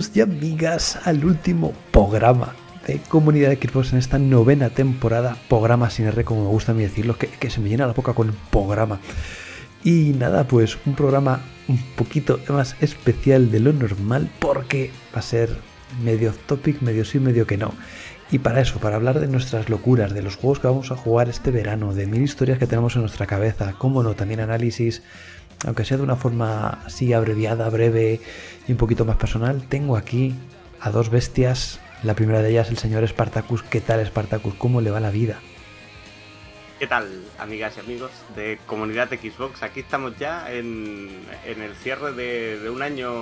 Y amigas al último programa de Comunidad de Xbox en esta novena temporada, programa sin R como me gusta a mí decirlo, que, que se me llena la boca con programa. Y nada, pues un programa un poquito más especial de lo normal porque va a ser medio topic, medio sí, medio que no. Y para eso, para hablar de nuestras locuras, de los juegos que vamos a jugar este verano, de mil historias que tenemos en nuestra cabeza, cómo no, también análisis, aunque sea de una forma así abreviada, breve y un poquito más personal, tengo aquí a dos bestias. La primera de ellas, el señor Spartacus. ¿Qué tal, Spartacus? ¿Cómo le va la vida? ¿Qué tal, amigas y amigos de Comunidad Xbox? Aquí estamos ya en, el cierre de, un año,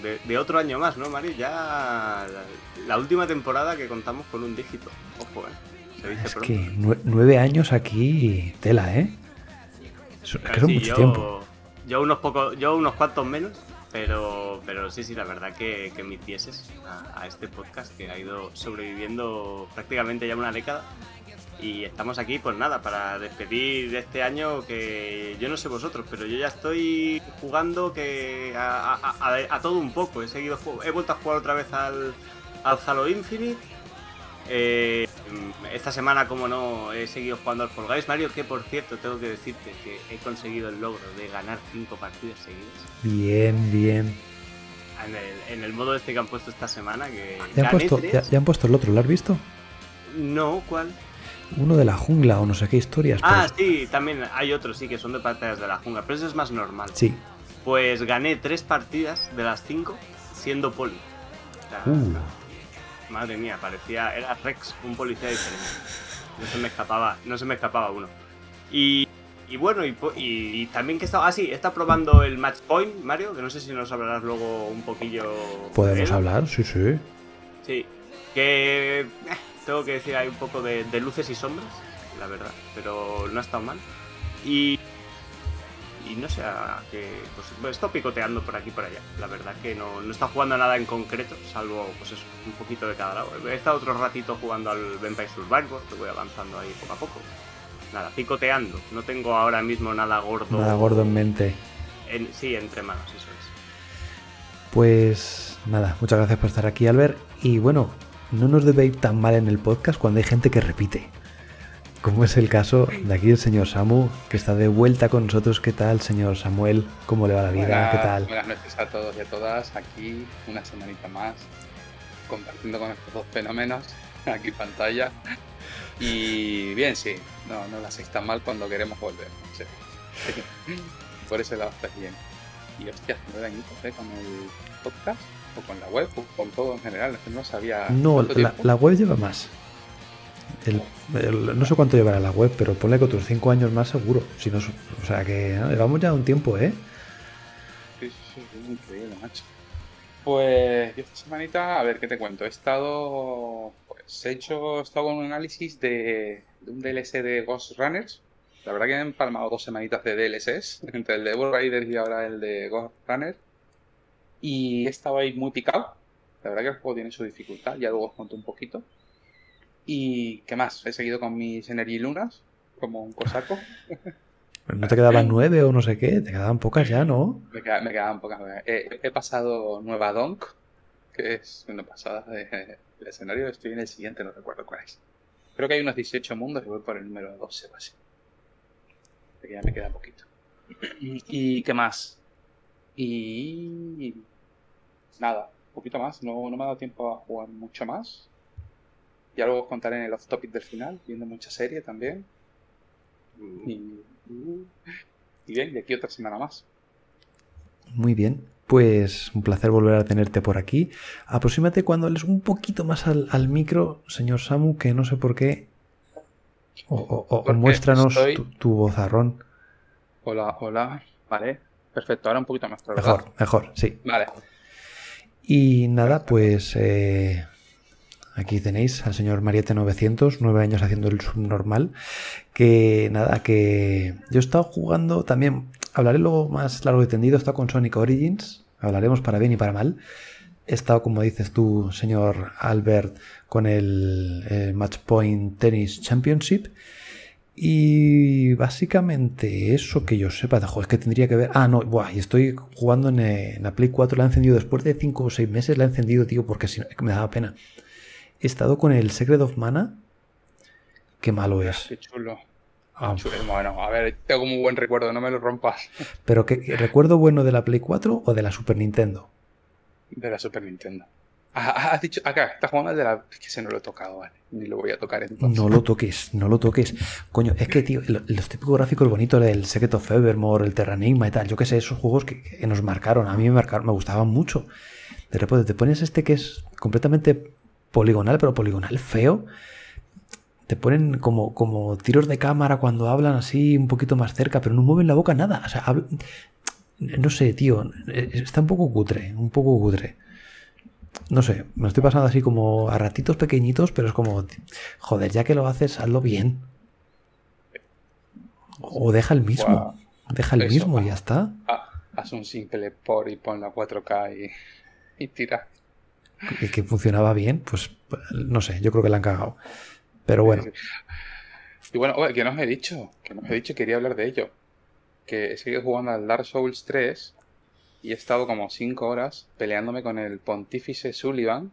de, otro año más, ¿no, Mario? Ya la, última temporada que contamos con un dígito. Ojo, ¿eh? Se dice es que nueve años aquí, tela, ¿eh? Es, que son mucho tiempo. Yo unos, pocos, yo unos cuantos menos, pero, pero sí, sí, la verdad que, que mis a, a este podcast que ha ido sobreviviendo prácticamente ya una década y estamos aquí, pues nada, para despedir este año que yo no sé vosotros, pero yo ya estoy jugando que a, todo un poco. He seguido, he vuelto a jugar otra vez al, al Halo Infinite. Eh, esta semana, como no, he seguido jugando al Fall Guys. Mario, que por cierto, tengo que decirte que he conseguido el logro de ganar cinco partidas seguidas. Bien, bien. En el, modo este que han puesto esta semana. Que ¿Ya, han puesto, ya han puesto el otro? ¿Lo has visto? No, ¿cuál? uno de la jungla o no sé qué historias. Ah, sí, también hay otros, sí, que son de partidas de la jungla, pero eso es más normal. Sí. Pues gané tres partidas de las cinco siendo poli. Uh. Madre mía, parecía. Era Rex, un policía diferente. No se me escapaba, no se me escapaba uno. Y, y bueno, y, y, también que estaba. Ah, sí, está probando el Match Point, Mario, que no sé si nos hablarás luego un poquillo. Podemos hablar, sí, sí. Sí. Que. Eh, tengo que decir, hay un poco de, luces y sombras, la verdad, pero no ha estado mal. Y, y no sé, que pues, estoy picoteando por aquí y por allá. La verdad que no, no está jugando nada en concreto, salvo pues eso, un poquito de cada lado. He estado otro ratito jugando al Vampire Survivor, que voy avanzando ahí poco a poco. Nada, picoteando. No tengo ahora mismo nada gordo. Nada gordo en mente. sí, entre manos, eso es. Pues nada, muchas gracias por estar aquí, Albert. Y bueno, no nos debe ir tan mal en el podcast cuando hay gente que repite. Como es el caso de aquí el señor Samu, que está de vuelta con nosotros. ¿Qué tal, señor Samuel? ¿Cómo le va la vida? ¿Qué tal? Buenas noches a todos y a todas. Aquí una semanita más, compartiendo con estos dos fenómenos, aquí pantalla. Y bien, sí, no, no la hacéis tan mal cuando queremos volver. Por ese lado está bien. Y hostia, nueve añitos ¿eh? con el podcast o con la web, o con todo en general. No sabía. No, la, web lleva más. No sé cuánto llevará la web, pero ponle que otros 5 años más seguro. Si no, o sea que llevamos ya un tiempo, ¿eh? Sí, sí, sí, increíble, macho. Pues yo esta semanita, a ver qué te cuento. He estado. Pues he hecho. He estado con un análisis de, un DLC de Ghost Runners. La verdad que he empalmado dos semanitas de DLCs, entre el de World Riders y ahora el de Ghost Runners. Y estaba ahí muy picado. La verdad que el juego tiene su dificultad, ya luego os cuento un poquito. Y qué más, he seguido con mis Energy Lunas, como un cosaco. ¿No te quedaban nueve o no sé qué? Te quedaban pocas ya, ¿no? Me, quedaban pocas. He, pasado Nueva Donk, que es una pasada del escenario. Estoy en el siguiente, no recuerdo cuál es. Creo que hay unos 18 mundos y voy por el número 12 o así. que ya me queda poquito. ¿Y qué más? Y nada, un poquito más. No, no me ha dado tiempo a jugar mucho más. Ya luego os contaré en el off topic del final, viendo mucha serie también. Mm. Y, y bien, de aquí otra semana más. Muy bien, pues un placer volver a tenerte por aquí. Aproxímate cuando hables un poquito más al, micro, señor Samu, que no sé por qué. O, muéstranos tu, tu, vozarrón. Hola, hola. Vale, perfecto. Ahora un poquito más. Mejor, mejor, sí. Vale. Y nada, pues eh, aquí tenéis al señor Mariette900, nueve años haciendo el subnormal. Que nada, que yo he estado jugando también, hablaré luego más largo y tendido, he estado con Sonic Origins, hablaremos para bien y para mal. He estado, como dices tú, señor Albert, con el, Match Point Tennis Championship. Y básicamente eso que yo sepa, de es que tendría que ver. Ah, no, buah, y estoy jugando en, eh, la Play 4, la he encendido después de 5 o 6 meses, la he encendido, tío, porque si no, me daba pena. He estado con el Secret of Mana. Qué malo es. Qué chulo. Ah, bueno, a ver, tengo muy buen recuerdo, no me lo rompas. ¿Pero qué recuerdo bueno de la Play 4 o de la Super Nintendo? De la Super Nintendo. Ah, ah, has dicho, acá, estás jugando de la. Es que se no lo he tocado, vale. Ni lo voy a tocar entonces. No lo toques, no lo toques. Coño, es que, tío, los típicos gráficos bonitos del Secret of Evermore, el Terranigma y tal, yo qué sé, esos juegos que, nos marcaron, a mí me marcaron, me gustaban mucho. De repente te pones este que es completamente poligonal, pero poligonal feo. Te ponen como, como tiros de cámara cuando hablan así un poquito más cerca, pero no mueven la boca nada. O sea, no sé, tío, está un poco cutre, un poco cutre no sé, me estoy pasando así como a ratitos pequeñitos, pero es como, joder, ya que lo haces, hazlo bien. O deja el mismo. deja el mismo y ya está. Ah, haz un simple por y pon la 4K y, tira. Y que funcionaba bien, pues no sé, yo creo que la han cagado. Pero bueno. Y bueno, oye, que no os he dicho, que no os he dicho, quería hablar de ello. Que he seguido jugando al Dark Souls 3 y he estado como 5 horas peleándome con el pontífice Sullivan.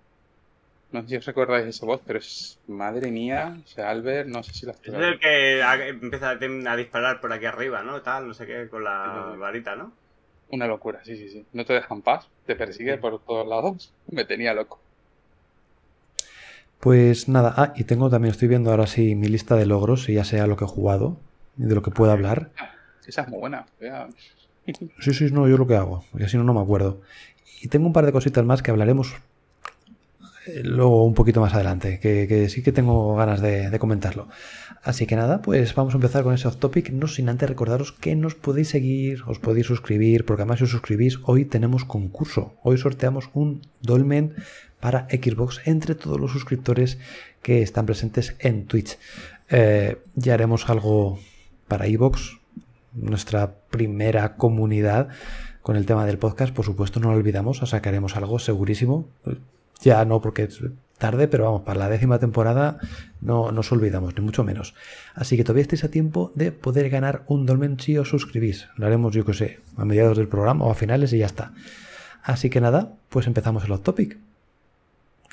No sé si os recordáis esa voz, pero es madre mía, o sea, Albert, no sé si la Es el que empieza a disparar por aquí arriba, ¿no? Tal, no sé qué, con la varita, ¿no? Una locura, sí, sí, sí. No te dejan paz, te persigue por todos lados. Me tenía loco. Pues nada, ah, y tengo también, estoy viendo ahora sí mi lista de logros, y ya sea lo que he jugado y de lo que puedo hablar. Esa es muy buena. Sí, sí, no, yo lo que hago, y así no, no me acuerdo. Y tengo un par de cositas más que hablaremos luego un poquito más adelante, que, sí que tengo ganas de, comentarlo. Así que nada, pues vamos a empezar con ese off topic, no sin antes recordaros que nos podéis seguir, os podéis suscribir, porque además si os suscribís, hoy tenemos concurso, hoy sorteamos un dolmen para Xbox entre todos los suscriptores que están presentes en Twitch. Eh, ya haremos algo para Evox, nuestra primera comunidad con el tema del podcast, por supuesto no lo olvidamos, sacaremos algo segurísimo. Ya no porque es tarde, pero vamos, para la décima temporada no nos olvidamos, ni mucho menos. Así que todavía estáis a tiempo de poder ganar un dolmen si suscribís. Lo haremos, yo que sé, a mediados del programa o a finales y ya está. Así que nada, pues empezamos el hot topic.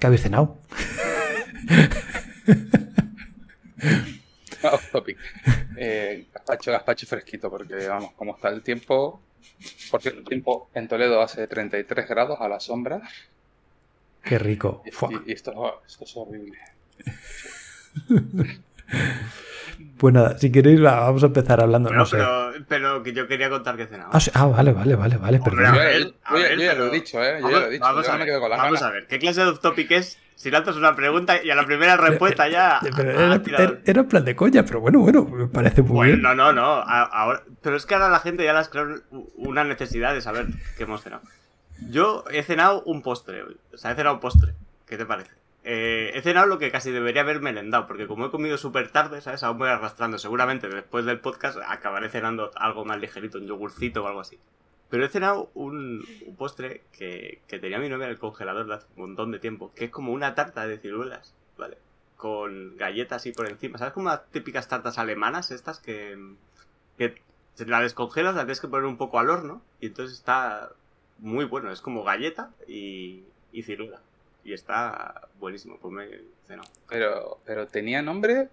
¿Qué habéis cenado? off topic. Eh, gazpacho, fresquito, porque vamos, como está el tiempo, porque el tiempo en Toledo hace 33 grados a la sombra. Qué rico. Y, esto, es horrible. Pues nada, si queréis vamos a empezar hablando. no pero, pero, que yo quería contar que cenaba. Ah, ah vale, vale, vale, vale. Perdón. yo, ya lo he dicho, ¿eh? Yo ya lo he dicho. Vamos, a, me quedo con la vamos a ver, ¿qué clase de topic es si lanzas una pregunta y a la primera respuesta ya. Pero era, era, plan de coña, pero bueno, bueno, me parece muy bueno, bien. No, no, no. Ahora, pero es que ahora la gente ya las creado una necesidad de saber qué hemos cenado. Yo he cenado un postre. O sea, he cenado un postre. ¿Qué te parece? Eh, he cenado lo que casi debería haber merendado, porque como he comido súper tarde, ¿sabes? Aún voy arrastrando. Seguramente después del podcast acabaré cenando algo más ligerito, un yogurcito o algo así. Pero he cenado un, postre que, tenía mi novia en el congelador de hace un montón de tiempo, que es como una tarta de ciruelas, ¿vale? Con galletas y por encima. ¿Sabes como las típicas tartas alemanas estas que, que la descongelas, la tienes que poner un poco al horno y entonces está muy bueno. Es como galleta y, y ciruela. Y está buenísimo, pues me cenado. Pero, pero tenía nombre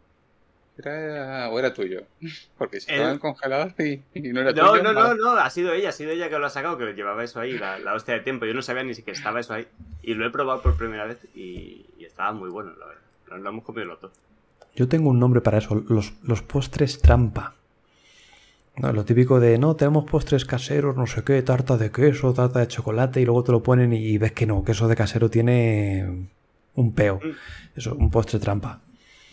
era, ¿O era tuyo? Porque si estaban congelados y, no era no, tuyo. No, no, no, ha sido ella, ha sido ella que lo ha sacado, que llevaba eso ahí, la, hostia de tiempo. Yo no sabía ni siquiera estaba eso ahí. Y lo he probado por primera vez y, estaba muy bueno, la verdad. Lo, hemos comido los dos. Yo tengo un nombre para eso, los, los postres trampa. No, lo típico de, no, tenemos postres caseros, no sé qué, tarta de queso, tarta de chocolate, y luego te lo ponen y ves que no, que eso de casero tiene un peo. Mm. Eso, un postre trampa.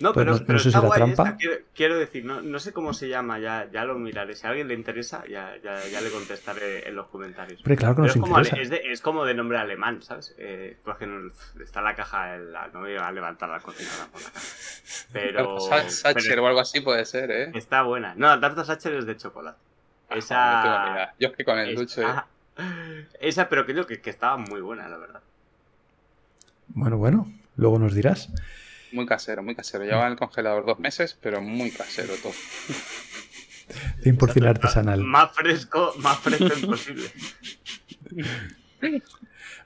No, pues pero, no, sé si era trampa. quiero, decir, no, no, sé cómo se llama, ya, ya lo miraré. Si a alguien le interesa, ya, ya, ya le contestaré en los comentarios. Pero claro que nos es, interesa. Como, es, de, es, como de nombre alemán, ¿sabes? Eh, porque está la caja, no me iba a levantar la cocina por la caja. Pero. Sacher o algo así puede ser, ¿eh? Está buena. No, la tarta Sacher es de chocolate. Ah, esa. Yo es que con el dulce. Esa, pero creo que, que estaba muy buena, la verdad. Bueno, bueno, luego nos dirás. Muy casero, muy casero. Llevaba en el congelador dos meses, pero muy casero todo. 100% artesanal. Más fresco, más fresco imposible.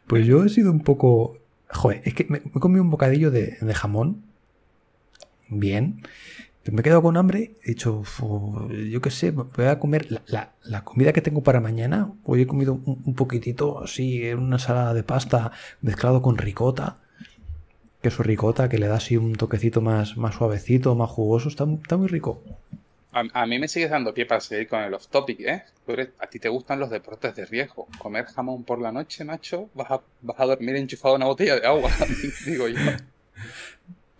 Pues yo he sido un poco. Joder, es que me he comido un bocadillo de, de jamón. Bien. Me he quedado con hambre. He dicho, "Fu, yo qué sé, voy a comer la, la- la comida que tengo para mañana. Hoy he comido un, un poquitito así, en una ensalada de pasta mezclado con ricota. Queso ricota que le da así un toquecito más, más suavecito, más jugoso. Está, está muy rico. A, a mí me sigues dando pie para seguir con el off topic, ¿eh? Eres- a ti te gustan los deportes de riesgo. Comer jamón por la noche, macho, vas a, vas a dormir enchufado a una botella de agua, digo yo.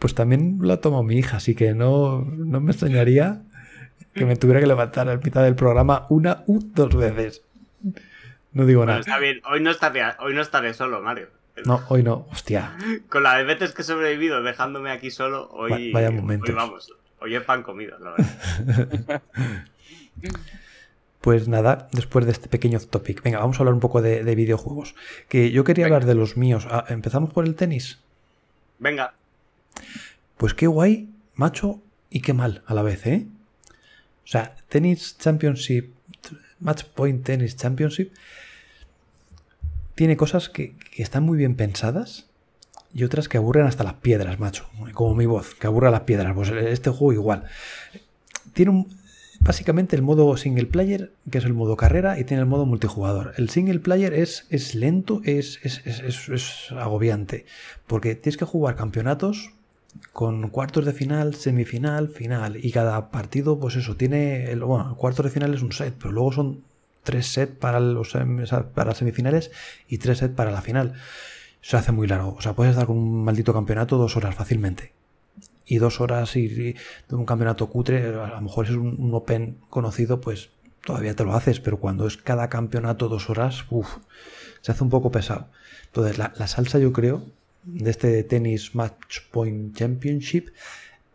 Pues también lo ha tomado mi hija, así que no, no me extrañaría que me tuviera que levantar al mitad del programa una u dos veces. No digo Bueno, nada. está bien. Hoy no estaré, hoy no estaré solo, Mario. No, hoy no. Hostia. Con las veces que he sobrevivido dejándome aquí solo, hoy, Va- vaya momentos. hoy vamos. Hoy es pan comido, la verdad. Pues nada, después de este pequeño topic. Venga, vamos a hablar un poco de, de videojuegos. Que yo quería hablar de los míos. Ah, ¿Empezamos por el tenis? Venga, Pues qué guay, macho, y qué mal a la vez, ¿eh? O sea, Tennis Championship, Match Point Tennis Championship, tiene cosas que, que están muy bien pensadas y otras que aburren hasta las piedras, macho. Como mi voz, que aburre las piedras. Pues este juego igual. Tiene un, básicamente el modo single player, que es el modo carrera, y tiene el modo multijugador. El single player es, es lento, es, es, es- agobiante, porque tienes que jugar campeonatos con cuartos de final, semifinal, final, y cada partido, pues eso, tiene, el, bueno, el cuarto de final es un set, pero luego son tres sets para, los, sea, para las semifinales y tres sets para la final. Se hace muy largo, o sea, puedes estar con un maldito campeonato dos horas fácilmente y dos horas y, de un campeonato cutre, a lo mejor es un, un Open conocido, pues todavía te lo haces, pero cuando es cada campeonato dos horas, uff, se hace un poco pesado. Entonces, la, la salsa, yo creo, de este tenis Match Point Championship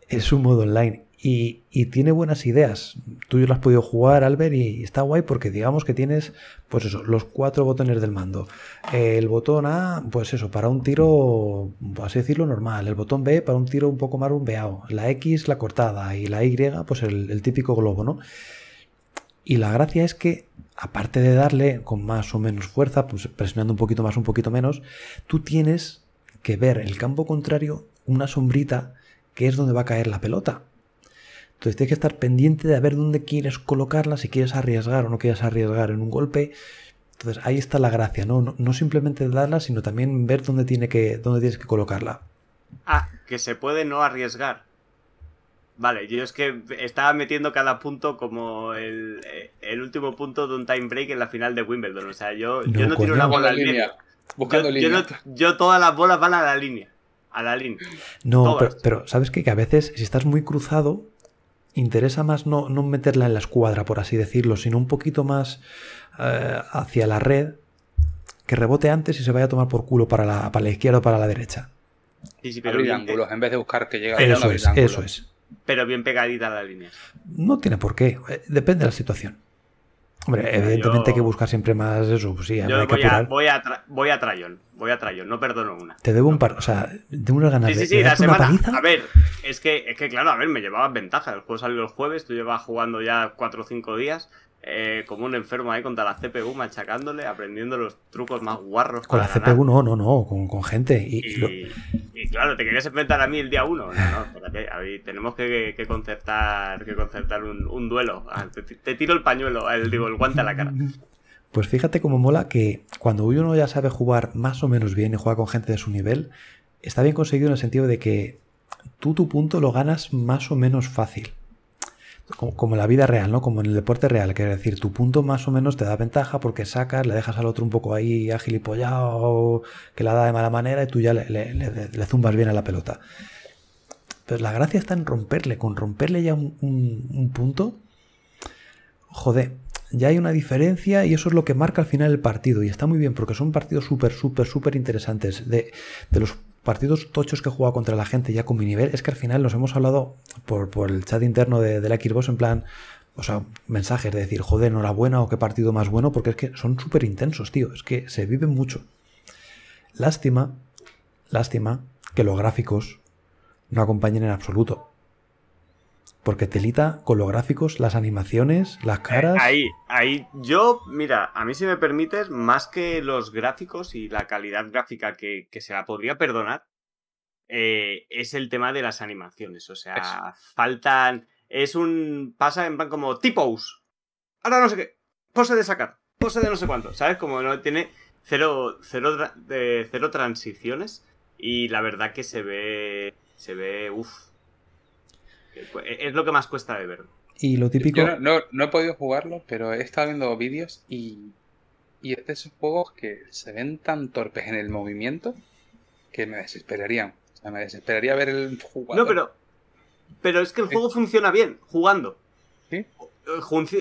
es un modo online y, tiene buenas ideas. Tú ya lo has podido jugar, Albert, y está guay porque digamos que tienes, pues eso, los cuatro botones del mando. El botón A, pues eso, para un tiro, así decirlo, normal. El botón B para un tiro un poco más rumbeado. La X, la cortada. Y la Y, pues el, típico globo, ¿no? Y la gracia es que, aparte de darle con más o menos fuerza, pues presionando un poquito más, un poquito menos, tú tienes que ver el campo contrario una sombrita que es donde va a caer la pelota. Entonces tienes que estar pendiente de ver dónde quieres colocarla, si quieres arriesgar o no quieres arriesgar en un golpe. Entonces ahí está la gracia, ¿no? No, no simplemente darla, sino también ver dónde, tiene que, dónde tienes que colocarla. Ah, que se puede no arriesgar. Vale, yo es que estaba metiendo cada punto como el, el último punto de un time break en la final de Wimbledon. O sea, yo yo No, no, tiro una bola al línea. medio. Buscando Yo, yo línea. no- yo todas las bolas van a la línea. A la línea. No, pero, pero ¿sabes qué? Que a veces, si estás muy cruzado, interesa más no, no meterla en la escuadra, por así decirlo, sino un poquito más eh, hacia la red, que rebote antes y se vaya a tomar por culo para la, para la izquierda o para la derecha. Sí, sí, pero Abrir bien, ángulos, en vez de buscar que llega Pero a Eso es, eso es. pero bien pegadita a la línea. No tiene por qué, eh, depende de la situación. Hombre, evidentemente hay que buscar siempre más eso, pues sí, Yo hay que voy a, voy, a voy a trayón. Voy a trayón. No perdono una. Te debo un par, o sea, tengo unas ganas Sí, sí, sí, de la una semana. A ver, es que, es que claro, a ver, me llevabas ventaja. El juego salió el jueves, tú llevas jugando ya 4 o 5 días. Eh, como un enfermo ahí contra la CPU, machacándole, aprendiendo los trucos más guarros. Con la. CPU no, no, no, con, con gente. Y, y lo- Y, y claro, te querías enfrentar a mí el día 1. No, no, espérate, a tenemos que, que concertar, que concertar un, un duelo. Ah, Te, te tiro el pañuelo, el, digo, el guante a la cara. Pues fíjate cómo mola que cuando uno ya sabe jugar más o menos bien y juega con gente de su nivel, está bien conseguido en el sentido de que tú tu punto lo ganas más o menos fácil. Como, en la vida real, ¿no? Como en el deporte real, quiere decir, tu punto más o menos te da ventaja porque sacas, le dejas al otro un poco ahí agilipollado, que la da de mala manera y tú ya le, zumbas bien a la pelota. Pero la gracia está en romperle, con romperle ya un, un- un punto, joder, ya hay una diferencia y eso es lo que marca al final el partido. Y está muy bien porque son partidos súper, súper, súper interesantes. De los partidos tochos que he jugado contra la gente ya con mi nivel, es que al final nos hemos hablado por, por el chat interno de, de la Xbox en plan, o sea, mensajes de decir, joder, enhorabuena o qué partido más bueno, porque es que son súper intensos, tío. Es que se viven mucho. Lástima, lástima que los gráficos no acompañan en absoluto. Porque telita con los gráficos, las animaciones, las caras. Eh, ahí, ahí. Yo, mira, a mí si me permites, más que los gráficos y la calidad gráfica que, se la podría perdonar, eh, es el tema de las animaciones. O sea, faltan. Es un. Pasa en plan como tipos. Ahora no sé qué. Pose de sacar. Pose de no sé cuánto. ¿Sabes? Como no tiene cero, cero, de, cero transiciones. Y la verdad que se ve. Se ve. Uff es lo que más cuesta de ver. Y lo típico. no, he podido jugarlo, pero he estado viendo vídeos y. Y es de esos juegos que se ven tan torpes en el movimiento que me desesperarían. O sea, me desesperaría ver el jugador. No, pero. Pero es que el juego funciona bien jugando. ¿Sí?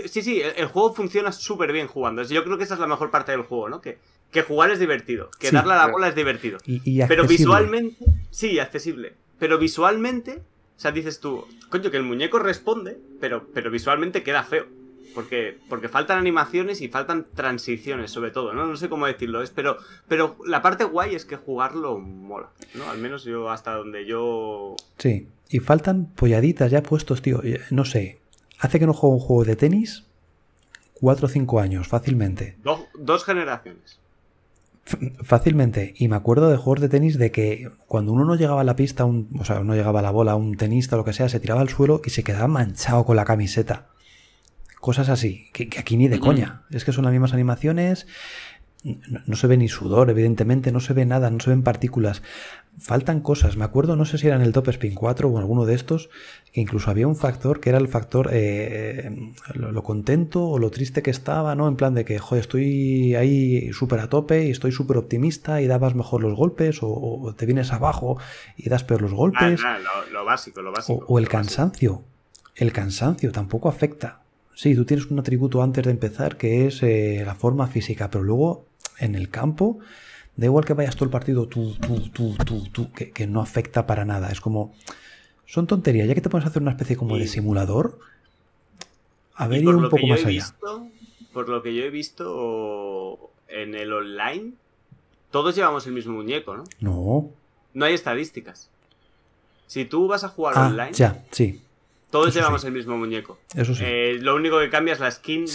Sí, sí, el, juego funciona súper bien jugando. Yo creo que esa es la mejor parte del juego, ¿no? Que, que jugar es divertido, que darle a la bola es divertido. pero visualmente, sí, accesible. Pero visualmente sea, dices tú, coño, que el muñeco responde, pero, pero visualmente queda feo. Porque, porque faltan animaciones y faltan transiciones, sobre todo, ¿no? No sé cómo decirlo, es, pero, pero la parte guay es que jugarlo mola, ¿no? Al menos yo hasta donde yo... Sí, y faltan polladitas ya puestos, tío. No sé, hace que no juego un juego de tenis cuatro o cinco años, fácilmente. dos generaciones. Fácilmente. Y me acuerdo de juegos de tenis de que cuando uno no llegaba a la pista, un, o sea, no llegaba a la bola, un tenista o lo que sea, se tiraba al suelo y se quedaba manchado con la camiseta. Cosas así, que, aquí ni de coña. Es que son las mismas animaciones, no, se ve ni sudor, evidentemente, no se ve nada, no se ven partículas. Faltan cosas. Me acuerdo, no sé si era en el Top Spin 4 o alguno de estos, que incluso había un factor que era el factor eh, lo, contento o lo triste que estaba, ¿no? En plan de que, joder, estoy ahí súper a tope y estoy súper optimista y dabas mejor los golpes o, te vienes abajo y das peor los golpes. Ah, lo, básico, lo básico. O, el cansancio. El cansancio tampoco afecta. Sí, tú tienes un atributo antes de empezar que es eh, la forma física, pero luego en el campo, da igual que vayas todo el partido tú, tú, tú, tú, tú, que, no afecta para nada. Es como, son tonterías, ya que te pones a hacer una especie como de simulador, a ver, ir un poco más allá. por lo que yo he visto en el online, todos llevamos el mismo muñeco, ¿no? No. No hay estadísticas. Si tú vas a jugar ah, online. Ya, sí. Todos llevamos el mismo muñeco. Eso sí. Eh, lo único que cambia es la skin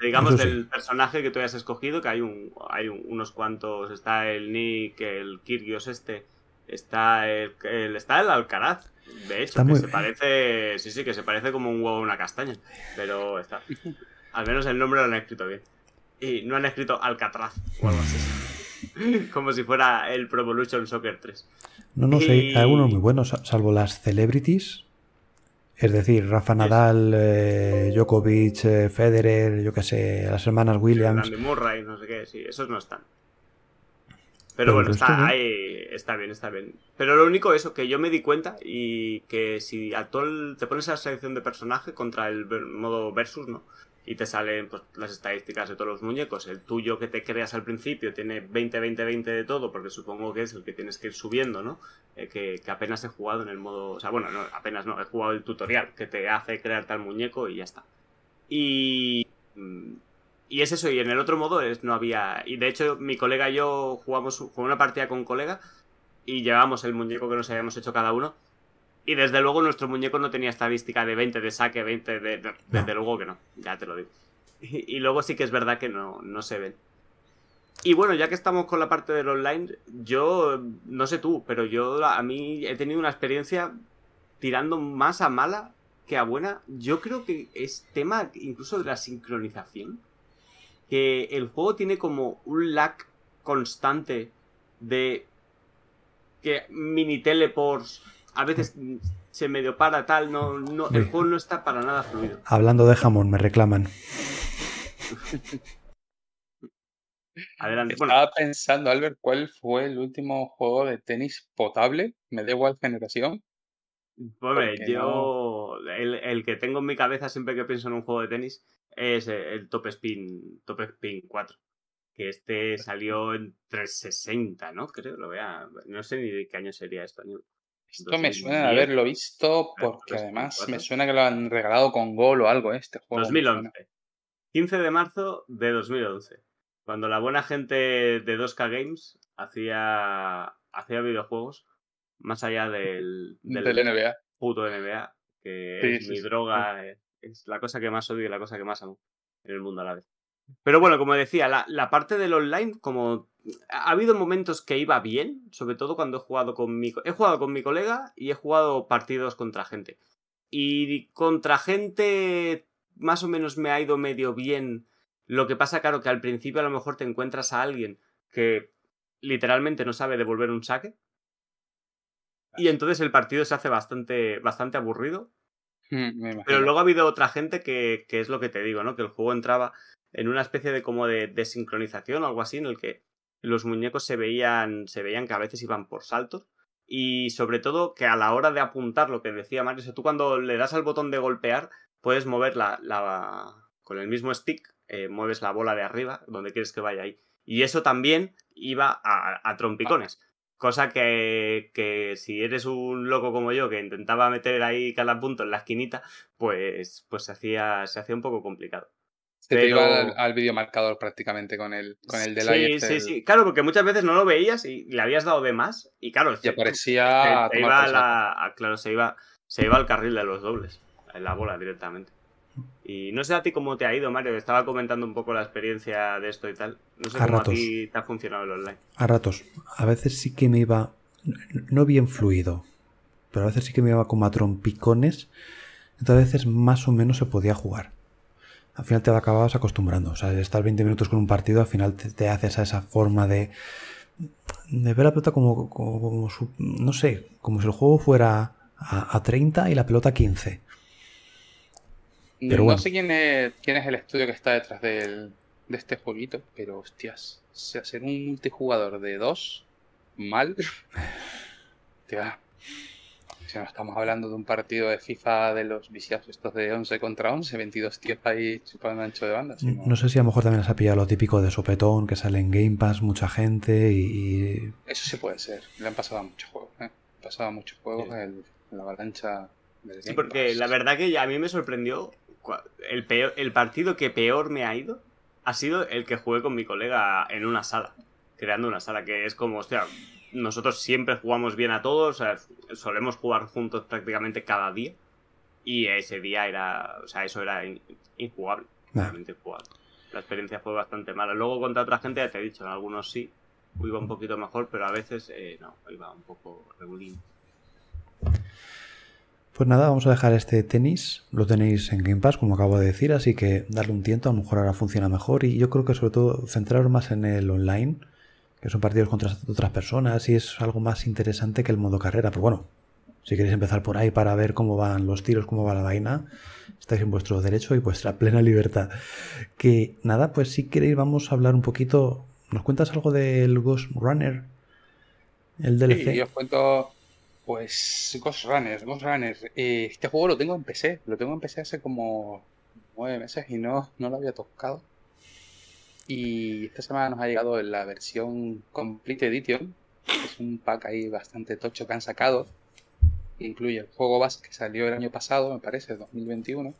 digamos, del personaje que tú hayas escogido, que hay un, hay unos cuantos. Está el Nick, el Kirgios este, está el, está el Alcaraz. De hecho, que se parece. Sí, sí, que se parece como un huevo a una castaña. Pero está. Al menos el nombre lo han escrito bien. Y no han escrito Alcatraz o algo así. como si fuera el Pro Evolution Soccer 3. No, no sé, hay algunos muy buenos, salvo las celebrities es decir, Rafa Nadal, eh, Djokovic, eh, Federer, yo qué sé, las hermanas Williams. Murray, no sé qué, sí, esos no están. Pero, bueno, está, ahí, está bien, está bien. Pero lo único eso, que yo me di cuenta y que si actual te pones a la selección de personaje contra el modo versus, ¿no? Y te salen pues, las estadísticas de todos los muñecos. El tuyo que te creas al principio tiene 20, 20, 20 de todo, porque supongo que es el que tienes que ir subiendo, ¿no? Eh, que, apenas he jugado en el modo. O sea, bueno, no, apenas no, he jugado el tutorial que te hace crear tal muñeco y ya está. Y. Y es eso, y en el otro modo es, no había. Y de hecho, mi colega y yo jugamos con una partida con un colega y llevamos el muñeco que nos habíamos hecho cada uno. Y desde luego nuestro muñeco no tenía estadística de 20 de saque, 20 de... desde luego que no, ya te lo digo. Y, luego sí que es verdad que no, no se ven. Y bueno, ya que estamos con la parte del online, yo, no sé tú, pero yo a mí he tenido una experiencia tirando más a mala que a buena. Yo creo que es tema incluso de la sincronización. Que el juego tiene como un lag constante de que mini teleports a veces se medio para tal, no, no, el juego no está para nada fluido. Hablando de jamón, me reclaman. Adelante. Estaba pensando, Albert, ¿cuál fue el último juego de tenis potable? Me da igual generación. Hombre, yo el, que tengo en mi cabeza siempre que pienso en un juego de tenis es el Top Spin, Top Spin 4. Que este salió en 360, ¿no? Creo, lo vea. No sé ni de qué año sería esto. Esto me suena de haberlo visto porque además me suena que lo han regalado con gol o algo este juego. 2011. 15 de marzo de 2011. Cuando la buena gente de 2K Games hacía, hacía videojuegos Más allá del, del, Del NBA. puto NBA, que Sí, es sí, mi sí. droga, eh, es la cosa que más odio y la cosa que más amo en el mundo a la vez. Pero bueno, como decía, la, la parte del online, como ha habido momentos que iba bien, sobre todo cuando he jugado con mi, he jugado con mi colega y he jugado partidos contra gente. Y contra gente más o menos me ha ido medio bien. Lo que pasa, claro, que al principio a lo mejor te encuentras a alguien que literalmente no sabe devolver un saque. Y entonces el partido se hace bastante, bastante aburrido. Pero luego ha habido otra gente que, que es lo que te digo, ¿no? Que el juego entraba en una especie de como de, de sincronización o algo así, en el que los muñecos se veían, se veían que a veces iban por saltos. Y sobre todo que a la hora de apuntar, lo que decía Mario, o sea, tú cuando le das al botón de golpear, puedes mover la, con el mismo stick, eh, mueves la bola de arriba, donde quieres que vaya ahí. Y eso también iba a, a trompicones. Cosa que, que si eres un loco como yo, que intentaba meter ahí cada punto en la esquinita, pues, pues se, hacía, se hacía un poco complicado. Se te iba al, al videomarcador prácticamente con el, con el delay. Sí, sí, el- sí. Claro, porque muchas veces no lo veías y le habías dado de más. Y claro, Y se- aparecía se, se iba a saco. la, a- claro, se iba, se iba al carril de los dobles, en la bola directamente. Y no sé a ti cómo te ha ido, Mario. Estaba comentando un poco la experiencia de esto y tal. No sé A cómo ratos. a ti te ha funcionado el online. A ratos. A veces sí que me iba. No bien fluido. Pero a veces sí que me iba como a trompicones. Entonces a veces más o menos se podía jugar. Al final te acababas acostumbrando. O sea, estar 20 minutos con un partido, al final te, te haces a esa forma de. De ver la pelota como. como- como su- no sé, como si el juego fuera a, a 30 y la pelota a 15. Pero no bueno. sé quién es, quién es el estudio que está detrás del, de este jueguito, pero hostias, si hacer un multijugador de dos mal, hostia, si no estamos hablando de un partido de FIFA de los viciados estos de 11 contra 11, 22 tíos ahí chupando ancho de banda. sino- No sé si a lo mejor también les ha pillado lo típico de sopetón, que sale en Game Pass mucha gente y- y Eso sí puede ser, le han pasado a muchos juegos, ¿eh? Han pasado a muchos juegos Sí. el- la avalancha del Sí, Game porque Pass. la verdad que a mí me sorprendió. El, peor, el partido que peor me ha ido ha sido el que jugué con mi colega en una sala. Creando una sala, que es como, hostia, nosotros siempre jugamos bien a todos, o sea, solemos jugar juntos prácticamente cada día. Y ese día era, o sea, eso era in- injugable. Nah. realmente injugable. La experiencia fue bastante mala. Luego contra otra gente, ya te he dicho, en algunos sí, iba un poquito mejor, pero a veces eh, no, iba un poco regulín. Pues nada, vamos a dejar este tenis. Lo tenéis en Game Pass, como acabo de decir, así que darle un tiento. A lo mejor ahora funciona mejor. Y yo creo que sobre todo centraros más en el online, que son partidos contra otras personas y es algo más interesante que el modo carrera. Pero bueno, si queréis empezar por ahí para ver cómo van los tiros, cómo va la vaina, estáis en vuestro derecho y vuestra plena libertad. Que nada, pues si queréis vamos a hablar un poquito. ¿Nos cuentas algo del Ghost Runner? El DLC. Sí, os cuento, pues, Ghost Runner, Ghost Runner. Eh, este juego lo tengo en PC, lo tengo en PC hace como nueve meses y no, no lo había tocado. Y esta semana nos ha llegado la versión Complete Edition, es un pack ahí bastante tocho que han sacado. Incluye el juego base que salió el año pasado, me parece, 2021.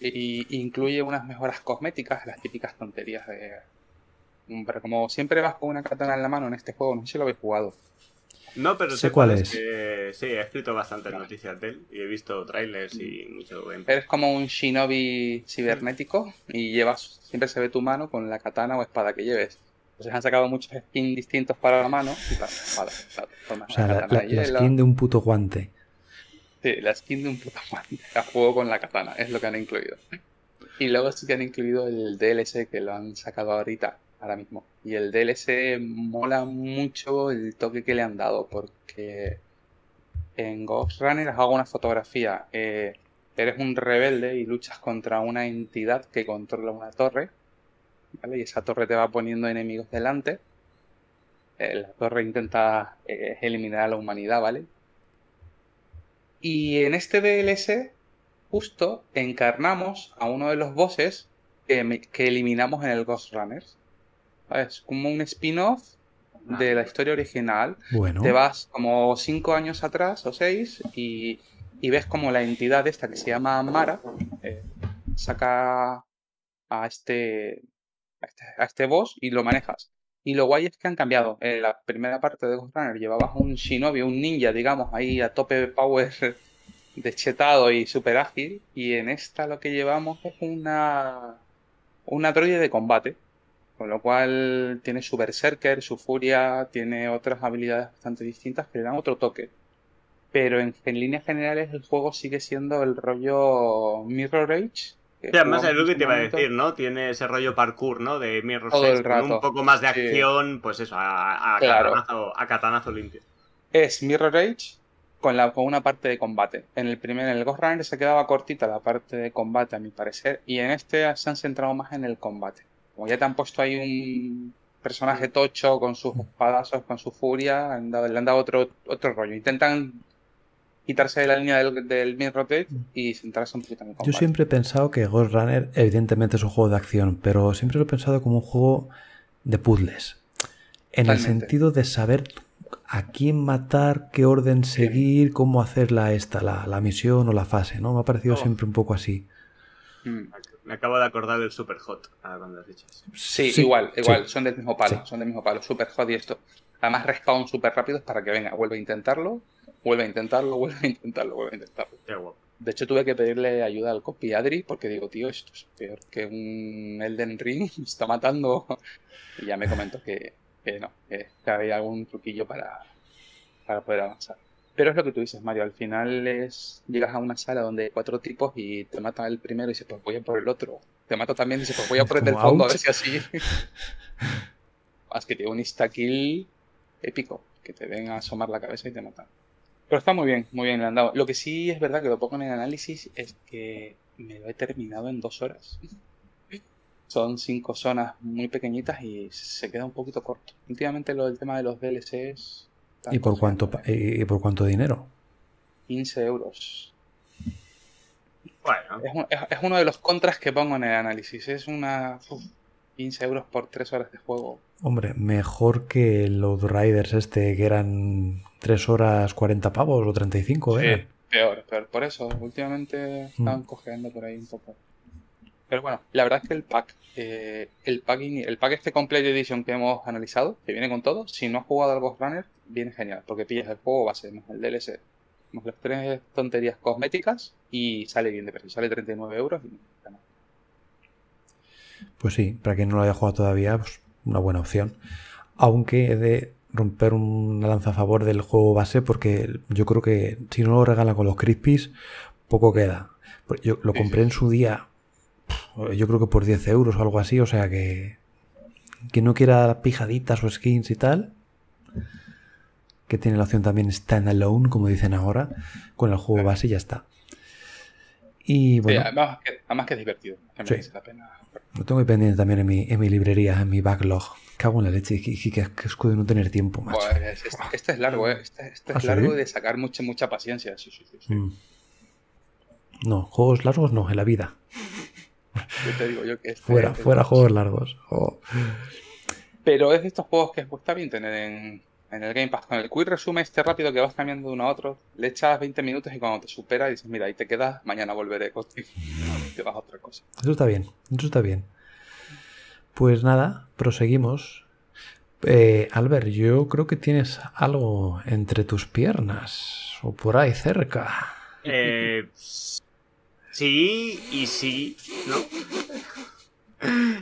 Y incluye unas mejoras cosméticas, las típicas tonterías de... Pero como siempre vas con una katana en la mano en este juego, no sé si lo habéis jugado. No, pero Sé cuál es. que- sí, he escrito bastantes Vale. noticias de él y he visto trailers y mucho. Eres como un shinobi cibernético y llevas, siempre se ve tu mano con la katana o espada que lleves. Entonces han sacado muchos skins distintos para la mano y para la espada. Claro, tomas O sea, la, katana la- skin de un puto guante. Sí, la skin de un puto guante a juego con la katana, es lo que han incluido. Y luego sí que han incluido el DLC que lo han sacado ahorita, ahora mismo. Y el DLC mola mucho el toque que le han dado, porque en Ghost Runner hago una fotografía. eh, eres un rebelde y luchas contra una entidad que controla una torre, ¿vale? Y esa torre te va poniendo enemigos delante. Eh, la torre intenta eh, eliminar a la humanidad, ¿vale? Y en este DLC, justo encarnamos a uno de los bosses que, que eliminamos en el Ghost Runners. ¿Vale? Es como un spin-off de la historia original. Bueno, Te vas como cinco años atrás o seis y, y ves como la entidad esta que se llama Mara eh, saca a este, a este, a este boss y lo manejas. Y lo guay es que han cambiado. En la primera parte de Ghost Runner llevabas un shinobi, un ninja, digamos, ahí a tope de power deschetado y super ágil. Y en esta lo que llevamos es una, una droide de combate. Con lo cual tiene su berserker, su furia, tiene otras habilidades bastante distintas que le dan otro toque. Pero en, en líneas generales el juego sigue siendo el rollo Mirror Age. que Sí, además es lo que te iba a decir, ¿no? Tiene ese rollo parkour, ¿no? De el Edge, con un poco más de Sí. acción, pues eso, a, a Claro. catanazo, a catanazo limpio. es Mirror Age con, la, con una parte de combate. En el primer, en el Ghost Runner se quedaba cortita la parte de combate, a mi parecer, y en este se han centrado más en el combate. Como ya te han puesto ahí un personaje tocho con sus espadazos, con su furia, han dado- le han dado otro, otro rollo. Intentan quitarse de la línea del, del Mirror Age y centrarse un poquito en el combate. Yo siempre he pensado que Ghost Runner evidentemente es un juego de acción, pero siempre lo he pensado como un juego de puzzles. En el sentido de saber a quién matar, qué orden seguir, cómo hacer la, esta, la, la misión o la fase, ¿no? Me ha parecido Oh. siempre un poco así. Mm. Me acabo de acordar del Super Hot, ahora cuando has dicho eso. Sí, Sí, igual, sí. igual, son del mismo palo, Sí. son del mismo palo, super hot y esto. Además respawn súper rápidos para que venga, vuelve a intentarlo, vuelve a intentarlo, vuelve a intentarlo, vuelve a intentarlo. Qué guapo. De hecho tuve que pedirle ayuda al copy Adri porque digo, tío, esto es peor que un Elden Ring, me está matando. Y ya me comentó que, que no, que había algún truquillo para, para poder avanzar. Pero es lo que tú dices, Mario, al final es llegas a una sala donde hay cuatro tipos y te mata el primero y dices, pues voy a por el otro. Te mata también y dices, pues voy a por el del fondo, a ver si así. Más que tiene un insta-kill épico, que te ven a asomar la cabeza y te matan. Pero está muy bien, muy bien le han dado. Lo que sí es verdad que lo pongo en el análisis es que me lo he terminado en dos horas. Son cinco zonas muy pequeñitas y se queda un poquito corto. Últimamente lo del tema de los DLCs... ¿Y por cuánto, pa- cojeando. y por cuánto dinero? 15 euros. Bueno, Es, un- es- es uno de los contras que pongo en el análisis. Es una... uf, 15 euros por 3 horas de juego. Hombre, mejor que el Riders este, que eran 3 horas 40 pavos o 35, ¿eh? Sí, peor, peor. Por eso, últimamente están Mm. cojeando por ahí un poco. Pero bueno, la verdad es que el pack, eh, el pack, el pack este Complete Edition que hemos analizado, que viene con todo, si no has jugado al Ghost Runner, viene genial, porque pillas el juego base, más el DLC, más las tres tonterías cosméticas y sale bien de precio, sale 39 euros y mal. Pues sí, para quien no lo haya jugado todavía, pues una buena opción. Aunque he de romper una lanza a favor del juego base porque yo creo que si no lo regalan con los Crispies, poco queda. Pues Yo lo compré en su día, yo creo que por 10 euros o algo así, o sea que que no quiera pijaditas o skins y tal, que tiene la opción también standalone, como dicen ahora, con el juego base y ya está. Y Sí, bueno, además, que, además que es divertido, Sí. la pena. lo tengo ahí pendiente también en mi, en mi librería, en mi backlog. Cago en la leche, que, que, de no tener tiempo, macho. Pues, este, este es largo, ¿eh? Este, este ¿Ah, es sí? largo de sacar mucha, mucha paciencia. Sí, sí, sí, sí. Mm. No, juegos largos no, en la vida. Yo te digo yo que este Fuera, fuera juegos largos. Oh. Pero es de estos juegos que está bien tener en, en el Game Pass. Con el quick resume este rápido que vas cambiando de uno a otro, le echas 20 minutos y cuando te supera dices, mira, ahí te quedas, mañana volveré contigo. Y te vas a otra cosa. Eso está bien, eso está bien. Pues nada, proseguimos. Eh, Albert, yo creo que tienes algo entre tus piernas o por ahí cerca. eh, sí y sí, ¿no?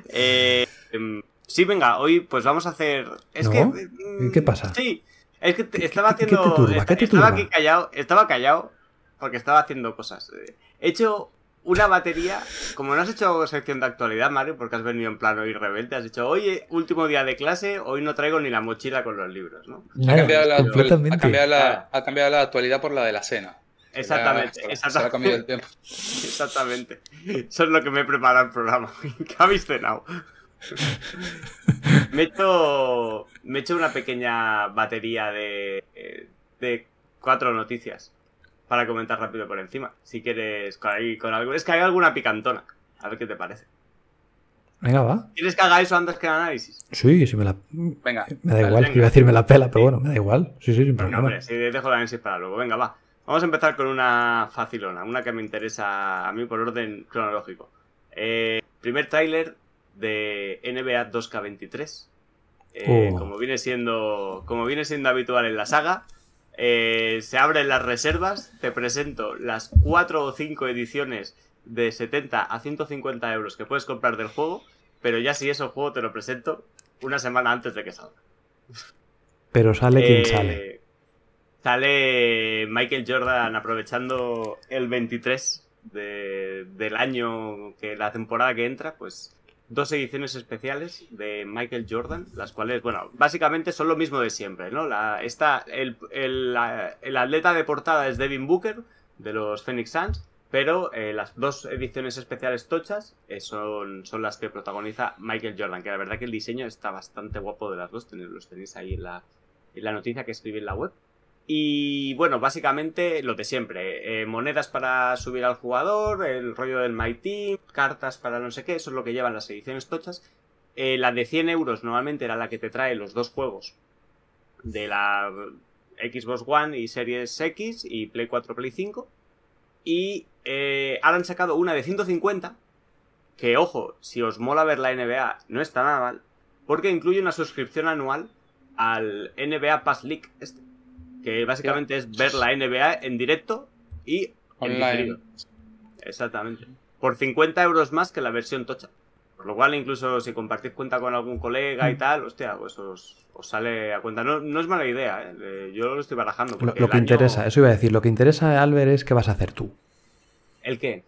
Eh, em, sí, venga, hoy pues vamos a hacer. Es ¿No? que. ¿Y qué pasa? Sí, es que te- estaba qué- qué te haciendo. turba? esta- ¿Qué te estaba aquí callado, estaba callado porque estaba haciendo cosas. Eh, He hecho una batería. Como no has hecho sección de actualidad, Mario, porque has venido en plano y rebelde, has dicho, oye, último día de clase, hoy no traigo ni la mochila con los libros, ¿no? Ha cambiado, la, ha, cambiado la, ha cambiado la actualidad por la de la cena. Exactamente, Ya, se- Se le ha comido el exactamente. tiempo. Exactamente. Eso es lo que me he preparado el programa. ¿Qué habéis cenado? me, he hecho, me he hecho una pequeña batería de, de cuatro noticias para comentar rápido por encima. Si quieres, con, ahí- con algo. Es que hay alguna picantona. A ver qué te parece. Venga, va. ¿Quieres que haga eso antes que el análisis? Sí, sí me la. Venga, Me da igual, venga. iba a decir me la pela, pero bueno, me da igual. Sí, sí, sin problema. hombre, si dejo el análisis para luego. Venga, va. Vamos a empezar con una facilona, una que me interesa a mí por orden cronológico. Eh, primer tráiler de NBA 2K23. Eh, Oh. como, viene siendo, como viene siendo habitual en la saga, eh, se abren las reservas, te presento las 4 o 5 ediciones de 70 a 150 euros que puedes comprar del juego, pero ya si eso el juego te lo presento una semana antes de que salga. Pero sale quien Eh, sale. Sale Michael Jordan aprovechando el 23 de- del año, que la temporada que entra, pues dos ediciones especiales de Michael Jordan, las cuales, bueno, básicamente son lo mismo de siempre, ¿no? La, esta, el, el- la- el atleta de portada es Devin Booker, de los Phoenix Suns, pero eh, las dos ediciones especiales tochas eh, son, son las que protagoniza Michael Jordan, que la verdad que el diseño está bastante guapo de las dos, los tenéis ahí en la, en la noticia que escribí en la web. Y bueno, básicamente lo de siempre. eh, monedas para subir al jugador, el rollo del My Team, cartas para no sé qué, eso es lo que llevan las ediciones tochas. Eh, la de 100 euros normalmente era la que te trae los dos juegos de la Xbox One y Series X y Play 4, Play 5. Y eh, ahora han sacado una de 150, que ojo, si os mola ver la NBA, no está nada mal, porque incluye una suscripción anual al NBA Pass League este que básicamente es ver la NBA en directo y en Online. diferido. Exactamente. Por 50 euros más que la versión tocha. Por lo cual, incluso si compartís cuenta con algún colega y Mm. tal, hostia, pues os, os sale a cuenta. No, no es mala idea, ¿eh? Yo lo estoy barajando. Lo, que año- interesa, eso iba a decir, lo que interesa, Albert, es qué vas a hacer tú. ¿El qué?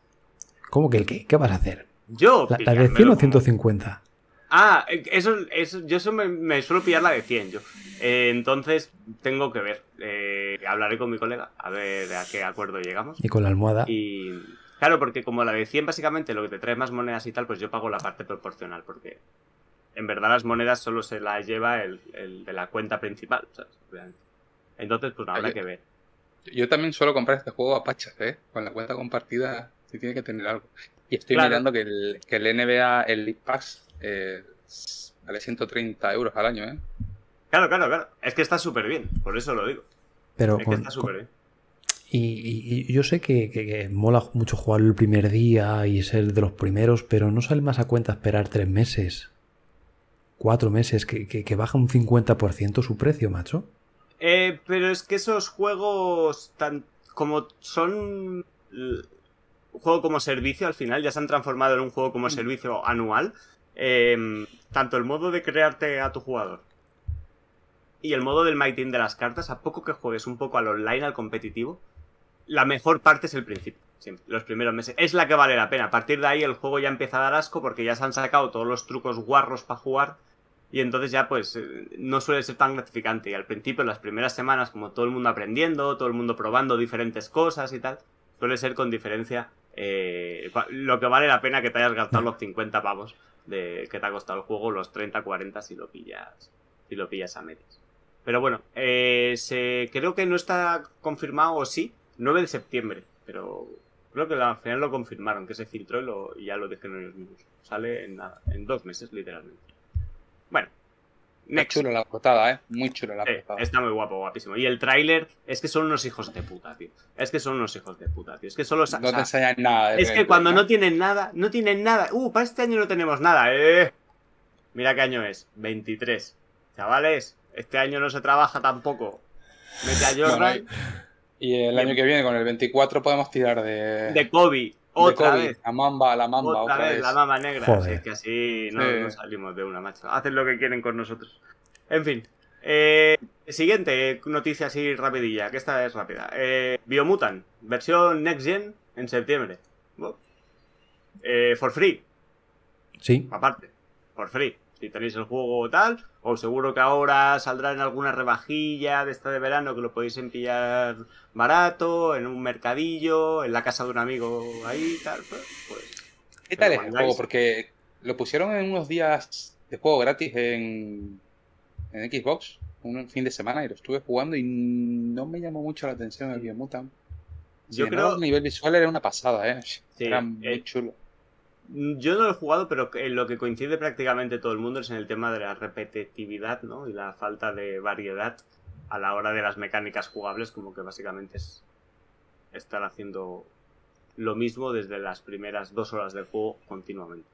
¿Cómo que el qué? ¿Qué vas a hacer? Yo. ¿La, la de pillármelo 100 o como- 150? Ah, eso, eso, yo eso me, me suelo pillar la de 100 yo. Eh, entonces tengo que ver. Eh, hablaré con mi colega a ver a qué acuerdo llegamos. Y con la almohada. Y claro, porque como la de 100 básicamente lo que te trae más monedas y tal, pues yo pago la parte proporcional, porque en verdad las monedas solo se las lleva el, el de la cuenta principal, ¿sabes? Entonces, pues habrá Oye. que ver. Yo también suelo comprar este juego a pachas, ¿eh? Con la cuenta compartida sí tiene que tener algo. Y estoy Claro. mirando que el, que el NBA, el League Pass, eh, vale 130 euros al año, ¿eh? Claro, claro, claro. Es que está súper bien, por eso lo digo. Pero Es que está súper bien. y, y- y yo sé que, que- que mola mucho jugar el primer día y ser de los primeros, pero no sale más a cuenta esperar tres meses, cuatro meses, que, que- que baja un 50% su precio, macho. Eh, pero es que esos juegos, tan como son juego como servicio, al final ya se han transformado en un juego como servicio anual. eh, tanto el modo de crearte a tu jugador y el modo del Team de las cartas, a poco que juegues un poco al online, al competitivo, la mejor parte es el principio, siempre, los primeros meses. Es la que vale la pena. A partir de ahí el juego ya empieza a dar asco porque ya se han sacado todos los trucos guarros para jugar y entonces ya pues eh, no suele ser tan gratificante. Y al principio, las primeras semanas, como todo el mundo aprendiendo, todo el mundo probando diferentes cosas y tal, suele ser con diferencia eh, lo que vale la pena que te hayas gastado los 50 pavos de que te ha costado el juego, los 30, 40 si lo pillas, si lo pillas a medias. Pero bueno, eh, se, creo que no está confirmado o sí, 9 de septiembre, pero creo que al final lo confirmaron, que se filtró y, lo- y ya lo dijeron ellos mismos. Sale en dos meses, literalmente. Está next. chula la portada, ¿eh? Muy chula la portada. está muy guapo, guapísimo. Y el tráiler es que son unos hijos de puta, tío. Es que son unos hijos de puta, tío. Es que solo... No te enseñan nada. de es que cuando no tienen nada, no tienen nada. Uh, para este año no tenemos nada, eh. Mira qué año es, 23. Chavales, este año no se trabaja tampoco. Mete a Bueno, Jordan y el año que viene, con el 24, podemos tirar de. de Kobe. Otra vez. La mamba, la mamba, otra, vez, la mama negra. Joder. Si es que así no, Sí. no salimos de una, macho. Hacen lo que quieren con nosotros. En fin. Eh, siguiente noticia así rapidilla, que esta es rápida. Eh, Biomutant, versión Next Gen en septiembre. Eh, for free, Sí, aparte. For free. Si tenéis el juego o tal, o seguro que ahora saldrá en alguna rebajilla de esta de verano que lo podéis pillar barato, en un mercadillo, en la casa de un amigo ahí y tal. Pues, pues, ¿Qué tal es el juego? Porque lo pusieron en unos días de juego gratis en, en Xbox, un fin de semana, y lo estuve jugando y no me llamó mucho la atención el Biomutant. Yo creo- A nivel visual era una pasada, ¿eh? era muy eh, chulo. Yo no lo he jugado, pero en lo que coincide prácticamente todo el mundo es en el tema de la repetitividad, ¿no? Y la falta de variedad a la hora de las mecánicas jugables, como que básicamente es estar haciendo lo mismo desde las primeras dos horas del juego continuamente.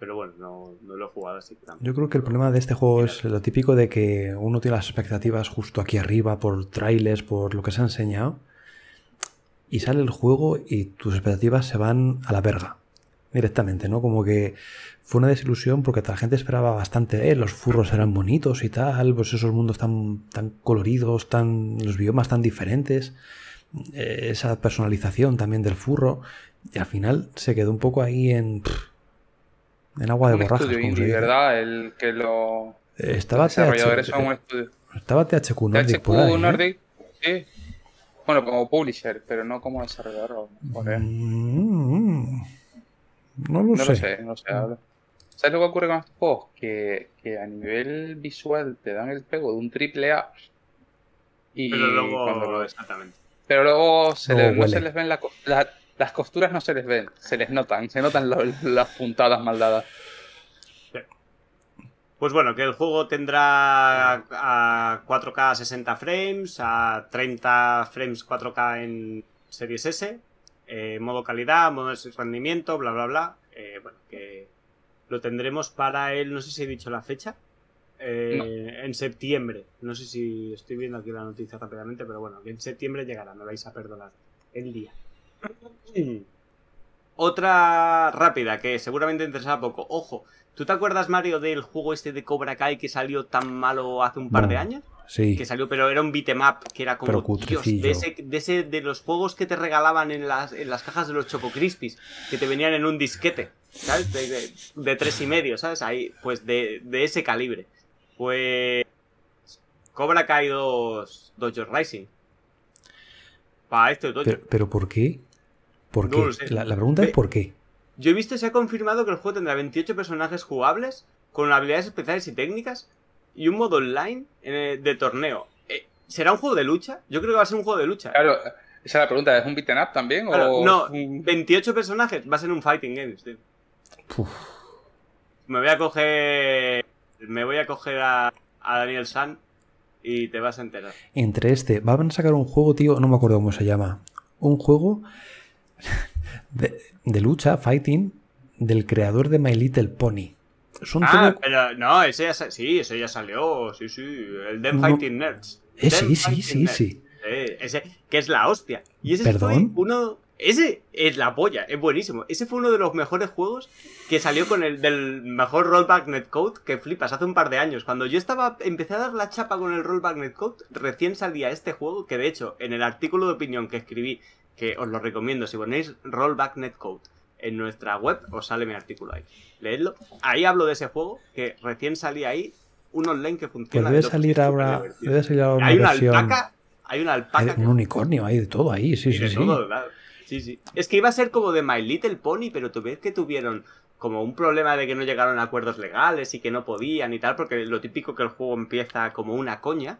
Pero bueno, no, no lo he jugado así que tampoco. Yo creo que el problema de este juego es lo típico de que uno tiene las expectativas justo aquí arriba por trailers, por lo que se ha enseñado, y sale el juego y tus expectativas se van a la verga directamente, ¿no? Como que fue una desilusión porque la gente esperaba bastante, eh, los furros eran bonitos y tal, pues esos mundos tan, tan coloridos, tan, los biomas tan diferentes, eh, esa personalización también del furro, y al final se quedó un poco ahí en, en agua de Un borrajas. estudio indie. ¿verdad? El que lo... Eh, Estaba, los desarrolladores TH, son un estudio. estaba THQ Nordic THQ por ahí, ¿eh? Nordic, sí. Bueno, como publisher, pero no como desarrollador. No lo No sé. lo sé, no sé. ahora. ¿Sabes lo que ocurre con estos juegos? Que, que a nivel visual te dan el pego de un triple A. Y Pero luego, cuando lo- exactamente. pero luego se Luego les- no se les ven la la- las costuras no se les ven, se les notan, se notan lo- las puntadas mal dadas. Pues bueno, que el juego tendrá a 4K a 60 frames, a 30 frames 4K en Series S, eh, modo calidad, modo de rendimiento, bla, bla, bla. Eh, bueno, que lo tendremos para el, no sé si he dicho la fecha, eh, en septiembre. No sé si estoy viendo aquí la noticia rápidamente, pero bueno, que en septiembre llegará, me vais a perdonar el día. Otra rápida que seguramente interesará poco. Ojo, ¿tú te acuerdas, Mario, del juego este de Cobra Kai que salió tan malo hace un par de años? Sí, Que salió, pero era un beatemap que era como Dios, de ese, de ese, de los juegos que te regalaban en las, en las cajas de los Choco Crispies, que te venían en un disquete, ¿sabes? De, de, de tres y medio, ¿sabes? Ahí, pues de, de ese calibre. Pues. Cobra Kai 2 Dojo Rising. Para este Dojo. pero, pero ¿por qué? ¿Por No qué? La, la pregunta es ¿por qué? Yo he visto se ha confirmado que el juego tendrá 28 personajes jugables, con habilidades especiales y técnicas, y un modo online eh, de torneo. Eh, ¿Será un juego de lucha? Yo creo que va a ser un juego de lucha. Claro, esa es la pregunta, ¿es un beaten up también? Claro, o no, es un- 28 personajes, va a ser un fighting game. tío. Uf, Me voy a coger. Me voy a coger a, a Daniel San y te vas a enterar. entre este, van a sacar un juego, tío, no me acuerdo cómo se llama. Un juego de, de lucha, fighting, del creador de My Little Pony. Son Ah, todo- pero no, ese ya, sí, ese ya salió. Sí, sí. El Dem No. Fighting Nerds. Eh, sí, sí, sí, Nerds. sí. Eh, ese, que es la hostia. Y ese ¿Perdón? fue uno. Ese es la polla, es buenísimo. Ese fue uno de los mejores juegos que salió con el del mejor rollback netcode que flipas hace un par de años. Cuando yo estaba, empecé a dar la chapa con el rollback netcode, recién salía este juego, que de hecho, en el artículo de opinión que escribí, que os lo recomiendo, si ponéis rollback netcode en nuestra web, os sale mi artículo ahí. Leedlo. Ahí hablo de ese juego, que recién salía ahí, un online que funciona. debe de salir ahora, debe salir ahora Hay una versión. alpaca, hay una hay alpaca. que un unicornio, hay de todo ahí, sí, sí, sí. todo, claro. Sí, sí. Es que iba a ser como de My Little Pony, pero tú ves que tuvieron como un problema de que no llegaron a acuerdos legales y que no podían y tal, porque lo típico que el juego empieza como una coña.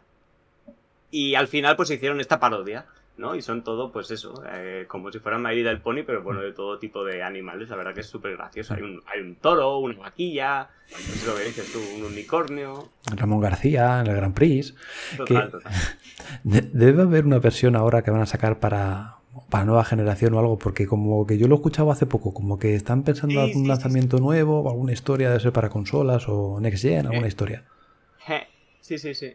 Y al final pues hicieron esta parodia, ¿no? Y son todo, pues eso, eh, como si fueran My Little Pony, pero bueno, de todo tipo de animales. La verdad que es súper gracioso. Hay un, hay un toro, una vaquilla, no sé lo que dices tú, un unicornio. Ramón García, en el Grand Prix. Total, Que- total. De- debe haber una versión ahora que van a sacar para, para nueva generación o algo, porque como que yo lo escuchaba hace poco, como que están pensando Sí, en algún sí, sí, lanzamiento nuevo, o alguna historia de ser para consolas o Next Gen, alguna Eh. historia. Je, Sí, sí, sí.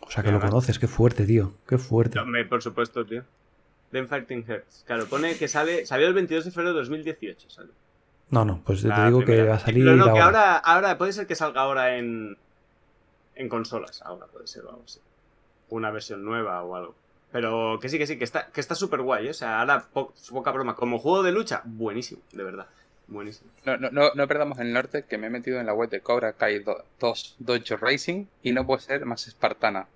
O sea que lo conoces, qué fuerte, tío, qué fuerte. Hombre, por supuesto, tío. Then Fighting Hearts. Claro, pone que sale. Salió el 22 de febrero de 2018. Salió. No, no, pues te La digo que va a salir Pero no, que ahora. ahora, ahora puede ser que salga ahora en. En consolas. Ahora puede ser, vamos. sí. Una versión nueva o algo. Pero que sí, que sí, que está que está súper guay. ¿eh? O sea, ahora po- poca broma. Como juego de lucha, buenísimo, de verdad. Buenísimo. No, no, no, no perdamos el norte que me he metido en la web de Cobra Kai 2 Dojo Racing y no puede ser más espartana.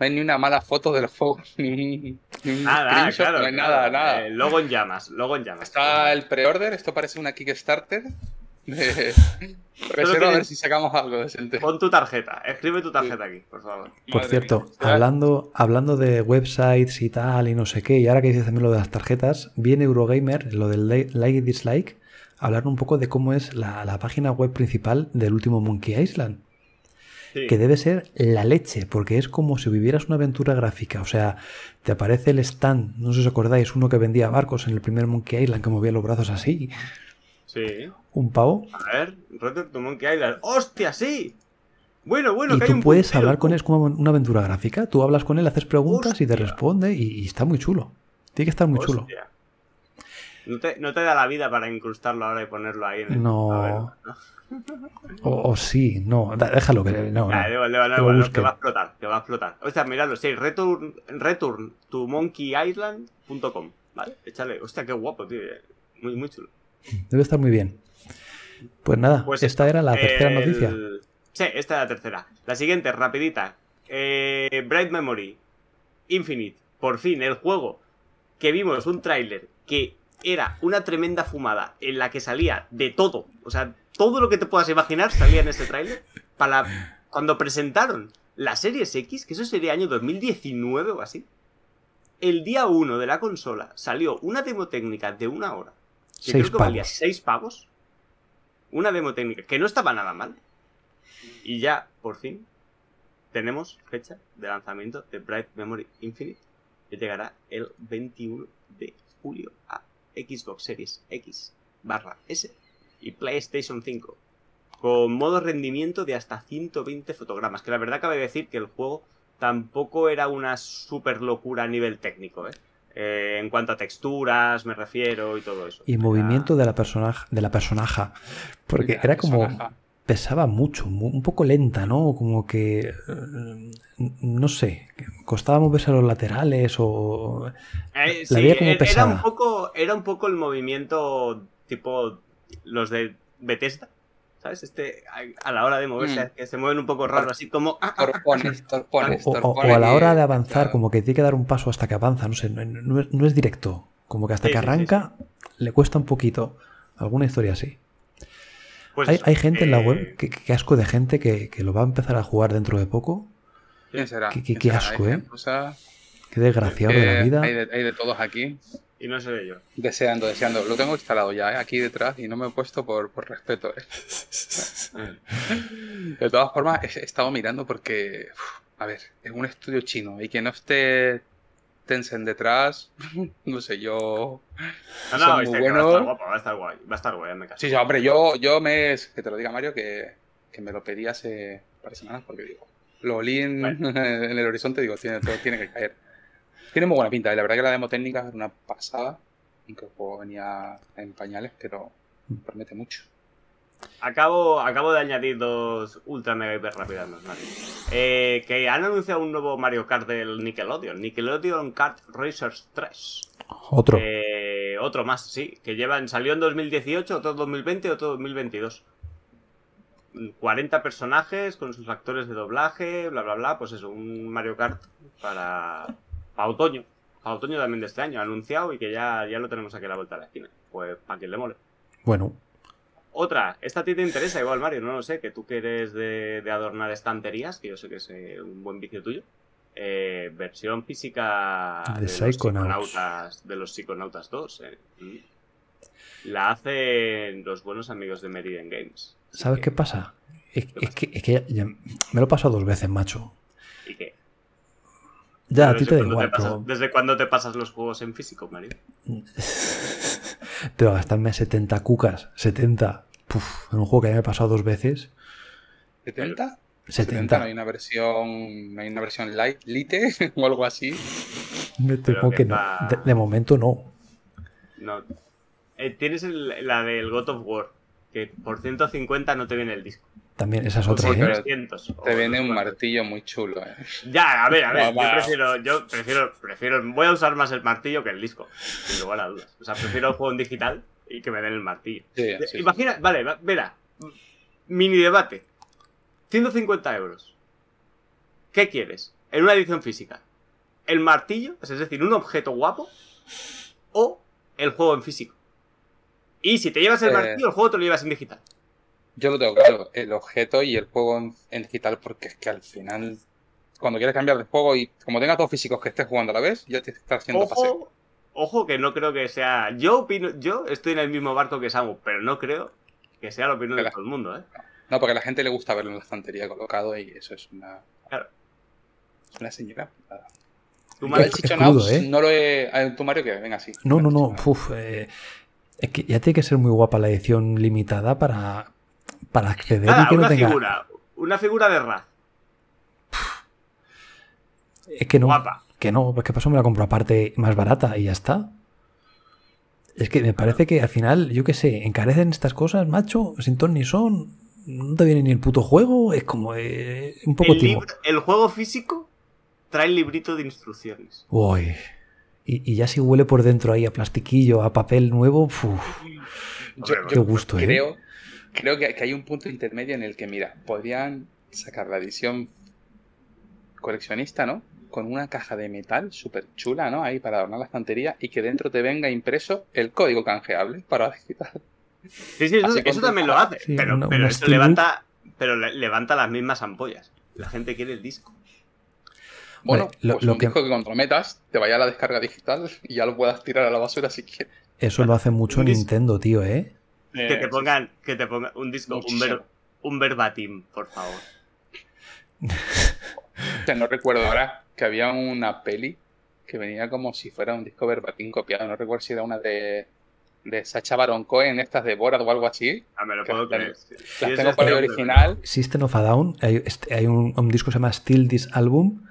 No hay ni una mala foto del juego, ni, ni Nada, screenshot, claro. no hay claro. nada, nada. Eh, logo en llamas, logo en llamas. Está el pre-order, esto parece una Kickstarter. Reserva a ver si sacamos algo decente. Pon tu tarjeta. Escribe tu tarjeta aquí, por favor. Por Madre cierto, mía. hablando, hablando de websites y tal y no sé qué, y ahora que dices también lo de las tarjetas, viene Eurogamer, lo del li- like y dislike, hablar un poco de cómo es la, la página web principal del último Monkey Island. Sí. que debe ser la leche, porque es como si vivieras una aventura gráfica. O sea, te aparece el stand, no sé si os acordáis, uno que vendía barcos en el primer Monkey Island que movía los brazos así. Sí. Un pavo. A ver, Return to Monkey Island. ¡Hostia, sí! Bueno, bueno, y que hay tú un puedes puntero. hablar con él, es como una aventura gráfica. Tú hablas con él, haces preguntas y te Hostia. responde y, y está muy chulo. Tiene que estar muy chulo. No te, no te da la vida para incrustarlo ahora y ponerlo ahí en el... No. A ver, ¿no? O, o sí, no, déjalo que no, Ya, no. que va a explotar, que va a explotar. O sea, miradlo, sí, return, return to monkeyisland.com, ¿vale? Échale, hostia, qué guapo, tío. Muy, muy chulo. Debe estar muy bien. Pues nada, Pues esta era la tercera El- noticia. Sí, esta es la tercera. La siguiente, rapidita. Eh, Bright Memory Infinite. Por fin, el juego que vimos un tráiler que era una tremenda fumada en la que salía de todo. O sea, todo lo que te puedas imaginar salía en ese tráiler. Para cuando presentaron la Series X, que eso sería año 2019 o así. El día 1 de la consola salió una demo técnica de una hora. Que Seis creo que valía pavos. 6 pavos. Una demo técnica que no estaba nada mal. Y ya, por fin, tenemos fecha de lanzamiento de Bright Memory Infinite, que llegará el 21 de julio a Xbox Series X barra S y PlayStation 5. Con modo rendimiento de hasta 120 fotogramas. Que la verdad cabe decir que el juego tampoco era una super locura a nivel técnico, ¿eh? Eh, en cuanto a texturas, me refiero y todo eso. Y Era- movimiento de la personaje, de la personaja. Porque era como. Pesaba mucho, mu- un poco lenta, ¿no? Como que, eh, no sé, costaba moverse a los laterales o... Eh, La sí, veía como era- era pesada. un poco era un poco el movimiento tipo los de Bethesda ¿sabes? este a, a la hora de moverse Mm. que se mueven un poco raro así como ah, ah, ah, Torpones, torpones, O, o- o torpones a la hora de avanzar, claro. como que tiene que dar un paso hasta que avanza, no sé, no, no es, no es directo, como que hasta Sí, que sí, sí, arranca le cuesta un poquito, alguna historia así. Pues hay, eso, hay gente en la eh, web, que, que asco de gente que, que lo va a empezar a jugar dentro de poco, ¿Quién será? Qué- qué- ¿Quién qué será? asco, Hay ¿eh? gente, o sea, qué desgraciado de la que vida. Hay de, hay de todos aquí. y no sé yo Deseando, deseando. Lo tengo instalado ya, ¿eh? aquí detrás y no me he puesto por, por respeto. ¿eh? De todas formas, he he estado mirando porque, uf, a ver, es un estudio chino y que no esté Tencent detrás, no sé, yo... no, no, muy que va a estar guapo va a estar guay va a estar guay ya me caso Sí, sí, hombre, yo, yo me... Que te lo diga Mario, que, que me lo pedí hace un par de semanas porque digo, lo olí en, Bueno. en el horizonte digo, tiene, todo tiene que caer. Tiene muy buena pinta y la verdad que la demo técnica es una pasada, aunque el juego venía en pañales, pero promete mucho. Acabo, acabo de añadir dos ultra mega hiper rápidas más, Mario. Eh, que han anunciado un nuevo Mario Kart del Nickelodeon. Nickelodeon Kart Racers 3. Otro. Eh, otro más, sí. Que llevan, salió en 2018, otro 2020, otro 2022. 40 personajes con sus actores de doblaje, bla, bla, bla. Pues eso, un Mario Kart para, para otoño. Para otoño también de este año, anunciado y que ya, ya lo tenemos aquí a la vuelta de la esquina. Pues para quien le mole. Bueno, Otra, esta a ti te interesa igual, Mario, no lo sé, que tú que eres de, de adornar estanterías, que yo sé que es eh, un buen vicio tuyo. Eh, versión física De los Psychonauts. psiconautas, de los Psiconautas 2. eh. Mm. La hacen los buenos amigos de Meridian Games. ¿sabes que- qué pasa? Es, es que, es que ya- ya- me lo he pasado dos veces, macho. ¿Y qué? Ya, a ti te da igual, pasas- pero ¿Desde cuándo te pasas los juegos en físico, Mario? Pero gastarme 70 cucas, 70, puf, en un juego que ya me he pasado dos veces, ¿70? 70. no hay una versión, no hay una versión light, lite o algo así. Me temo que que no. va- De, de momento no. No. Eh, tienes el- la del God of War, que por 150 no te viene el disco. También esa es O otra, por sí, ¿eh? pero 300, o Te viene no sé un martillo muy chulo, ¿eh? Ya, a ver, a ver, yo prefiero, yo prefiero, prefiero, voy a usar más el martillo que el disco, sin lugar a dudas. O sea, prefiero el juego en digital y que me den el martillo. Sí, sí, Imagina, vale, va- verá, mini debate, 150 euros. ¿Qué quieres? En una edición física, el martillo, es decir, un objeto guapo, o el juego en físico. Y si te llevas el Eh. martillo, el juego te lo llevas en digital. Yo lo tengo claro, el objeto y el juego en, en digital, porque es que al final, cuando quieres cambiar de juego y como tengas dos físicos que estés jugando a la vez, ya te estás haciendo paseo. Ojo, que no creo que sea. Yo opino, yo estoy en el mismo barco que Samu, pero no creo que sea la opinión de todo el mundo, ¿eh? No, porque a la gente le gusta verlo en la estantería colocado y eso es una, Claro. es una señora. Yo Mario, crudo, ¿eh? no lo he... ¿Tú, Mario, qué? Venga, sí. No, no, no. Uf, eh, Es que ya tiene que ser muy guapa la edición limitada para, para acceder y que no una tenga. figura. Una figura de Raz. Es que no. Guapa. Que no, pues que pasó me la compro aparte más barata y ya está. Es que me parece que al final, yo qué sé, encarecen estas cosas, macho, sin ton ni son. No te viene ni el puto juego, es como eh, un poco El, libro- el juego físico trae el librito de instrucciones. Uy. Y, y ya si huele por dentro ahí a plastiquillo, a papel nuevo, uf, Yo, qué gusto, ¿eh? creo, creo que, que hay un punto intermedio en el que, mira, podrían sacar la edición coleccionista, ¿no? Con una caja de metal súper chula, ¿no? Ahí para adornar la estantería y que dentro te venga impreso el código canjeable para digital. Sí, sí, eso, también lo hace. Sí, pero una- pero una eso levanta, pero le- levanta las mismas ampollas. La gente quiere el disco. Bueno, Vale, lo- pues lo un que- disco que comprometas, te vaya a la descarga digital y ya lo puedas tirar a la basura si quieres. eso lo hace mucho Nintendo, tío, ¿eh? Que te pongan, que te pongan un disco, un, ver- un verbatim, por favor. O sea, no recuerdo ahora que había una peli que venía como si fuera un disco verbatim copiado. No recuerdo si era una de, de Sacha Baron Cohen, estas de Borat o algo así. Ah, me lo puedo las- creer. Sí, Las tengo por el original. System of a Down, hay, este- hay un, un disco que se llama Still This Album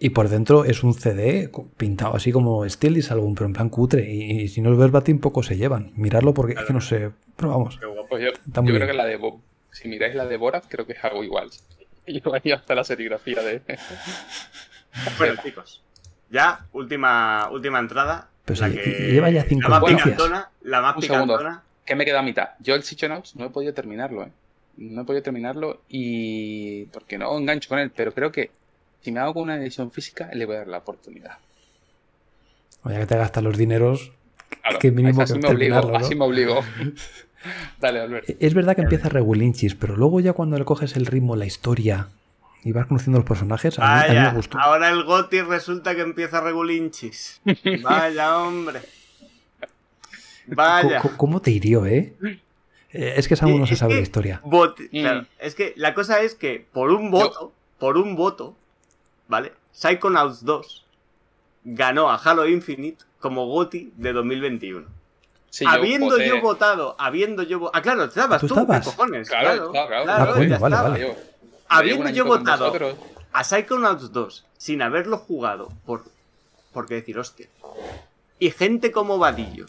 y por dentro es un CD pintado así como Still This Album, pero en plan cutre. Y, y si no es verbatim, poco se llevan. Mirarlo porque es que no sé. Pero vamos, Qué guapo. Pues yo, Está yo muy creo bien. que la de Bo- si miráis la de Borat, creo que es algo igual. Y ahí hasta la serigrafía de. Bueno, chicos. Ya, última, última entrada. Pero la si que, lleva ya cinco la más picantona. La más Un segundo. picantona. que me queda a mitad. Yo el Psychonauts no he podido terminarlo, ¿eh? No he podido terminarlo y. porque no engancho con él, pero creo que si me hago con una edición física, le voy a dar la oportunidad. ya que te gastas los dineros. Claro, que mínimo así que me obligo, ¿no? así me obligo. Dale, Albert. Es verdad que empieza regulinchis, pero luego ya cuando le coges el ritmo, la historia y vas conociendo los personajes, a mí, a mí me gustó. ahora el Goti resulta que empieza regulinchis. Vaya, hombre. Vaya. ¿Cómo, cómo te hirió, eh? Eh, Es que aún no se sabe que- la historia. Mm. claro, es que la cosa es que por un voto, por un voto, ¿vale? Psychonauts 2 ganó a Halo Infinite como GOTI de 2021. Sí, habiendo yo votado, habiendo yo Ah, claro, estabas ¿Tú tú, estabas? ¿qué cojones? Claro, Claro, claro, claro. claro, Ah, vale, vale. Yo- Habiendo yo votado vosotros. a Psychonauts 2 sin haberlo jugado por porque decir, hostia. Y gente como Vadillo.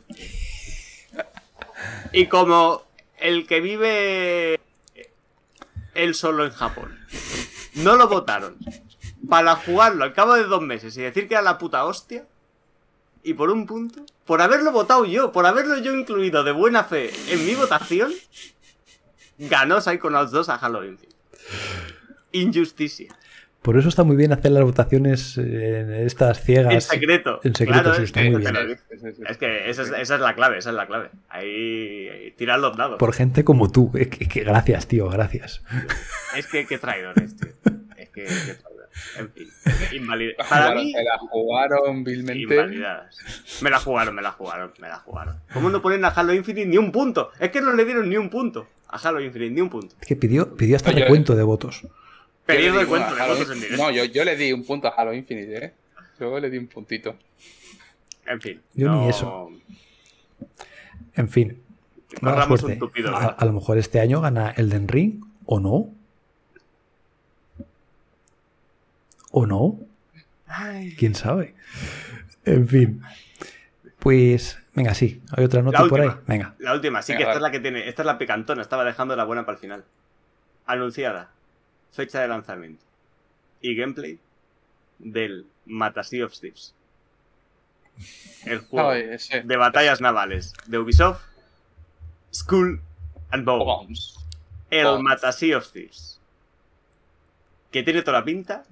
Y como el que vive él solo en Japón. No lo votaron. Para jugarlo al cabo de dos meses y decir que era la puta hostia. Y por un punto, por haberlo votado yo, por haberlo yo incluido de buena fe en mi votación, ganó Psychonauts 2 a Infinite. Injusticia. Por eso está muy bien hacer las votaciones eh, en estas ciegas. En secreto. En secreto, Claro, sí, es está que- muy bien. pero Es que esa es, esa es la clave, esa es la clave. Ahí, ahí tirar los dados. Por gente como tú. Es que, que gracias, tío, gracias. Es que qué traidores, tío. Es que qué traidores. En fin, invalid- La Para jugaron- mí, se la jugaron vilmente. invalidadas. Me la jugaron, me la jugaron, me la jugaron. ¿Cómo no ponen a Halo Infinite ni un punto? Es que no le dieron ni un punto a Halo Infinite, ni un punto. Es que pidió, pidió hasta recuento de votos. Yo le Periodo de votos en directo. No, yo, yo le di un punto a Halo Infinite, ¿eh? Yo le di un puntito. En fin. Yo ni no- eso. En fin. Mala Corramos suerte. un tupido A, a lo mejor este año gana Elden Ring, o no. ¿O no? ¿Quién sabe? En fin. Pues, venga, sí. ¿Hay otra nota por ahí? Venga. La última, sí Venga, que esta es la que tiene. Esta es la picantona, estaba dejando la buena para el final. Anunciada. Fecha de lanzamiento. Y gameplay del Mata Sea of Thieves. El juego Ay, ese. de batallas navales de Ubisoft, Skull and Bones. Bones. El Bones. Mata Sea of Thieves. Que tiene toda la pinta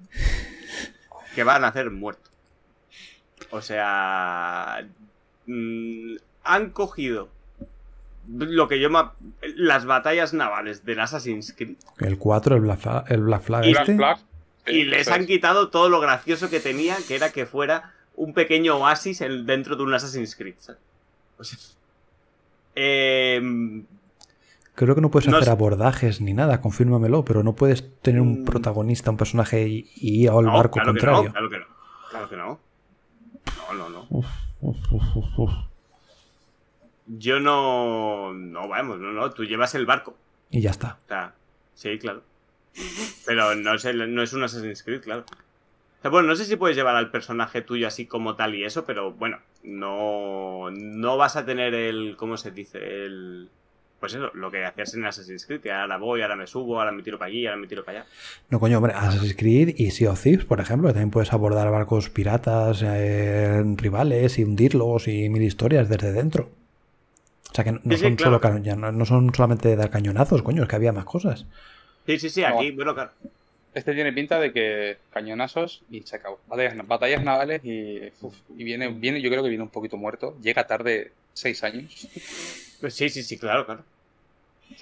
que van a hacer muerto. O sea. mm, han cogido lo que yo ma- las batallas navales del Assassin's Creed El 4, el Black Flag, el Black Flag Y Black este. Flag. y les han quitado todo lo gracioso que tenía, que era que fuera un pequeño oasis en- dentro de un Assassin's Creed. O sea, em, Creo que no puedes No hacer abordajes ni nada, confírmamelo, pero no puedes tener un Mm. protagonista, un personaje y, y ir al no, barco claro que contrario. no, claro que no. Claro que no. No, no, no. Uf, uf, uf, uf, uf. Yo no. No, vamos, no, no. Tú llevas el barco. Y ya está. O sea, sí, claro. Pero no es, el- no es un Assassin's Creed, claro. O sea, bueno, no sé si puedes llevar al personaje tuyo así como tal y eso, pero bueno, no, no vas a tener el, ¿cómo se dice? El, pues eso, lo que hacías en Assassin's Creed, que ahora voy, ahora me subo, ahora me tiro para allí, ahora me tiro para allá. No, coño, hombre, Assassin's Creed y Sea of Thieves, por ejemplo, que también puedes abordar barcos piratas, eh, rivales y hundirlos y mil historias desde dentro. O sea que no, sí, son claro. solo caño- ya no, no son solamente dar cañonazos, coño, es que había más cosas. Sí, sí, sí, aquí, bueno, claro. Este tiene pinta de que cañonazos y se acabó. Batallas, batallas navales y, uf, y viene, viene, yo creo que viene un poquito muerto. Llega tarde seis años. Pues sí, sí, sí, claro, claro.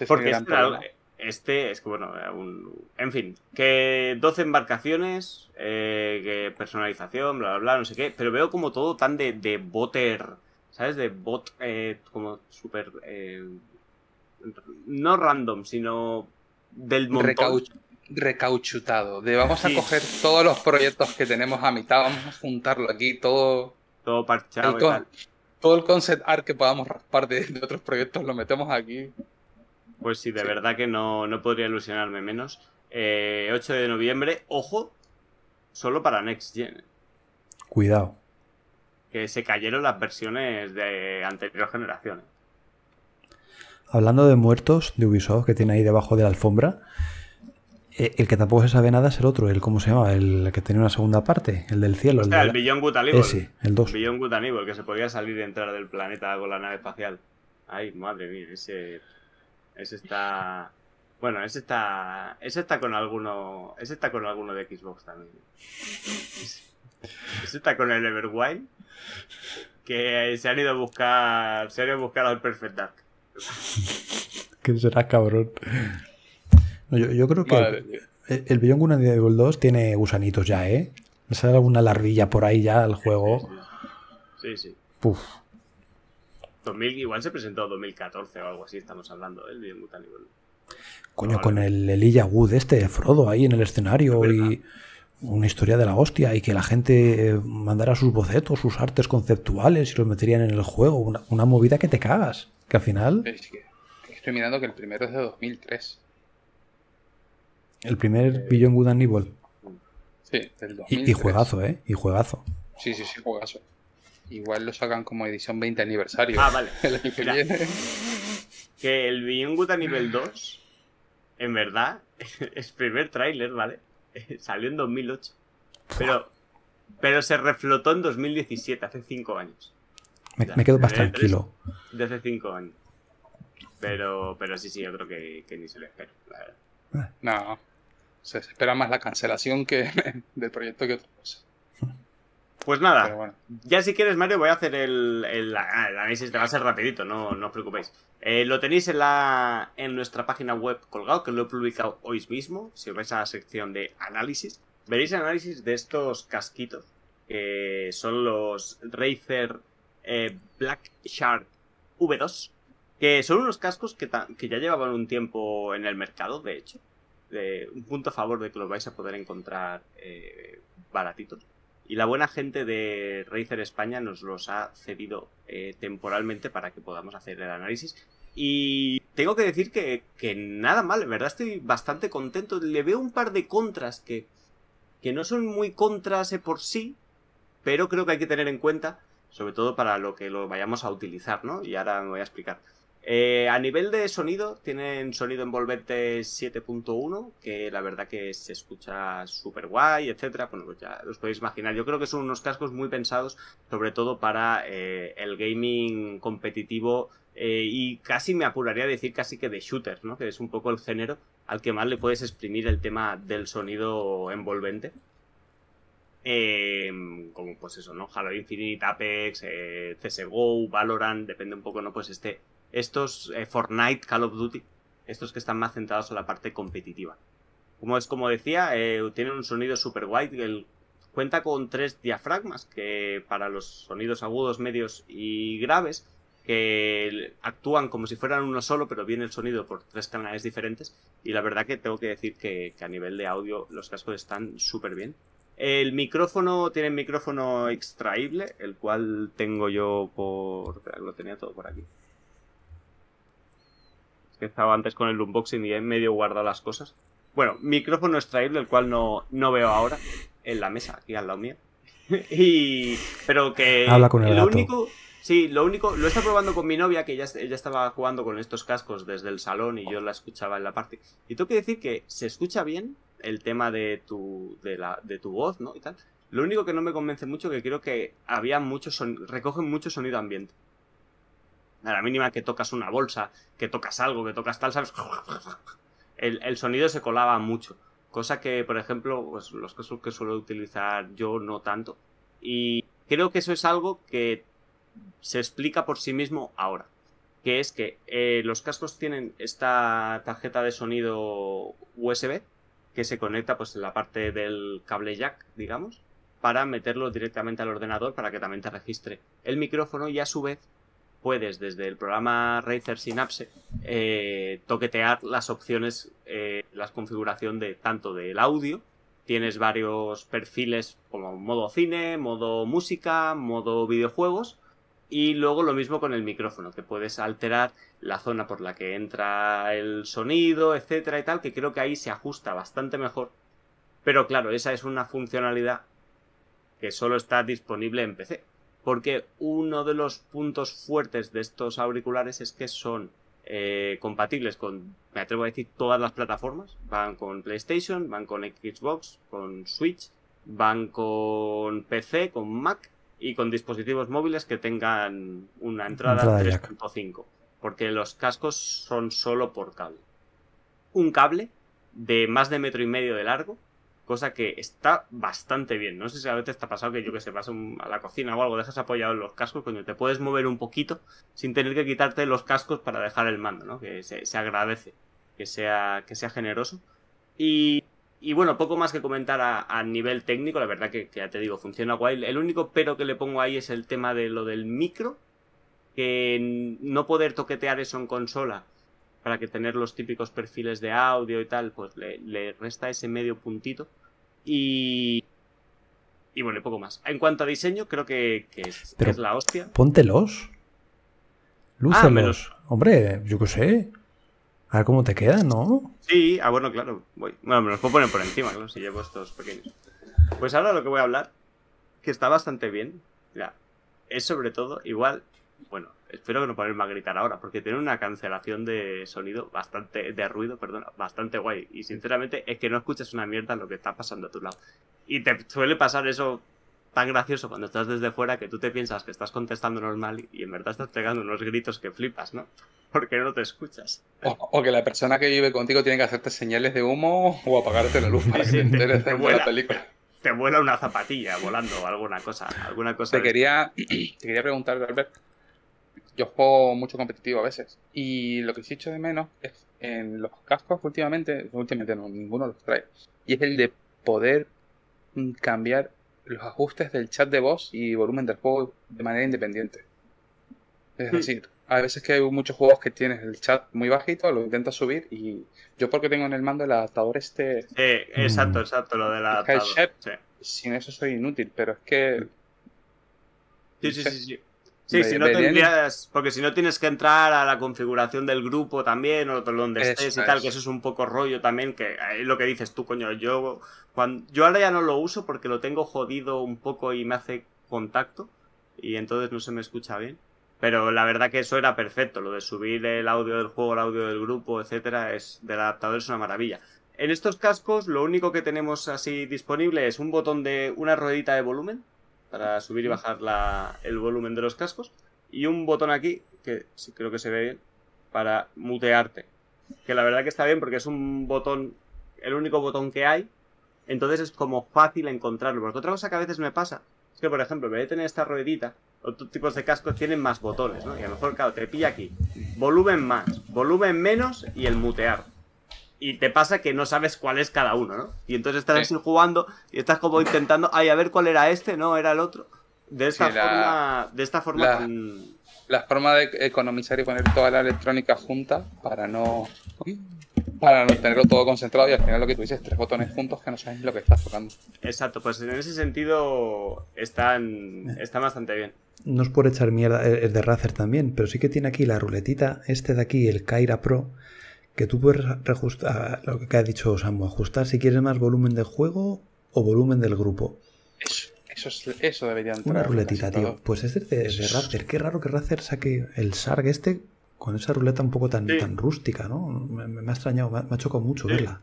Porque este, este es que, bueno, un... en fin, que 12 embarcaciones, eh, que personalización, bla, bla, bla, no sé qué, pero veo como todo tan de, de boter, ¿sabes? De bot, eh, como súper... eh, no random, sino del montón. Recauch- recauchutado. De vamos a coger todos los proyectos que tenemos a mitad, vamos a juntarlo aquí, todo, Todo parchado y tal. Todo el concept art que podamos raspar de, de otros proyectos lo metemos aquí. Pues sí, de Sí. verdad que no, no podría ilusionarme menos. Eh, 8 de noviembre, ojo, solo para Next Gen. Cuidado. Que se cayeron las versiones de anterior generación. Hablando de muertos de Ubisoft que tiene ahí debajo de la alfombra, el que tampoco se sabe nada es el otro, el cómo se llama, el que tenía una segunda parte, el del cielo, el de el Beyond Good and Evil. ese, el 2. Beyond Good and Evil, que se podía salir y entrar del planeta con la nave espacial. Ay, madre mía, ese. Ese está. Bueno, ese está. Ese está con alguno. Ese está con alguno de Xbox también. Ese está con el Everwild. Que se han ido a buscar. Se han ido a buscar al Perfect Dark. Que será cabrón. No, yo, yo creo que Madre mía. el el Beyond Good and Evil 2 tiene gusanitos ya, ¿eh? Me sale alguna larvilla por ahí ya al juego. Sí, sí. Puf. 2000, igual se presentó 2014 o algo así, estamos hablando, ¿eh? el Beyond Good and Evil. Coño, Vale. con el Elijah Wood este, Frodo ahí en el escenario Es y una historia de la hostia y que la gente eh, mandara sus bocetos, sus artes conceptuales y los meterían en el juego. Una, una movida que te cagas. Que al final, Es que- estoy mirando que el primero es de 2003. El primer Beyond Good and Evil. Sí, del 2003. Y, y juegazo, ¿eh? Y juegazo. Sí, sí, sí, juegazo. Igual lo sacan como edición 20 aniversario. Ah, vale. El año que Mira. viene. Que el Beyond Good a nivel 2, en verdad, es primer tráiler, ¿vale? Salió en 2008. Pero, pero se reflotó en 2017, hace 5 años. Me, me quedo más tranquilo. De hace 5 años. Pero, pero sí, sí, yo creo que, que ni se le espera, la verdad. No. Se espera más la cancelación que del proyecto que otra cosa. Pues nada, bueno. Ya si quieres, Mario, voy a hacer el, el- ah, el análisis, te va a ser rapidito, no, no os preocupéis. Eh, lo tenéis en, la, en nuestra página web colgado, que lo he publicado hoy mismo. Si os vais a la sección de análisis, veréis el análisis de estos casquitos, que son los Razer eh, Black Shark V2, que son unos cascos que, que ya llevaban un tiempo en el mercado, de hecho. De, un punto a favor de que los vais a poder encontrar eh, baratitos. Y la buena gente de Razer España nos los ha cedido eh, temporalmente para que podamos hacer el análisis. Y tengo que decir que, nada mal, en verdad estoy bastante contento. Le veo un par de contras que, que no son muy contras eh, por sí, pero creo que hay que tener en cuenta, sobre todo para lo que lo vayamos a utilizar, ¿no? Y ahora me voy a explicar. Eh, a nivel de sonido, tienen sonido envolvente 7.1, que la verdad que se escucha súper guay, etcétera. Bueno, pues ya os podéis imaginar. Yo creo que son unos cascos muy pensados, sobre todo para eh, el gaming competitivo eh, y casi me apuraría a decir casi que de shooter, ¿no? Que es un poco el género al que más le puedes exprimir el tema del sonido envolvente. Eh, como pues eso, ¿no? Halo Infinite, Apex, eh, CSGO, Valorant, depende un poco, ¿no? Pues este, estos eh, Fortnite, Call of Duty, estos que están más centrados en la parte competitiva. Como es como decía, eh, tienen un sonido super guay. Cuenta con tres diafragmas que para los sonidos agudos, medios y graves que actúan como si fueran uno solo, pero viene el sonido por tres canales diferentes. Y la verdad que tengo que decir que, que a nivel de audio los cascos están súper bien. El micrófono tiene micrófono extraíble, el cual tengo yo por... Lo tenía todo por aquí. Que he estado antes con el unboxing y he medio guardado las cosas. Bueno, micrófono extraíble, el cual no, no veo ahora en la mesa, aquí al lado mío. y, pero que Habla con el lo gato. único, sí, lo único, lo está probando con mi novia, que ella, ella estaba jugando con estos cascos desde el salón y yo la escuchaba en la parte. Y tengo que decir que se escucha bien el tema de tu, de la, de tu voz, ¿no? Y tal. Lo único que no me convence mucho que creo que había mucho son, recogen mucho sonido ambiente. A la mínima que tocas una bolsa, que tocas algo, que tocas tal, ¿sabes? El, el sonido se colaba mucho. Cosa que, por ejemplo, pues, los casos que suelo utilizar yo no tanto. Y creo que eso es algo que se explica por sí mismo ahora. Que es que eh, los cascos tienen esta tarjeta de sonido USB que se conecta pues en la parte del cable jack, digamos, para meterlo directamente al ordenador para que también te registre el micrófono y a su vez puedes desde el programa Razer Synapse eh, toquetear las opciones, eh, la configuración de tanto del audio, tienes varios perfiles como modo cine, modo música, modo videojuegos y luego lo mismo con el micrófono, que puedes alterar la zona por la que entra el sonido, etcétera y tal, que creo que ahí se ajusta bastante mejor. Pero claro, esa es una funcionalidad que solo está disponible en PC. Porque uno de los puntos fuertes de estos auriculares es que son eh, compatibles con, me atrevo a decir, todas las plataformas. Van con PlayStation, van con Xbox, con Switch, van con PC, con Mac y con dispositivos móviles que tengan una entrada, Entrada jack. 3.5. Porque los cascos son solo por cable. Un cable de más de metro y medio de largo cosa que está bastante bien. No sé si a veces te ha pasado que yo que sé, vas a la cocina o algo, dejas apoyado en los cascos, coño, te puedes mover un poquito sin tener que quitarte los cascos para dejar el mando, ¿no? Que se, agradece que sea, que sea generoso. Y, bueno, poco más que comentar a, a nivel técnico, la verdad que, que ya te digo, funciona guay. El único pero que le pongo ahí es el tema de lo del micro, que no poder toquetear eso en consola para que tener los típicos perfiles de audio y tal, pues le, le resta ese medio puntito. Y. Y bueno, y poco más. En cuanto a diseño, creo que, que es, que Pero- es la hostia. Póntelos. Lúcelos. Ah, menos- Hombre, yo qué sé. A ver cómo te quedan, ¿no? Sí, ah, bueno, claro. Voy. Bueno, me los puedo poner por encima, claro, si llevo estos pequeños. Pues ahora lo que voy a hablar, que está bastante bien, es sobre todo, igual, bueno, espero que no ponerme a gritar ahora, porque tiene una cancelación de sonido bastante, de ruido, perdón, bastante guay. Y sinceramente es que no escuchas una mierda lo que está pasando a tu lado. Y te suele pasar eso tan gracioso cuando estás desde fuera que tú te piensas que estás contestando normal y en verdad estás pegando unos gritos que flipas, ¿no? Porque no te escuchas. O, o que la persona que vive contigo tiene que hacerte señales de humo o apagarte la luz para Sí, que sí, te te- enteres te de vuela. la película. te vuela una zapatilla volando o alguna cosa, alguna cosa. Te de- quería, te quería preguntar, Albert. Yo juego mucho competitivo a veces. Y lo que sí echo de menos es en los cascos últimamente, últimamente no, ninguno los trae. Y es el de poder cambiar los ajustes del chat de voz y volumen del juego de manera independiente. Es Hmm. decir, hay veces que hay muchos juegos que tienes el chat muy bajito, lo intentas subir y yo porque tengo en el mando el adaptador este, Sí, exacto, exacto, lo de la El headset. Sí. sin eso soy inútil, pero es que Sí, sí, sí, sí. Sí, si no tendrías. Porque si no tienes que entrar a la configuración del grupo también, o donde Eso estés y tal, que eso es un poco rollo también, que es lo que dices tú, coño. Yo, cuando, yo ahora ya no lo uso porque lo tengo jodido un poco y me hace contacto, y entonces no se me escucha bien. Pero la verdad que eso era perfecto, lo de subir el audio del juego, el audio del grupo, etcétera, es del adaptador es una maravilla. En estos cascos, lo único que tenemos así disponible es un botón de una ruedita de volumen para subir y bajar la- el volumen de los cascos y un botón aquí que sí creo que se ve bien para mutearte. Que la verdad que está bien porque es un botón, el único botón que hay, entonces es como fácil encontrarlo. Porque otra cosa que a veces me pasa es que, por ejemplo, en vez de tener esta ruedita, otros tipos de cascos tienen más botones, ¿no? Y a lo mejor, claro, te pilla aquí volumen más, volumen menos y el mutear. Y te pasa que no sabes cuál es cada uno, ¿no? Y entonces estás Sí. así jugando y estás como intentando, ay, a ver cuál era este, no, era el otro. De esta Sí, la- forma, de esta forma la- con- la forma de economizar y poner toda la electrónica junta para no Para no tenerlo todo concentrado y al final lo que tú dices, tres botones juntos que no sabes lo que estás tocando. Exacto, pues en ese sentido están, están bastante bien. No es por echar mierda, es de Razer también, pero sí que tiene aquí la ruletita, este de aquí, el Kaira Pro, que tú puedes reajustar, lo que ha dicho Samu, ajustar si quieres más volumen de juego o volumen del grupo. Eso, eso, eso debería entrar. Una ruletita, tío. Pues este es de, de Razer. Qué raro que Razer saque el Sarg este con esa ruleta un poco tan, tan rústica, ¿no? Me, ha extrañado, me ha, chocado mucho verla.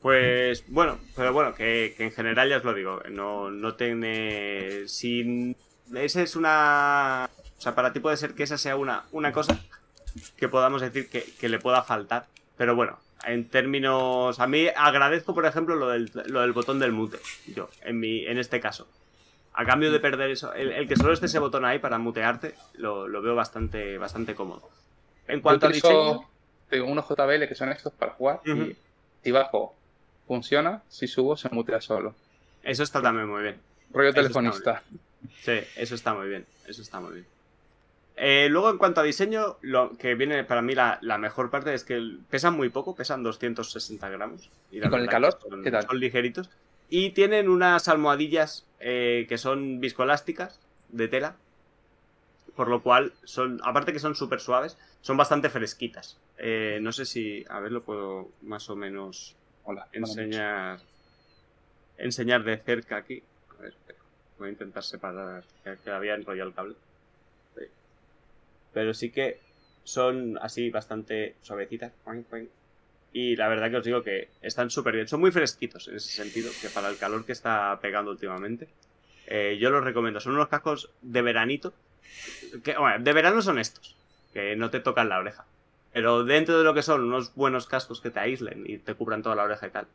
Pues bueno, pero bueno, que, en general ya os lo digo, no, no tiene. Si esa es una. O sea, para ti puede ser que esa sea una, una cosa que podamos decir que, le pueda faltar. Pero bueno, en términos. A mí agradezco, por ejemplo, lo del, lo del botón del mute. Yo, en, mi, en este caso. A cambio de perder eso. El, que solo esté ese botón ahí para mutearte, lo, veo bastante, bastante cómodo. En cuanto a diseño. Tengo unos JBL que son estos para jugar. y si bajo funciona, si subo se mutea solo. Eso está también muy bien. Rollo telefonista. Sí, eso está muy bien. Eso está muy bien. Eh, luego, en cuanto a diseño, lo que viene para mí la, mejor parte es que pesan muy poco, pesan 260 gramos. ¿Y, con el calor? Son, ¿Qué tal? Son ligeritos. Y tienen unas almohadillas eh, que son viscoelásticas de tela. Por lo cual, son aparte que son súper suaves, son bastante fresquitas. Eh, no sé si, a ver, lo puedo más o menos Hola, enseñar, enseñar de cerca aquí. A ver, voy a intentar separar que había enrollado el cable. Pero sí que son así bastante suavecitas. Y la verdad que os digo que están súper bien. Son muy fresquitos en ese sentido, que para el calor que está pegando últimamente. Eh, yo los recomiendo. Son unos cascos de veranito. Que, de verano son estos. Que no te tocan la oreja. Pero dentro de lo que son unos buenos cascos que te aíslen y te cubran toda la oreja y tal,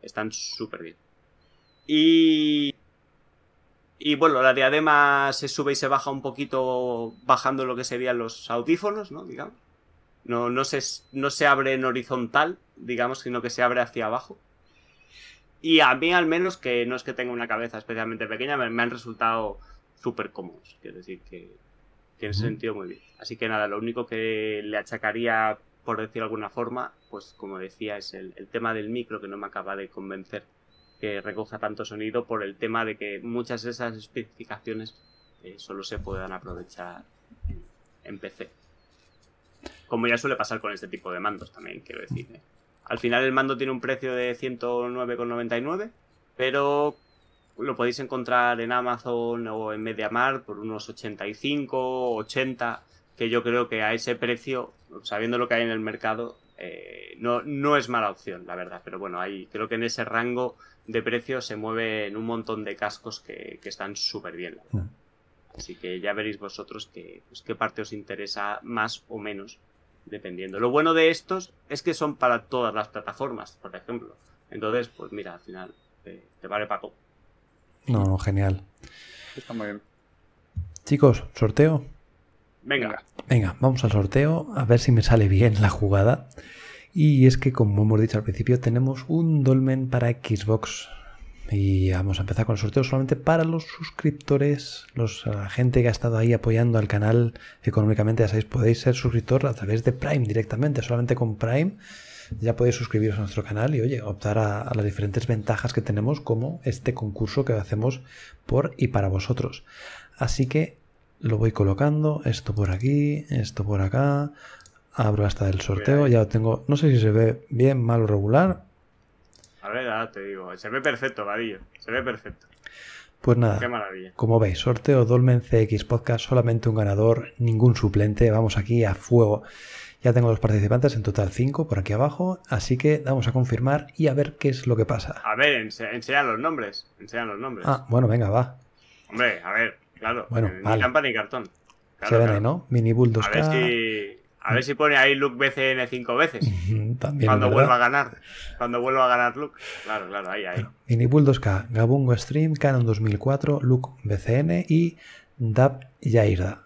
están súper bien. Y y bueno, la diadema se sube y se baja un poquito bajando lo que serían los audífonos, ¿no? Digamos. No, no, se, no se abre en horizontal, digamos, sino que se abre hacia abajo. Y a mí al menos, que no es que tenga una cabeza especialmente pequeña, me, han resultado súper cómodos. Quiero decir que, tiene sentido muy bien. Así que nada, lo único que le achacaría, por decir de alguna forma, pues como decía, es el tema del micro que no me acaba de convencer que recoja tanto sonido por el tema de que muchas de esas especificaciones eh, solo se puedan aprovechar en PC. Como ya suele pasar con este tipo de mandos también, quiero decir. ¿eh? Al final el mando tiene un precio de 109,99, pero lo podéis encontrar en Amazon o en MediaMarkt por unos 85, 80, que yo creo que a ese precio, sabiendo lo que hay en el mercado, eh, no, no es mala opción, la verdad. Pero bueno, ahí creo que en ese rango de precio se mueven un montón de cascos que, están súper bien. Mm. Así que ya veréis vosotros que, pues, qué parte os interesa más o menos, dependiendo. Lo bueno de estos es que son para todas las plataformas, por ejemplo. Entonces, pues mira, al final te, vale para todo. No, no, genial. Está muy bien. Chicos, sorteo. Venga. Venga, vamos al sorteo, a ver si me sale bien la jugada. Y es que, como hemos dicho al principio, tenemos un dolmen para Xbox. Y vamos a empezar con el sorteo solamente para los suscriptores, los, la gente que ha estado ahí apoyando al canal económicamente. Ya sabéis, podéis ser suscriptor a través de Prime directamente, solamente con Prime. Ya podéis suscribiros a nuestro canal y, oye, optar a, las diferentes ventajas que tenemos, como este concurso que hacemos por y para vosotros. Así que lo voy colocando, esto por aquí, esto por acá, Abro hasta el sorteo, ya lo tengo. No sé si se ve bien, mal o regular. A ver, ahora te digo. Se ve perfecto, Vadillo. Se ve perfecto. Pues nada, Qué maravilla. como veis, sorteo Dolmen CX Podcast, solamente un ganador, ningún suplente. Vamos aquí a fuego. Ya tengo los participantes, en total 5 por aquí abajo, así que vamos a confirmar y a ver qué es lo que pasa. A ver, enseñan los nombres. Enseñan los nombres. Ah, bueno, venga, va. Hombre, a ver, claro. Bueno, ni vale. ni cartón. se ven, ¿no? Mini Bull 2K. A ver si a ver si pone ahí Luke BCN cinco veces. También, cuando vuelva a ganar. Cuando vuelva a ganar Luke. Claro, claro, ahí, ahí. Minibull 2K, Gabungo Stream, Canon 2004, Luke BCN y Dab Yairda.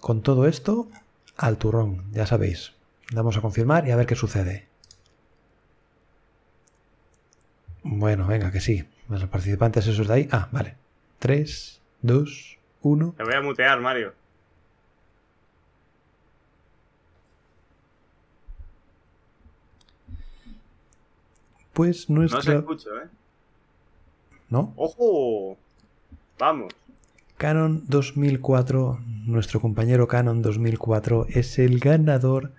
Con todo esto, al turrón, ya sabéis. Vamos a confirmar y a ver qué sucede. Bueno, venga, que sí. Los participantes esos de ahí. Ah, vale. 3, 2, 1. Te voy a mutear, Mario. pues nuestro... No se escucho, ¿eh? ¿No? ¡Ojo! Vamos. Canon 2004, nuestro compañero Canon 2004 es el ganador,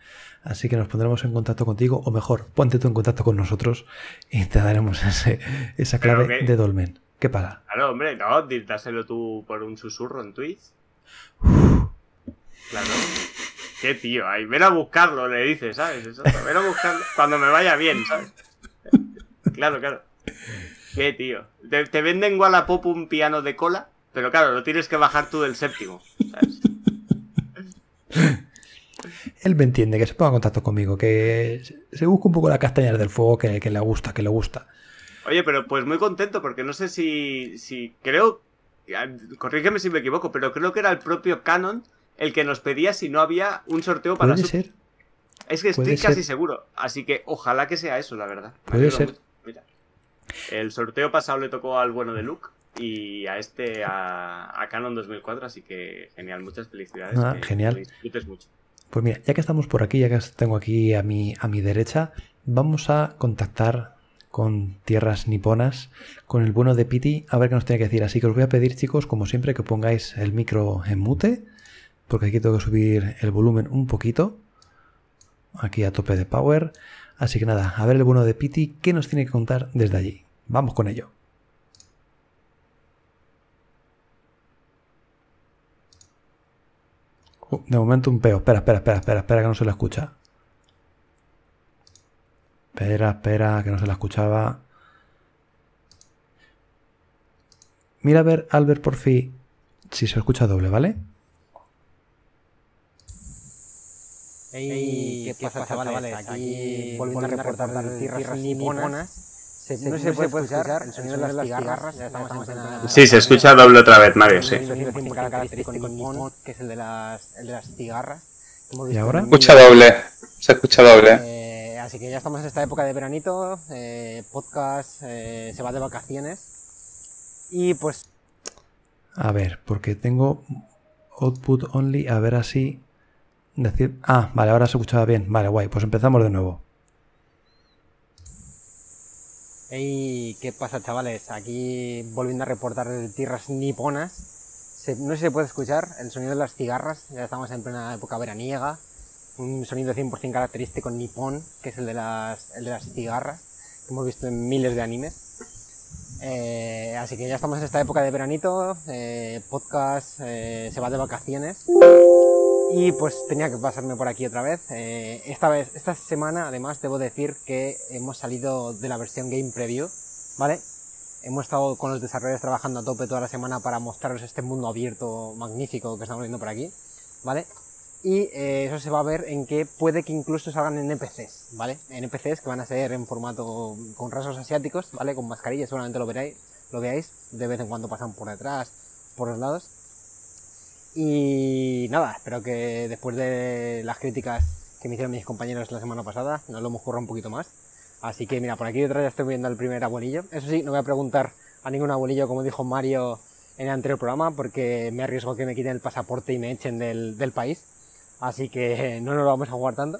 así que nos pondremos en contacto contigo, o mejor, ponte tú en contacto con nosotros y te daremos ese- esa ¿Pero clave de Dolmen. ¿Qué pasa? Claro, hombre, no, dáselo tú por un susurro en Twitch. Claro. Qué tío, ahí, ven a buscarlo, le dices, ¿sabes? Eso, ven a buscarlo cuando me vaya bien, ¿sabes? Claro, claro. Qué tío. Te, te venden Wallapop un piano de cola, pero claro, lo tienes que bajar tú del séptimo, ¿sabes? Él me entiende, que se ponga en contacto conmigo, que se- busca un poco la castaña del fuego que, que le gusta, que le gusta. Oye, pero pues muy contento porque no sé si, si creo, corrígeme si me equivoco, pero creo que era el propio Canon el que nos pedía si no había un sorteo para Puede ser, Es que estoy casi ser. seguro. Así que ojalá que sea eso, la verdad. Me Puede ser. Mira. El sorteo pasado le tocó al bueno de Luke y a este a, a Canon 2004, así que genial, muchas felicidades. Ah, que genial. disfrutes mucho. Pues mira, ya que estamos por aquí, ya que tengo aquí a mi, a mi derecha, vamos a contactar con tierras niponas, con el bueno de Piti, a ver qué nos tiene que decir. Así que os voy a pedir, chicos, como siempre, que pongáis el micro en mute, porque aquí tengo que subir el volumen un poquito, aquí a tope de power. Así que nada, a ver el bueno de Piti, qué nos tiene que contar desde allí. Vamos con ello. Uh, de momento un peo. Espera, espera, espera, espera, espera, que no se la escucha. Espera, espera, que no se la escuchaba. Mira a ver, Albert, por fin, si se escucha doble, ¿vale? Ey, ¿qué, pasa, chavales? Aquí volviendo a reportar de tierras niponas. Se, no, se puede escuchar el sonido de las cigarras. Ya estamos en plena- Sí, se escucha doble otra vez, Mario, sí. Muy característico nipón, que es el de las, el de las cigarras. ¿Y ahora? Escucha doble. Se escucha doble. Eh, así que ya estamos en esta época de veranito. eh, podcast eh, se va de vacaciones. Y pues A ver, porque tengo output only, a ver así. Decir. Ah, vale, ahora se escuchaba bien. Vale, guay, pues empezamos de nuevo. Ey, ¿qué pasa, chavales? Aquí volviendo a reportar de tierras niponas. Se- no sé si se puede escuchar el sonido de las cigarras. Ya estamos en plena época veraniega. Un sonido 100% característico nipón, que es el de las, el de las cigarras, que hemos visto en miles de animes. Eh, así que ya estamos en esta época de veranito. eh, podcast eh, se va de vacaciones. Y pues tenía que pasarme por aquí otra vez. Esta vez, esta semana, además, debo decir que hemos salido de la versión Game Preview, ¿vale? Hemos estado con los desarrolladores trabajando a tope toda la semana para mostraros este mundo abierto magnífico que estamos viendo por aquí, ¿vale? Y eh, eso se va a ver en que puede que incluso salgan NPCs, ¿vale? NPCs que van a ser en formato con rasgos asiáticos, ¿vale? Con mascarillas, seguramente lo veréis, lo veáis, de vez en cuando pasan por detrás, por los lados. Y nada, espero que después de las críticas que me hicieron mis compañeros la semana pasada, nos lo hemos currado un poquito más. Así que mira, por aquí detrás ya estoy viendo el primer abuelillo. Eso sí, no voy a preguntar a ningún abuelillo, como dijo Mario en el anterior programa, porque me arriesgo que me quiten el pasaporte y me echen del país. Así que no nos lo vamos a jugar tanto.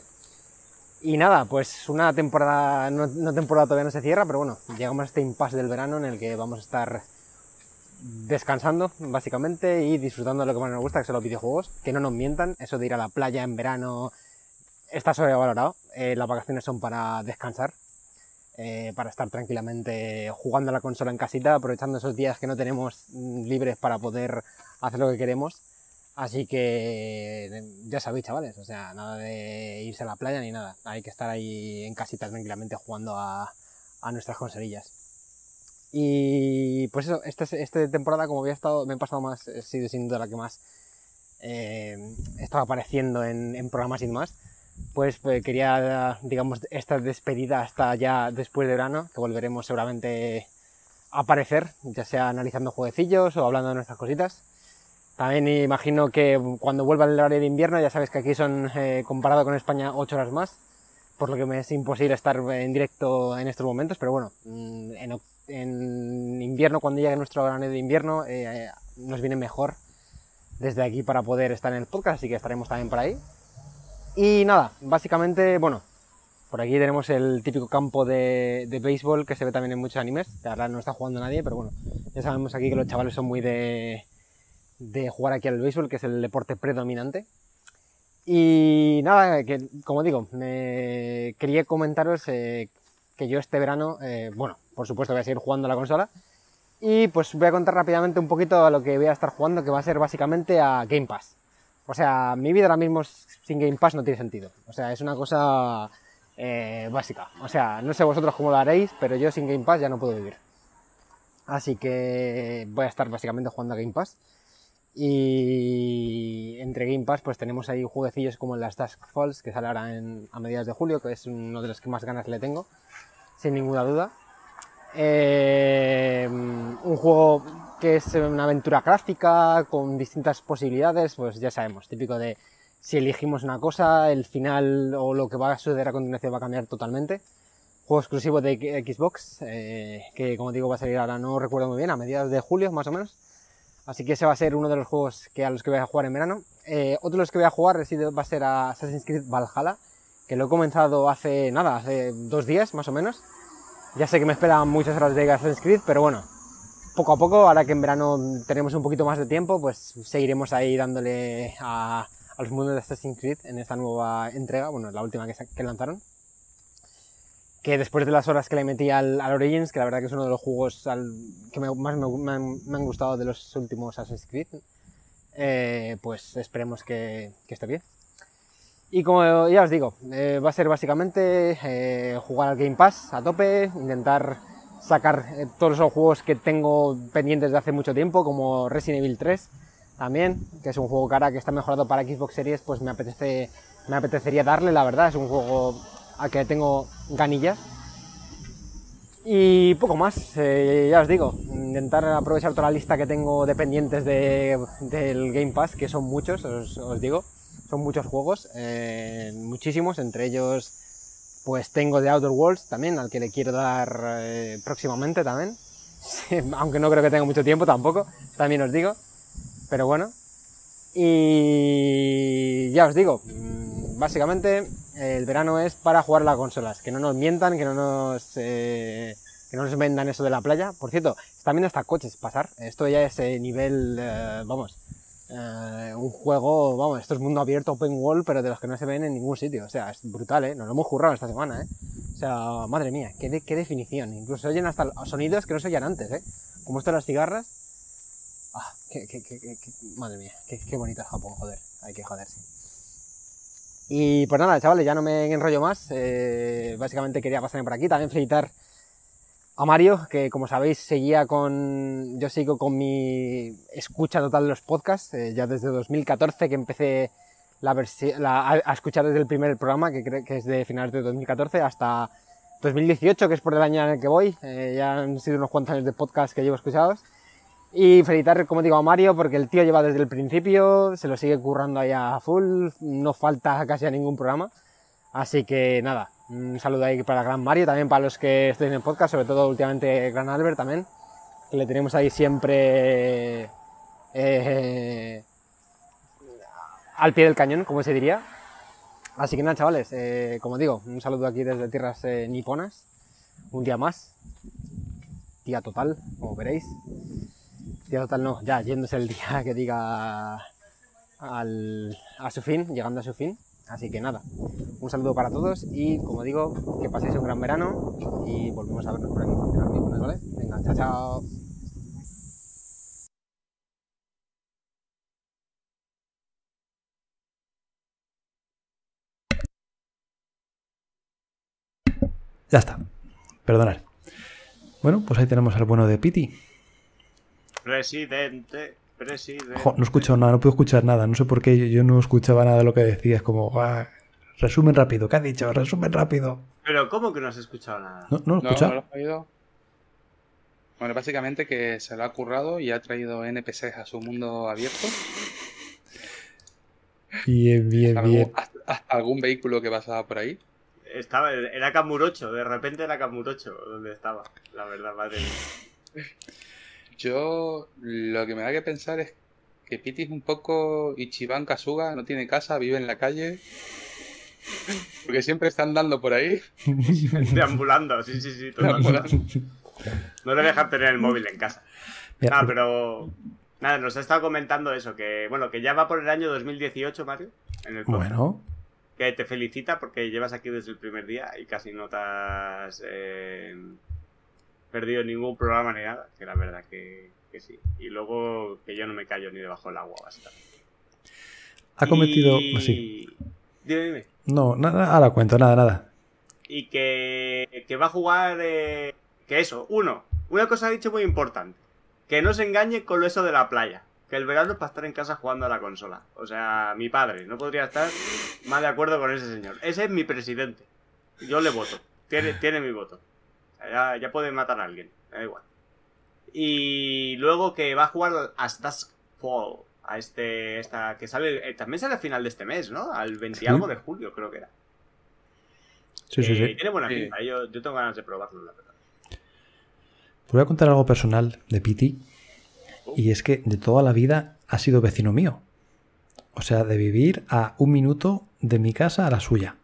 Y nada, pues una temporada, no, temporada todavía no se cierra, pero bueno, llegamos a este impasse del verano en el que vamos a estar descansando, básicamente, y disfrutando de lo que más nos gusta, que son los videojuegos. Que no nos mientan, eso de ir a la playa en verano está sobrevalorado. Eh, las vacaciones son para descansar, eh, para estar tranquilamente jugando a la consola en casita, aprovechando esos días que no tenemos mm, libres para poder hacer lo que queremos. Así que ya sabéis, chavales, o sea, nada de irse a la playa ni nada. Hay que estar ahí en casita tranquilamente jugando a, nuestras consolillas. Y pues eso, esta, esta temporada, como había estado, me he pasado más, he sido sin duda la que más eh, estaba apareciendo en, programas y demás. Pues eh, quería, digamos, esta despedida hasta ya después de verano, que volveremos seguramente a aparecer, ya sea analizando jueguecillos o hablando de nuestras cositas. También imagino que cuando vuelva el horario de invierno, ya sabes que aquí son, eh, comparado con España, 8 horas más, por lo que me es imposible estar en directo en estos momentos, pero bueno, mm, en, invierno, cuando llegue nuestro horario de invierno, eh, nos viene mejor desde aquí para poder estar en el podcast, así que estaremos también por ahí. Y nada, básicamente, bueno, Por aquí tenemos el típico campo de, de béisbol que se ve también en muchos animes. Que ahora no está jugando nadie, pero bueno, ya sabemos aquí que los chavales son muy de, de jugar aquí al béisbol, que es el deporte predominante. Y nada, que como digo, quería comentaros eh, que yo este verano, eh, bueno, por supuesto voy a seguir jugando a la consola. Y pues voy a contar rápidamente un poquito a lo que voy a estar jugando, que va a ser básicamente a Game Pass. O sea, mi vida ahora mismo sin Game Pass no tiene sentido. O sea, es una cosa eh, básica. O sea, no sé vosotros cómo lo haréis, pero yo sin Game Pass ya no puedo vivir. Así que voy a estar básicamente jugando a Game Pass. Y entre Game Pass pues tenemos ahí jueguecillos como las Task Falls que sale ahora en, a mediados de julio, que es uno de los que más ganas le tengo, sin ninguna duda. Eh, un juego que es una aventura gráfica con distintas posibilidades, pues ya sabemos, típico de si elegimos una cosa, el final o lo que va a suceder a continuación va a cambiar totalmente. Juego exclusivo de Xbox, eh, que como digo va a salir ahora, no recuerdo muy bien, a mediados de julio más o menos. Así que ese va a ser uno de los juegos que a los que voy a jugar en verano. Eh, otro de los que voy a jugar va a ser a Assassin's Creed Valhalla, que lo he comenzado hace nada, hace dos días más o menos. Ya sé que me esperan muchas horas de Assassin's Creed, pero bueno, poco a poco, ahora que en verano tenemos un poquito más de tiempo, pues seguiremos ahí dándole a, los mundos de Assassin's Creed en esta nueva entrega, bueno, la última que, que lanzaron que después de las horas que le metí al, Origins, que la verdad que es uno de los juegos que más me, han, gustado de los últimos Assassin's Creed, eh, pues esperemos que, esté bien. Y como ya os digo, eh, va a ser básicamente eh, jugar al Game Pass a tope, intentar sacar todos los juegos que tengo pendientes de hace mucho tiempo, como Resident Evil 3 también, que es un juego cara que está mejorado para Xbox Series, pues me apetece me apetecería darle, la verdad, es un juego a que tengo ganillas. Y poco más, eh, ya os digo, intentar aprovechar toda la lista que tengo de pendientes del Game Pass, que son muchos, os, digo, son muchos juegos, eh, muchísimos, entre ellos pues tengo The Outer Worlds también, al que le quiero dar eh, próximamente también, aunque no creo que tenga mucho tiempo tampoco, también os digo, pero bueno, y ya os digo, básicamente el verano es para jugar a las consolas, que no nos mientan, que no nos, eh, que no nos vendan eso de la playa. Por cierto, también hasta coches pasar. Esto ya es eh, nivel, eh, vamos, un juego, vamos, esto es mundo abierto, open world, pero de los que no se ven en ningún sitio. O sea, es brutal, ¿eh? Nos lo hemos currado esta semana, ¿eh? O sea, madre mía, qué, qué definición. Incluso oyen hasta sonidos que no se oían antes, ¿eh? Como esto de las cigarras. Ah, qué, qué, qué, madre mía, qué, qué bonito es Japón, joder. Hay que joderse. Y pues nada, chavales, ya no me enrollo más. Eh, básicamente quería pasarme por aquí. También felicitar a Mario, que como sabéis seguía con... Yo sigo con mi escucha total de los podcasts, eh, ya desde 2014 que empecé la a escuchar desde el primer programa, que, que es de finales de 2014, hasta 2018, que es por el año en el que voy. Eh, ya han sido unos cuantos años de podcast que llevo escuchados. Y felicitar, como digo, a Mario porque el tío lleva desde el principio, se lo sigue currando ahí a full, no falta casi a ningún programa. Así que nada, un saludo ahí para gran Mario, también para los que estén en el podcast, sobre todo últimamente Gran Albert también, que le tenemos ahí siempre eh, al pie del cañón, como se diría. Así que nada, chavales, eh, como digo, un saludo aquí desde tierras eh, niponas, un día más, día total, como veréis total no, ya yéndose el día que diga al, a su fin, llegando a su fin. Así que nada, un saludo para todos y como digo, que paséis un gran verano y volvemos a vernos por aquí. ¿vale? Venga, chao, chao. Ya está. Perdonad. Bueno, pues ahí tenemos al bueno de Piti. Presidente, presidente. no escucho nada, no puedo escuchar nada. No sé por qué yo, no escuchaba nada de lo que decías. Como, resumen rápido. ¿Qué ha dicho? Resumen rápido. Pero, ¿cómo que no has escuchado nada? No, no, no, no lo has oído. Bueno, básicamente que se lo ha currado y ha traído NPCs a su mundo abierto. Bien, bien, bien. ¿Algún vehículo que pasaba por ahí? Estaba, era Camurocho, de repente era Camurocho donde estaba, la verdad, madre mía. Yo lo que me da que pensar es que Piti es un poco Ichiban Kasuga, no tiene casa, vive en la calle Porque siempre están dando por ahí. Deambulando, sí, sí, sí. totalmente. No le dejan tener el móvil en casa. Ah, pero. Nada, nos ha estado comentando eso, que bueno, que ya va por el año 2018, Mario. En el. Bueno, Que te felicita porque llevas aquí desde el primer día y casi no te has eh, perdido ningún programa ni nada. Que la verdad que, que sí. Y luego que yo no me callo ni debajo del agua, básicamente. ha cometido. Y- Sí. Dime, dime. No, nada, ahora cuento, nada, nada. Y que, que va a jugar. eh, que eso, uno, una cosa ha dicho muy importante. Que no se engañe con lo eso de la playa. Que el verano es para estar en casa jugando a la consola. O sea, mi padre no podría estar más de acuerdo con ese señor. Ese es mi presidente. Yo le voto. Tiene, tiene mi voto. Ya, ya puede matar a alguien. Da igual. Y luego que va a jugar a Fall. A este. Esta, que sale. eh, también sale al final de este mes, ¿no? Al 20 Sí. algo de julio, creo que era. Sí, sí, Eh, sí. Tiene buena Sí. pinta. Yo, yo tengo ganas de probarlo, la verdad. Te voy a contar algo personal de Piti. Y es que de toda la vida ha sido vecino mío. O sea, de vivir a un minuto de mi casa a la suya.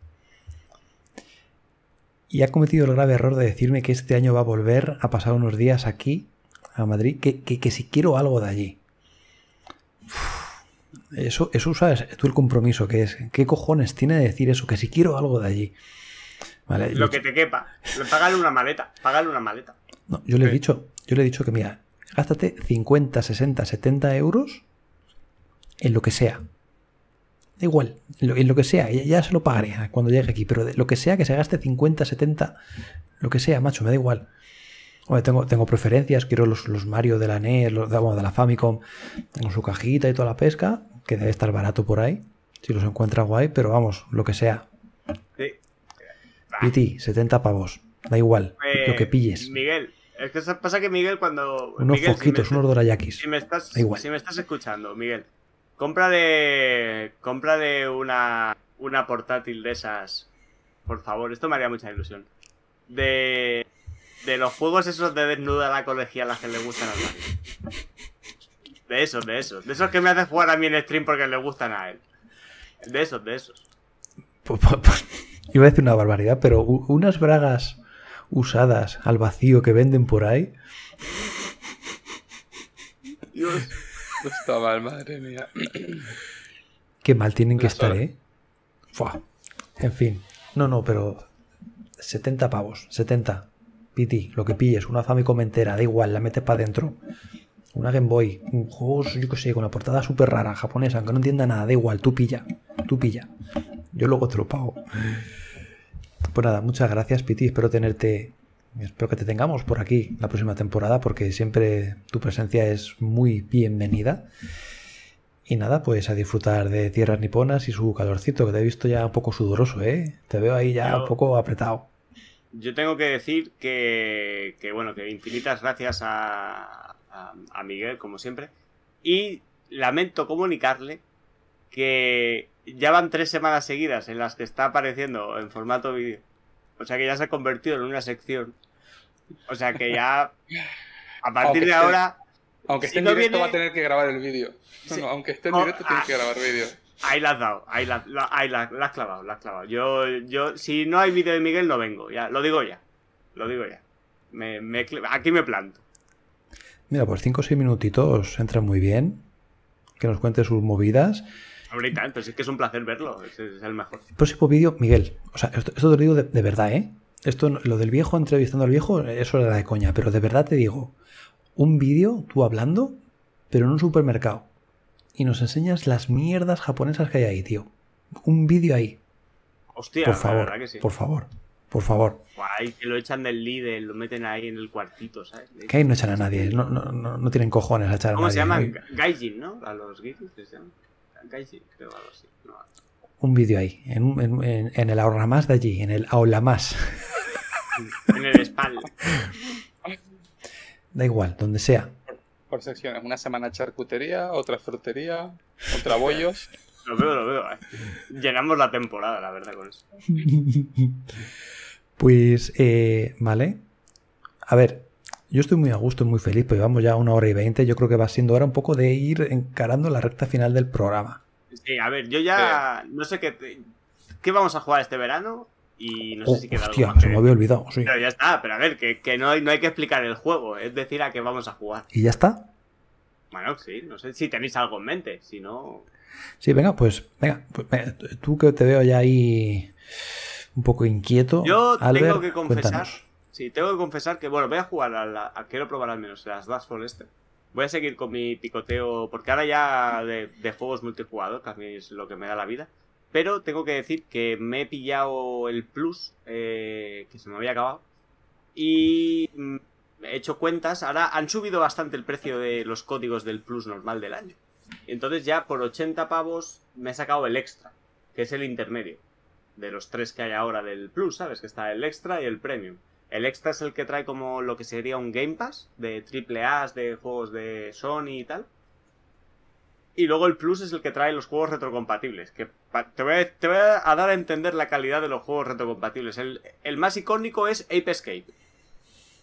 Y ha cometido el grave error de decirme que este año va a volver a pasar unos días aquí, a Madrid, que, que- que si quiero algo de allí. Uf, Eso, eso sabes tú el compromiso que es. ¿Qué cojones tiene de decir eso? Que si quiero algo de allí. Vale, Lo yo- que te quepa. Págale una maleta. Págale una maleta. no, yo le he dicho, yo le he dicho que mira, gástate 50, 60, 70 euros en lo que sea. Da igual, en lo, en lo que sea, ya, ya se lo pagaré cuando llegue aquí, pero de lo que sea que se gaste 50, 70, lo que sea, macho, me da igual. Hombre, tengo, tengo preferencias, quiero los, los Mario de la NES, los de, bueno, de la Famicom, tengo su cajita y toda la pesca, que debe estar barato por ahí, si los encuentra guay, pero vamos, lo que sea. Sí. Piti, 70 pavos, da igual, Eh, lo que pilles. Miguel. Es que pasa que Miguel cuando... Unos Miguel, si foquitos, me- unos dorayakis. Si me estás, Da igual. si me estás escuchando, Miguel, cómprale, cómprale una, una portátil de esas, por favor. Esto me haría mucha ilusión. De, de los juegos esos de desnuda a la colegiala que le gustan a Mario. De esos, de esos. De esos que me hace jugar a mí en stream porque le gustan a él. De esos, de esos. Pues- pues- pues, iba a decir una barbaridad, pero unas bragas usadas al vacío que venden por ahí, Dios. No está mal, madre mía. qué mal tienen que Las estar, horas. ¿eh? Fua. En fin, no, no, pero 70 pavos, 70. Piti, lo que pilles, una Famicom entera, da igual, la metes para adentro. Una Game Boy, un juego, yo qué sé, con la portada súper rara, japonesa, aunque no entienda nada, da igual, tú pilla, tú pilla. Yo luego te lo pago. Pues nada, muchas gracias, Piti. Espero tenerte. Espero que te tengamos por aquí la próxima temporada, porque siempre tu presencia es muy bienvenida. Y nada, pues a disfrutar de tierras niponas y su calorcito, que te he visto ya un poco sudoroso, ¿eh? Te veo ahí ya un poco apretado. Yo tengo que decir que, que, bueno, que infinitas gracias a, a, a Miguel, como siempre. Y lamento comunicarle que ya van tres semanas seguidas en las que está apareciendo en formato vídeo. O sea que ya se ha convertido en una sección. O sea que ya, a partir Aunque de esté- ahora, Aunque Si esté en no directo viene- va a tener que grabar el vídeo. No, Sí. no, aunque esté en Oh, directo tiene ah. que grabar vídeo. ahí la has dado, ahí la, la- ahí la, la has clavado, la has clavado. Yo, yo, si no hay vídeo de Miguel, no vengo, ya, lo digo ya. Lo digo ya. Me, me cl- aquí me planto. Mira, pues 5 o 6 minutitos entran muy bien. Que nos cuente sus movidas. Ahorita, entonces es que es un placer verlo, es, es el mejor. Próximo vídeo, Miguel. O sea, esto, esto te lo digo de, de verdad, ¿eh? Esto, lo del viejo entrevistando al viejo, eso era de coña. Pero de verdad te digo, un vídeo, tú hablando, pero en un supermercado. Y nos enseñas las mierdas japonesas que hay ahí, tío. Un vídeo ahí. Hostia, por la favor, verdad que sí. por favor, por favor. Guay, que lo echan del líder, lo meten ahí en el cuartito, ¿sabes? Que ahí no echan a nadie. No, no, no, no tienen cojones a echar a ¿Cómo nadie. se llaman? Hay Gaijin, ¿no? A los que se llaman. Gaijin, creo algo así. No. Un vídeo ahí, en, un- en, en- el ahorra más de allí, en el aula más. En el espalda. Da igual, donde sea. Por secciones. Una semana charcutería, otra frutería, otra bollos. Lo veo, lo veo. eh. Llenamos la temporada, la verdad, con eso. Pues, eh, vale. A ver, yo estoy muy a gusto, muy feliz, pues llevamos ya una hora y veinte. Yo creo que va siendo hora un poco de ir encarando la recta final del programa. Sí, a ver, yo ya no sé qué. te- ¿qué vamos a jugar este verano? Y no sé si queda hostia, algo más. se que- me había olvidado. Sí. Pero ya está, pero a ver, que, que no, hay, no hay que explicar el juego, es decir, a qué vamos a jugar. ¿Y ya está? Bueno, sí, no sé si tenéis algo en mente, si no... Sí, venga, pues, venga, pues, venga, tú que te veo ya ahí un poco inquieto. Yo Albert, tengo que confesar, cuéntanos. sí, tengo que confesar que, bueno, voy a jugar a la, a- quiero probar al menos las Dustfall este. Voy a seguir con mi picoteo, porque ahora ya de, juegos multijugador, mí es lo que me da la vida. Pero tengo que decir que me he pillado el Plus, eh, que se me había acabado. Y mm, he hecho cuentas, ahora han subido bastante el precio de los códigos del Plus normal del año. Entonces ya por 80 pavos me he sacado el extra, que es el intermedio de los tres que hay ahora del Plus, ¿sabes? Que está el Extra y el Premium. El Extra es el que trae como lo que sería un Game Pass de triple A, de juegos de Sony y tal. Y luego el Plus es el que trae los juegos retrocompatibles. Que te voy, a, te voy a dar a entender la calidad de los juegos retrocompatibles. El, el más icónico es Ape Escape.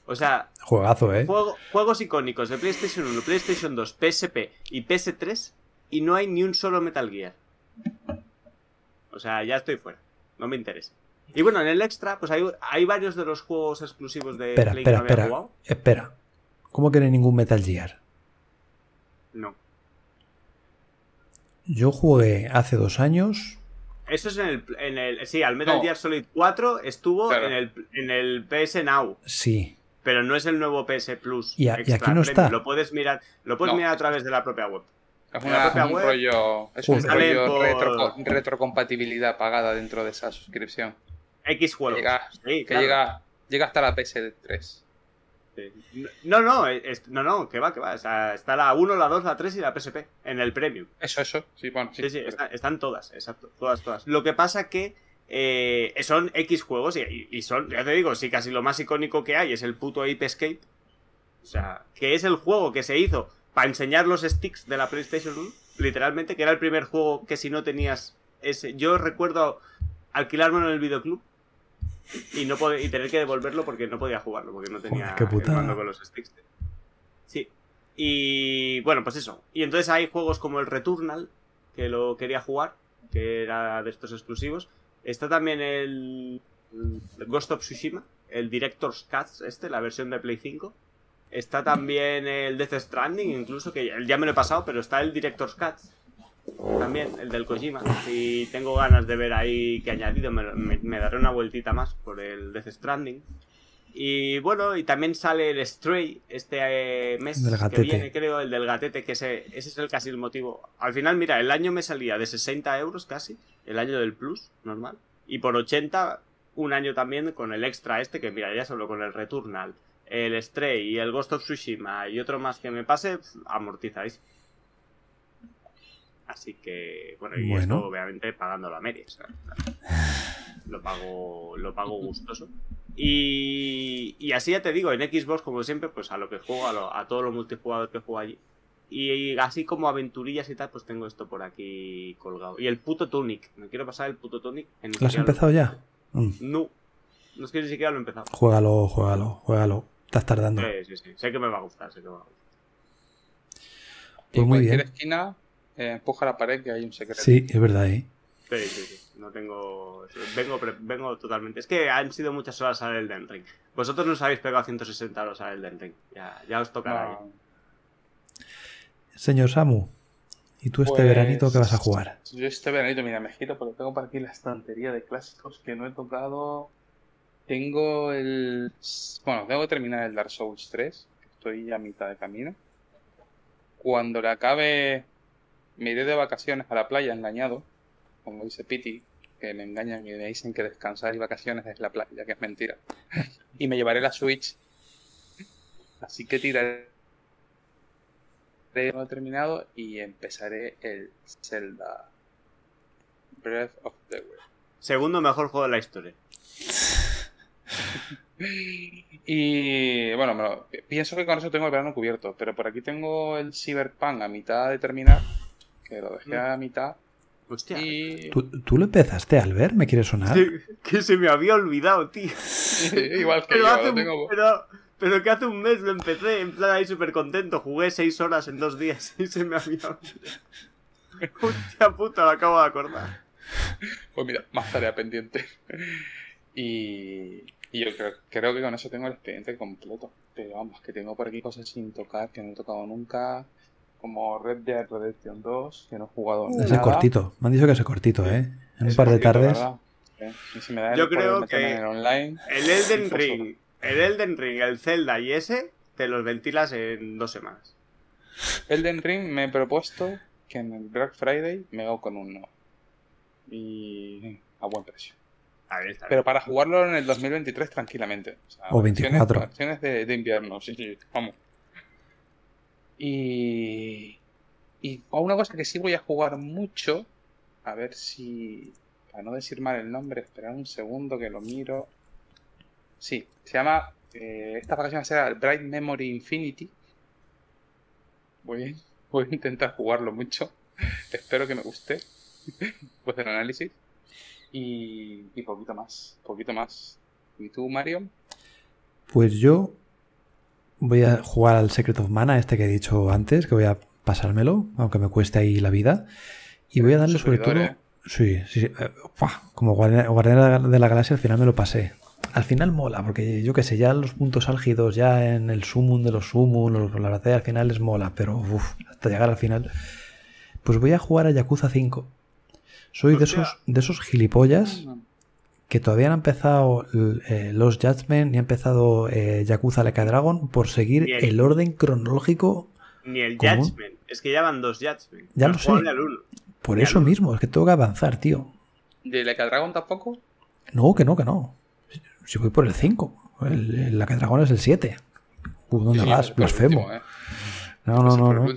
O sea, Juegazo, ¿eh? juego- juegos icónicos de PlayStation 1, PlayStation 2, PSP y PS3 y no hay ni un solo Metal Gear. O sea, ya estoy fuera. No me interesa. Y bueno, en el extra, pues hay, hay varios de los juegos exclusivos de Espera, Play espera, que no había espera. jugado. Espera. ¿Cómo que no hay ningún Metal Gear? No. Yo jugué hace dos años. Eso es en el, en el. Sí, al Metal No. Gear Solid 4 estuvo Claro. en, el, en el PS Now. Sí. Pero no es el nuevo PS Plus. Y a- y Extra aquí no está. Lo puedes mirar, lo puedes No. mirar a través de la propia web. Es una- propia un web rollo, es un rollo por- retro- retrocompatibilidad pagada dentro de esa suscripción. X juegos. Llega- Sí, Que claro. llega, llega hasta la PS3. Sí. No, no, es- no, no, que va, que va. O sea, está la 1, la 2, la 3 y la PSP en el Premium. Eso, eso. Sí, bueno, sí. Sí, sí, pero- está- están todas, exacto. Todas, todas. Lo que pasa que eh, son X juegos y, y son, ya te digo, sí, casi lo más icónico que hay es el puto Ape Escape. O sea, que es el juego que se hizo para enseñar los sticks de la PlayStation 1, literalmente, que era el primer juego que si no tenías ese. Yo recuerdo alquilármelo en el videoclub y no poder, y tener que devolverlo porque no podía jugarlo, porque no tenía Joder, el mando con los sticks. Sí. Y bueno, pues eso. Y entonces hay juegos como el Returnal, que lo quería jugar, que era de estos exclusivos. Está también el, Ghost of Tsushima, el Director's Cut, este, la versión de Play 5. Está también el Death Stranding, incluso, que ya- ya me lo he pasado, pero está el Director's Cut. También, el del Kojima. Y tengo ganas de ver ahí que añadido. Me, me- me daré una vueltita más por el Death Stranding. Y bueno, y también sale el Stray este eh, mes que viene, creo, el del gatete, que ese, ese es el casi el motivo. Al final, mira, el año me salía de 60 euros casi, el año del Plus, normal. Y por 80, un año también con el extra este, que mira, ya solo con el Returnal, el Stray y el Ghost of Tsushima y otro más que me pase, amortizáis. Así que, bueno, y Bueno. esto obviamente pagándolo a medias. Lo pago, lo pago gustoso. Y, y así ya te digo, en Xbox, como siempre, pues a lo que juego, a, lo- a todos los multijugadores que juego allí. Y así como aventurillas y tal, pues tengo esto por aquí colgado. Y el puto Tunic. Me quiero pasar el puto Tunic. En ¿Lo has empezado ya? Mm. No. No es que ni siquiera lo he empezado. Juégalo, juégalo, juégalo. Estás tardando. Sí, sí, sí. Sé que me va a gustar, sé que me va a gustar. Pues en muy cualquier bien. esquina, eh, empuja la pared que hay un secreto. Sí, es verdad, ¿eh? Sí, sí, sí. No tengo. Vengo, pre- vengo totalmente. Es que han sido muchas horas al Elden Ring. Vosotros no os habéis pegado 160 horas al Elden Ring. Ya, ya os tocará. No, Señor Samu, ¿y tú este Pues- veranito qué vas a jugar? Yo este veranito, mira, me giro porque tengo por aquí la estantería de clásicos que no he tocado. Tengo el. Bueno, tengo que terminar el Dark Souls 3, que estoy a mitad de camino. Cuando le acabe, me iré de vacaciones a la playa engañado, como dice Pity, que me engañan y me dicen que descansar y vacaciones es la playa, que es mentira. Y me llevaré la Switch. Así que tiraré no terminado y empezaré el Zelda Breath of the Wild. Segundo mejor juego de la historia. Y bueno, lo- pienso que con eso tengo el verano cubierto, pero por aquí tengo el Cyberpunk a mitad de terminar, que lo dejé a mitad. Hostia. Y ¿Tú, tú lo empezaste, Albert? ¿Me quieres sonar? Sí, que se me había olvidado, tío. igual que Pero, yo, hace lo un- tengo. pero, pero que hace un mes lo empecé, en plan ahí súper contento. Jugué seis horas en dos días y se me había olvidado. Hostia puta, me acabo de acordar. Pues mira, más tarea pendiente. Y, y yo creo, creo que con eso tengo el expediente completo. Pero vamos, que tengo por aquí cosas sin tocar que no he tocado nunca. Como Red Dead Redemption 2, que no he jugado Ese nada. cortito. Me han dicho que ese cortito, ¿eh? En un Es par de cortito, tardes. ¿verdad? Sí. Y si me da el Yo creo que en el online. El Elden Ring, el Elden Ring, el Zelda y ese te los ventilas en dos semanas. Elden Ring me he propuesto que en el Black Friday me hago con uno. Y a buen precio. Está bien. Pero para jugarlo en el 2023 tranquilamente. O, sea, O versiones- 24. Versiones de, de invierno, sí, sí, vamos. Y, y una cosa que sí voy a jugar mucho, a ver si, para no decir mal el nombre, esperar un segundo que lo miro. Sí, se llama, eh, esta vacación va a ser el Bright Memory Infinity. Voy, a- voy a intentar jugarlo mucho. Espero que me guste. Pues el análisis. Y, y poquito más, poquito más. ¿Y tú, Mario? Pues yo voy a jugar al Secret of Mana, este que he dicho antes, que voy a pasármelo, aunque me cueste ahí la vida. Y voy a darle sobre todo. ¿eh? Sí, sí, sí. eh. Como Guardián de la Galaxia al final me lo pasé. Al final mola, porque yo que sé, ya los puntos álgidos, ya en el sumum de los sumum, los- la batalla al final les mola, pero uf, hasta llegar al final. Pues voy a jugar a Yakuza 5. Soy de esos, de esos gilipollas que todavía no han empezado eh, los Judgment ni ha empezado eh, Yakuza Like Dragon por seguir el orden cronológico. Ni el ¿Cómo? Judgment. Es que ya van dos Judgment. Ya No lo sé. Por Ya eso no. mismo, es que tengo que avanzar, tío. ¿De Like Dragon tampoco? No, que no, que no. Si voy por el 5, el, el Like Dragon es el 7. Uh, ¿Dónde Sí, vas? Blasfemo. último, ¿eh? No, no, no, no.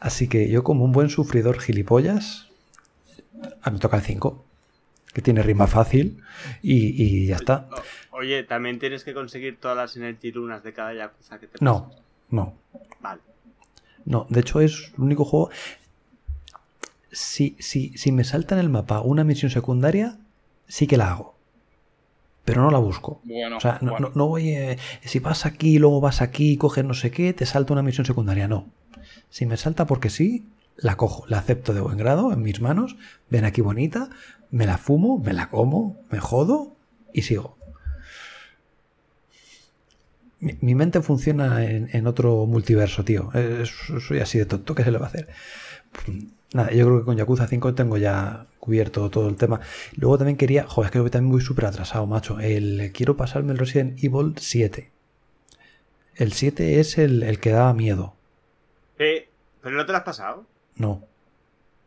Así que yo, como un buen sufridor gilipollas, a mí me toca el 5, que tiene rima fácil y, y ya está. O- Oye, también tienes que conseguir todas las Energy Lunas de cada Yakuza que te No, no, Vale. no. De hecho, es el único juego. Si, si, si me salta en el mapa una misión secundaria, sí que la hago. Pero no la busco. Bueno, O sea, no, bueno. no, no voy. eh, si vas aquí, luego vas aquí, coges no sé qué, te salta una misión secundaria. No. Si me salta porque sí, la cojo, la acepto de buen grado en mis manos. Ven aquí bonita, me la fumo, me la como, me jodo y sigo. Mi, mente funciona en, otro multiverso, tío. Eh, soy así de tonto, ¿qué se le va a hacer? Nada, yo creo que con Yakuza 5 tengo ya cubierto todo el tema. Luego también quería, joder, es que también voy súper atrasado, macho. El, quiero pasarme el Resident Evil 7. El 7 es el, el que daba miedo. Eh, ¿Pero no te lo has pasado? No,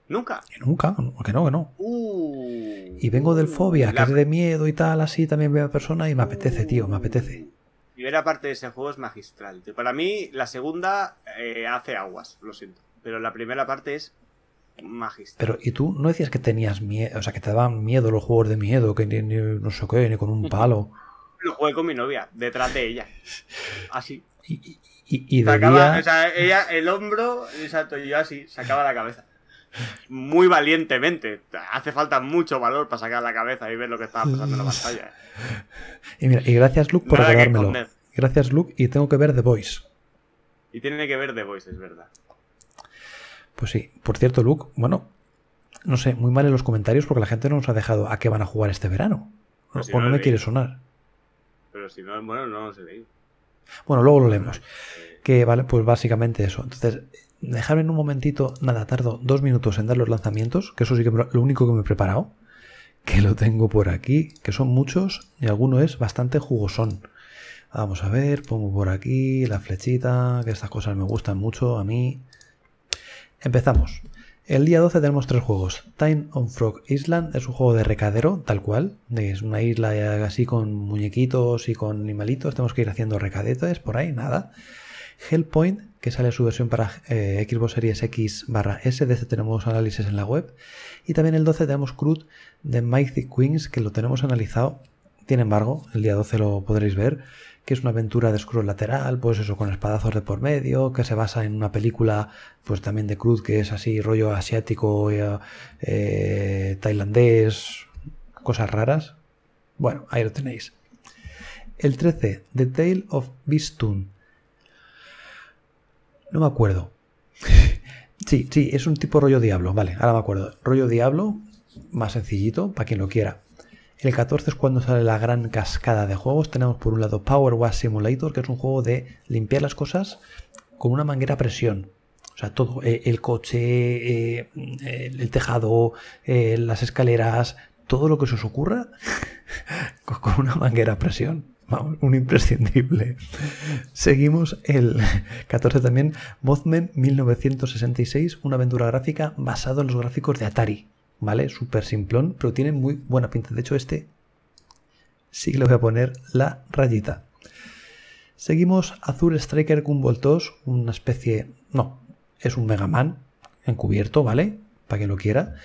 ¿Nunca? que nunca, que no, que no. Uh, Y vengo del Fobia, que es de miedo y tal, así también veo persona y me apetece, tío, me apetece. primera parte de ese juego es magistral. tío. Para mí, la segunda eh, hace aguas, lo siento. Pero la primera parte es magistral. Pero, ¿y tú no decías que tenías miedo, o sea, que te daban miedo los juegos de miedo, que ni, ni- no sé qué, ni con un palo? Lo jugué con mi novia, detrás de ella. Así. Y, y, y- y de Sacaba, día- o sea, ella el hombro, exacto, y yo así, sacaba la cabeza. Muy valientemente. Hace falta mucho valor para sacar la cabeza y ver lo que estaba pasando en la pantalla. ¿eh? Y mira, y gracias Luke por recordármelo. Gracias Luke y tengo que ver The Voice. Y tiene que ver The Voice, es verdad. Pues sí, por cierto Luke, bueno, no sé, muy mal en los comentarios porque la gente no nos ha dejado a qué van a jugar este verano. Pues si o no me quiere sonar. Pero si no, bueno, no sé leído. Bueno, luego lo leemos. Que vale, pues básicamente eso. Entonces, dejarme en un momentito, nada, tardo dos minutos en dar los lanzamientos, que eso sí que lo único que me he preparado, que lo tengo por aquí, que son muchos y alguno es bastante jugosón. Vamos a ver, pongo por aquí la flechita, que estas cosas me gustan mucho a mí. Empezamos. El día 12 tenemos tres juegos. Time on Frog Island es un juego de recadero, tal cual. Es una isla así con muñequitos y con animalitos. Tenemos que ir haciendo recadetes por ahí, nada. Hellpoint, que sale su versión para eh, Xbox Series X barra S. De este tenemos análisis en la web. Y también el 12 tenemos Crude de Mighty Queens, que lo tenemos analizado. Sin embargo, el día 12 lo podréis ver, que es una aventura de scroll lateral, pues eso, con espadazos de por medio, que se basa en una película, pues también de Crude, que es así, rollo asiático, eh, eh, tailandés, cosas raras. Bueno, ahí lo tenéis. El 13, The Tale of Beastun. No me acuerdo. Sí, sí, es un tipo rollo Diablo, vale, ahora me acuerdo. Rollo Diablo, más sencillito, para quien lo quiera. El 14 es cuando sale la gran cascada de juegos. Tenemos por un lado Power Wash Simulator, que es un juego de limpiar las cosas con una manguera a presión. O sea, todo, eh, el coche, eh, el tejado, eh, las escaleras, todo lo que se os ocurra con una manguera a presión. Vamos, un imprescindible. Seguimos el 14 también, Mothman 1966, una aventura gráfica basada en los gráficos de Atari. ¿Vale? Súper simplón, pero tiene muy buena pinta. De hecho, este sí que le voy a poner la rayita. Seguimos Azul Striker Gumball 2, una especie... No, es un Mega Man encubierto, ¿vale? Para quien lo quiera.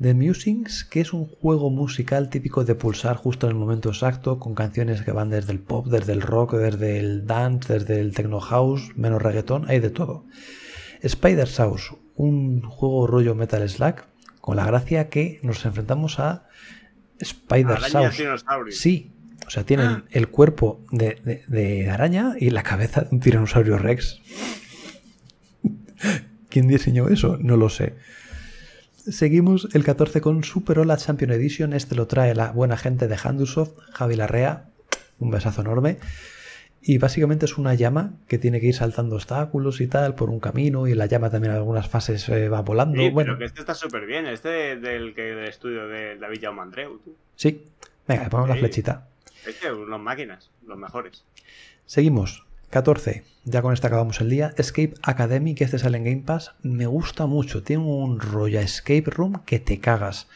The Musings, que es un juego musical típico de pulsar justo en el momento exacto, con canciones que van desde el pop, desde el rock, desde el dance, desde el techno house, menos reggaetón, hay de todo. Spider House, un juego rollo Metal Slack, con la gracia que nos enfrentamos a Spider House. Sí, o sea, tienen ah. el cuerpo de, de araña y la cabeza de un tiranosaurio Rex. ¿Quién diseñó eso? No lo sé. Seguimos el 14 con Super Hola Champion Edition. Este lo trae la buena gente de Handusoft, Javi Larrea. Un besazo enorme. Y básicamente es una llama que tiene que ir saltando obstáculos y tal por un camino. Y la llama también en algunas fases eh, va volando. Sí, bueno, pero que este está súper bien. Este del, que, del estudio de David Jaume Andreu. Sí. Venga, le ponemos la flechita. Este, unas máquinas, los mejores. Seguimos. 14. Ya con esta acabamos el día. Escape Academy, que este sale en Game Pass. Me gusta mucho. Tiene un rollo escape room que te cagas.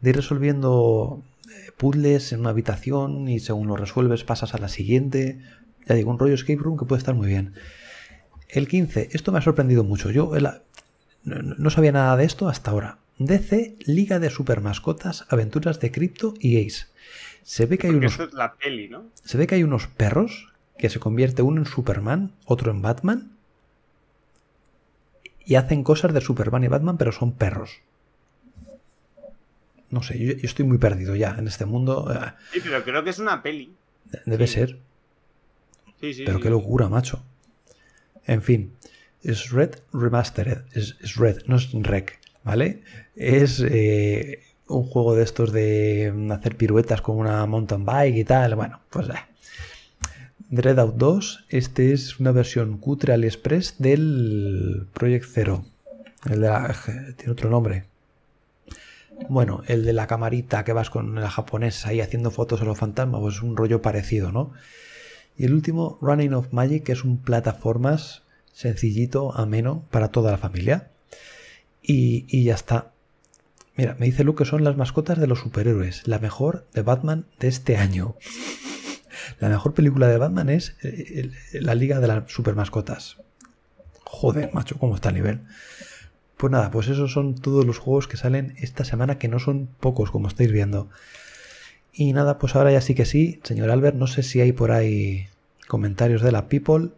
De ir resolviendo eh, puzzles en una habitación y según lo resuelves pasas a la siguiente. Ya digo, un rollo escape room que puede estar muy bien. El 15. Esto me ha sorprendido mucho. Yo no, sabía nada de esto hasta ahora. DC, Liga de Super Mascotas, Aventuras de Crypto y Ace. Se ve que hay unos. la peli, ¿no? Se ve que hay unos perros que se convierte uno en Superman, otro en Batman, y hacen cosas de Superman y Batman, pero son perros. No sé, yo, estoy muy perdido ya en este mundo. Eh. Sí, pero creo que es una peli. Debe ser. Sí, sí. Pero qué locura, macho. En fin, es Red Remastered. Es, Red, no es Rec, ¿vale? Es eh, un juego de estos de hacer piruetas con una mountain bike y tal. Bueno, pues eh, Dreadout 2, este es una versión cutre AliExpress del Project Zero. El de la, tiene otro nombre. Bueno, el de la camarita que vas con la japonesa ahí haciendo fotos a los fantasmas, pues es un rollo parecido, ¿no? Y el último, Running of Magic, que es un plataformas sencillito, ameno, para toda la familia. Y, y ya está. Mira, me dice Luke que son las mascotas de los superhéroes, la mejor de Batman de este año. La mejor película de Batman es eh, la Liga de las Super Mascotas. Joder, macho, cómo está el nivel. Pues nada, pues esos son todos los juegos que salen esta semana, que no son pocos, como estáis viendo. Y nada, pues ahora ya sí que sí, señor Albert, no sé si hay por ahí comentarios de la People.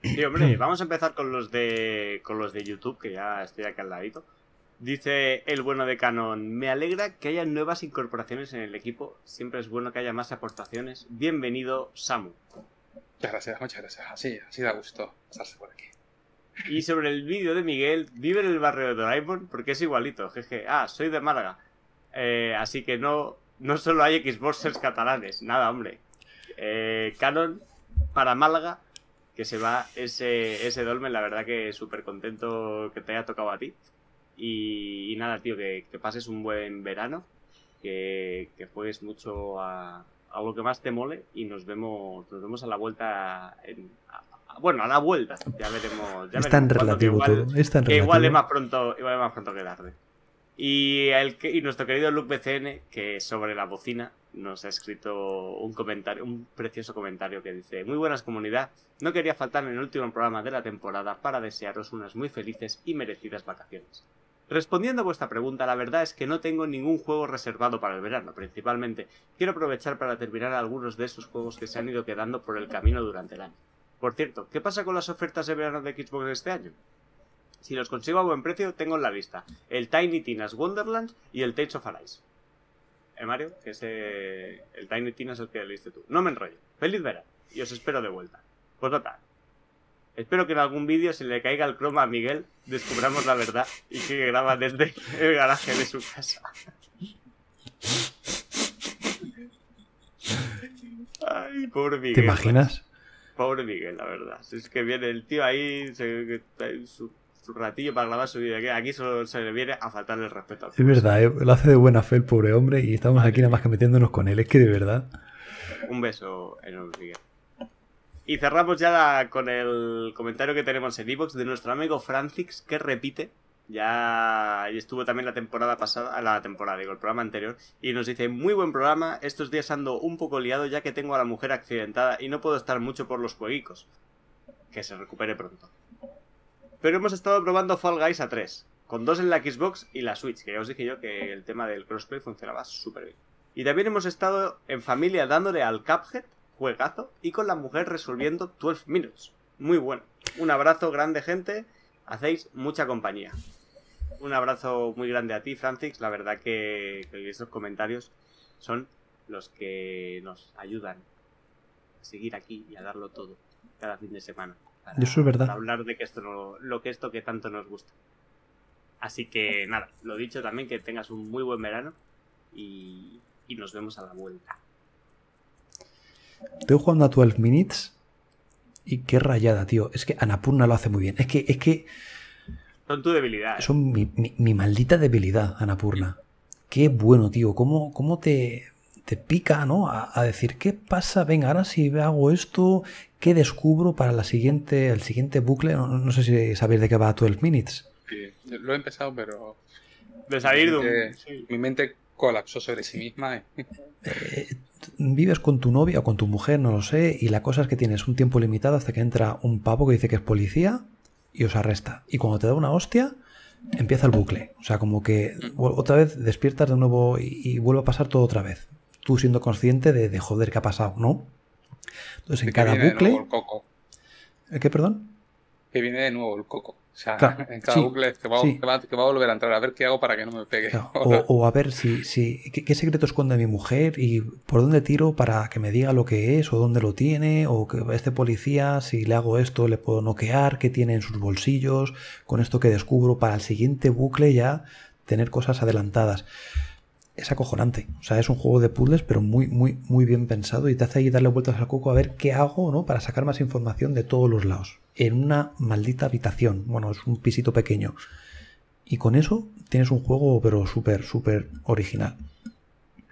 Sí, hombre, vamos a empezar con los de con los de YouTube, que ya estoy aquí al ladito. Dice el bueno de Canon, me alegra que haya nuevas incorporaciones en el equipo, siempre es bueno que haya más aportaciones. Bienvenido, Samu. Muchas gracias, muchas gracias. Así, así da gusto pasarse por aquí. Y sobre el vídeo de Miguel, vive en el barrio de Doraemon porque es igualito, jeje. Ah, soy de Málaga. Eh, así que no, no solo hay Xboxers catalanes, nada, hombre. Eh, Canon para Málaga, que se va ese, ese Dolmen, la verdad que súper contento que te haya tocado a ti. Y, nada, tío, que, pases un buen verano, que, juegues mucho a, lo que más te mole y nos vemos, nos vemos a la vuelta. bueno, a la vuelta, ya veremos. Ya es tan relativo todo. Es tan que igual es más pronto, igual es más pronto que tarde. Y, el, nuestro querido Luke BCN, que sobre la bocina nos ha escrito un comentario, un precioso comentario que dice: Muy buenas comunidad, no quería faltar en el último programa de la temporada para desearos unas muy felices y merecidas vacaciones. Respondiendo a vuestra pregunta, la verdad es que no tengo ningún juego reservado para el verano, principalmente. Quiero aprovechar para terminar algunos de esos juegos que se han ido quedando por el camino durante el año. Por cierto, ¿qué pasa con las ofertas de verano de Xbox este año? Si los consigo a buen precio, tengo en la lista el Tiny Tina's Wonderlands y el Tales of Arise. ¿Eh, Mario? Que ese... El Tiny Tina es el que leíste tú. No me enrollo. Feliz verano y os espero de vuelta. Pues nota. Espero que en algún vídeo se le caiga el croma a Miguel, descubramos la verdad y que graba desde el garaje de su casa. Ay, pobre Miguel. ¿Te imaginas? Pobre Miguel, la verdad. Es que viene el tío ahí, se- su, su ratillo para grabar su vídeo. Aquí, solo se le viene a faltarle el respeto. Es verdad, ¿eh? lo hace de buena fe el pobre hombre y estamos aquí nada más que metiéndonos con él. Es que de verdad. Un beso enorme, Miguel. Y cerramos ya con el comentario que tenemos en Evox de nuestro amigo Francix, que repite. Ya estuvo también la temporada pasada, la temporada, digo, el programa anterior, y nos dice, muy buen programa, estos días ando un poco liado ya que tengo a la mujer accidentada y no puedo estar mucho por los jueguicos. Que se recupere pronto. Pero hemos estado probando Fall Guys a 3, con dos en la Xbox y la Switch, que ya os dije yo que el tema del crossplay funcionaba súper bien. Y también hemos estado en familia dándole al Cuphead, juegazo, y con la mujer resolviendo 12 Minutes. Muy bueno. Un abrazo grande, gente. Hacéis mucha compañía. Un abrazo muy grande a ti, Francis. La verdad que, que estos comentarios son los que nos ayudan a seguir aquí y a darlo todo cada fin de semana. Para, Eso es verdad. para hablar de que esto no, lo que esto que tanto nos gusta. Así que nada, lo dicho también, que tengas un muy buen verano y, y nos vemos a la vuelta. Estoy jugando a 12 Minutes y qué rayada, tío. Es que Anapurna lo hace muy bien. Es que, es que Son tu debilidad. ¿eh? son mi, mi- mi maldita debilidad, Anapurna. Qué bueno, tío. ¿Cómo, cómo te, te pica, ¿no? A, a decir, ¿qué pasa? Venga, ahora si hago esto, ¿qué descubro para la siguiente, el siguiente bucle? No, no sé si sabéis de qué va 12 Minutes. Sí, lo he empezado, pero De salir de un... Eh, sí. mi mente colapsó sobre sí misma. y- Eh, vives con tu novia o con tu mujer, no lo sé, y la cosa es que tienes un tiempo limitado hasta que entra un pavo que dice que es policía y os arresta. Y cuando te da una hostia, empieza el bucle. O sea, como que vu- otra vez despiertas de nuevo y, y vuelve a pasar todo otra vez. Tú siendo consciente de, de joder qué ha pasado, ¿no? Entonces en cada bucle... el coco. ¿Eh, ¿Qué, perdón? Que viene de nuevo el coco. O sea, Claro, en cada sí, bucle que va, sí. que, va, que va a volver a entrar a ver qué hago para que no me pegue. Claro, O, o a ver si, si ¿qué, qué secreto esconde mi mujer y por dónde tiro para que me diga lo que es o dónde lo tiene o que este policía si le hago esto le puedo noquear, qué tiene en sus bolsillos, con esto que descubro para el siguiente bucle ya tener cosas adelantadas. Es acojonante, o sea, es un juego de puzzles pero muy muy muy bien pensado y te hace ahí darle vueltas al coco a ver qué hago, ¿no? Para sacar más información de todos los lados en una maldita habitación. Bueno, es un pisito pequeño. Y con eso tienes un juego, pero súper, súper original.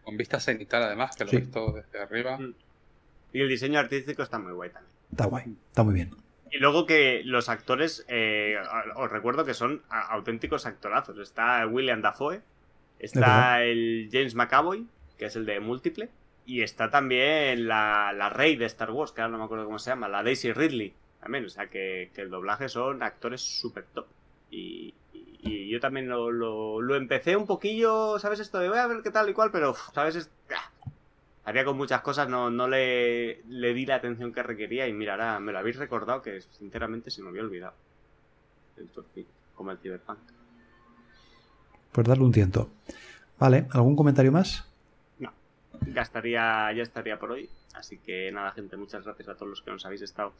Con vista cenital, además, que lo Sí. he visto desde arriba. Mm. Y el diseño artístico está muy guay también. Está guay, está muy bien. Y luego que los actores, eh, os recuerdo que son auténticos actorazos. Está William Dafoe. Está el James McAvoy, que es el de Múltiple, y está también la, la Rey de Star Wars, que ahora no me acuerdo cómo se llama, la Daisy Ridley, también. O sea que, que el doblaje son actores súper top. Y, y- y yo también lo, lo, lo empecé un poquillo, ¿sabes? Esto de voy a ver qué tal y cual, pero, ¿sabes? Es- ah, Haría con muchas cosas, no, no le, le di la atención que requería y mira, ahora me lo habéis recordado que sinceramente se me había olvidado. El torpillo, como el Cyberpunk. Pues darle un tiento. Vale, ¿algún comentario más? No, ya estaría, ya estaría por hoy. Así que nada, gente, muchas gracias a todos los que nos habéis estado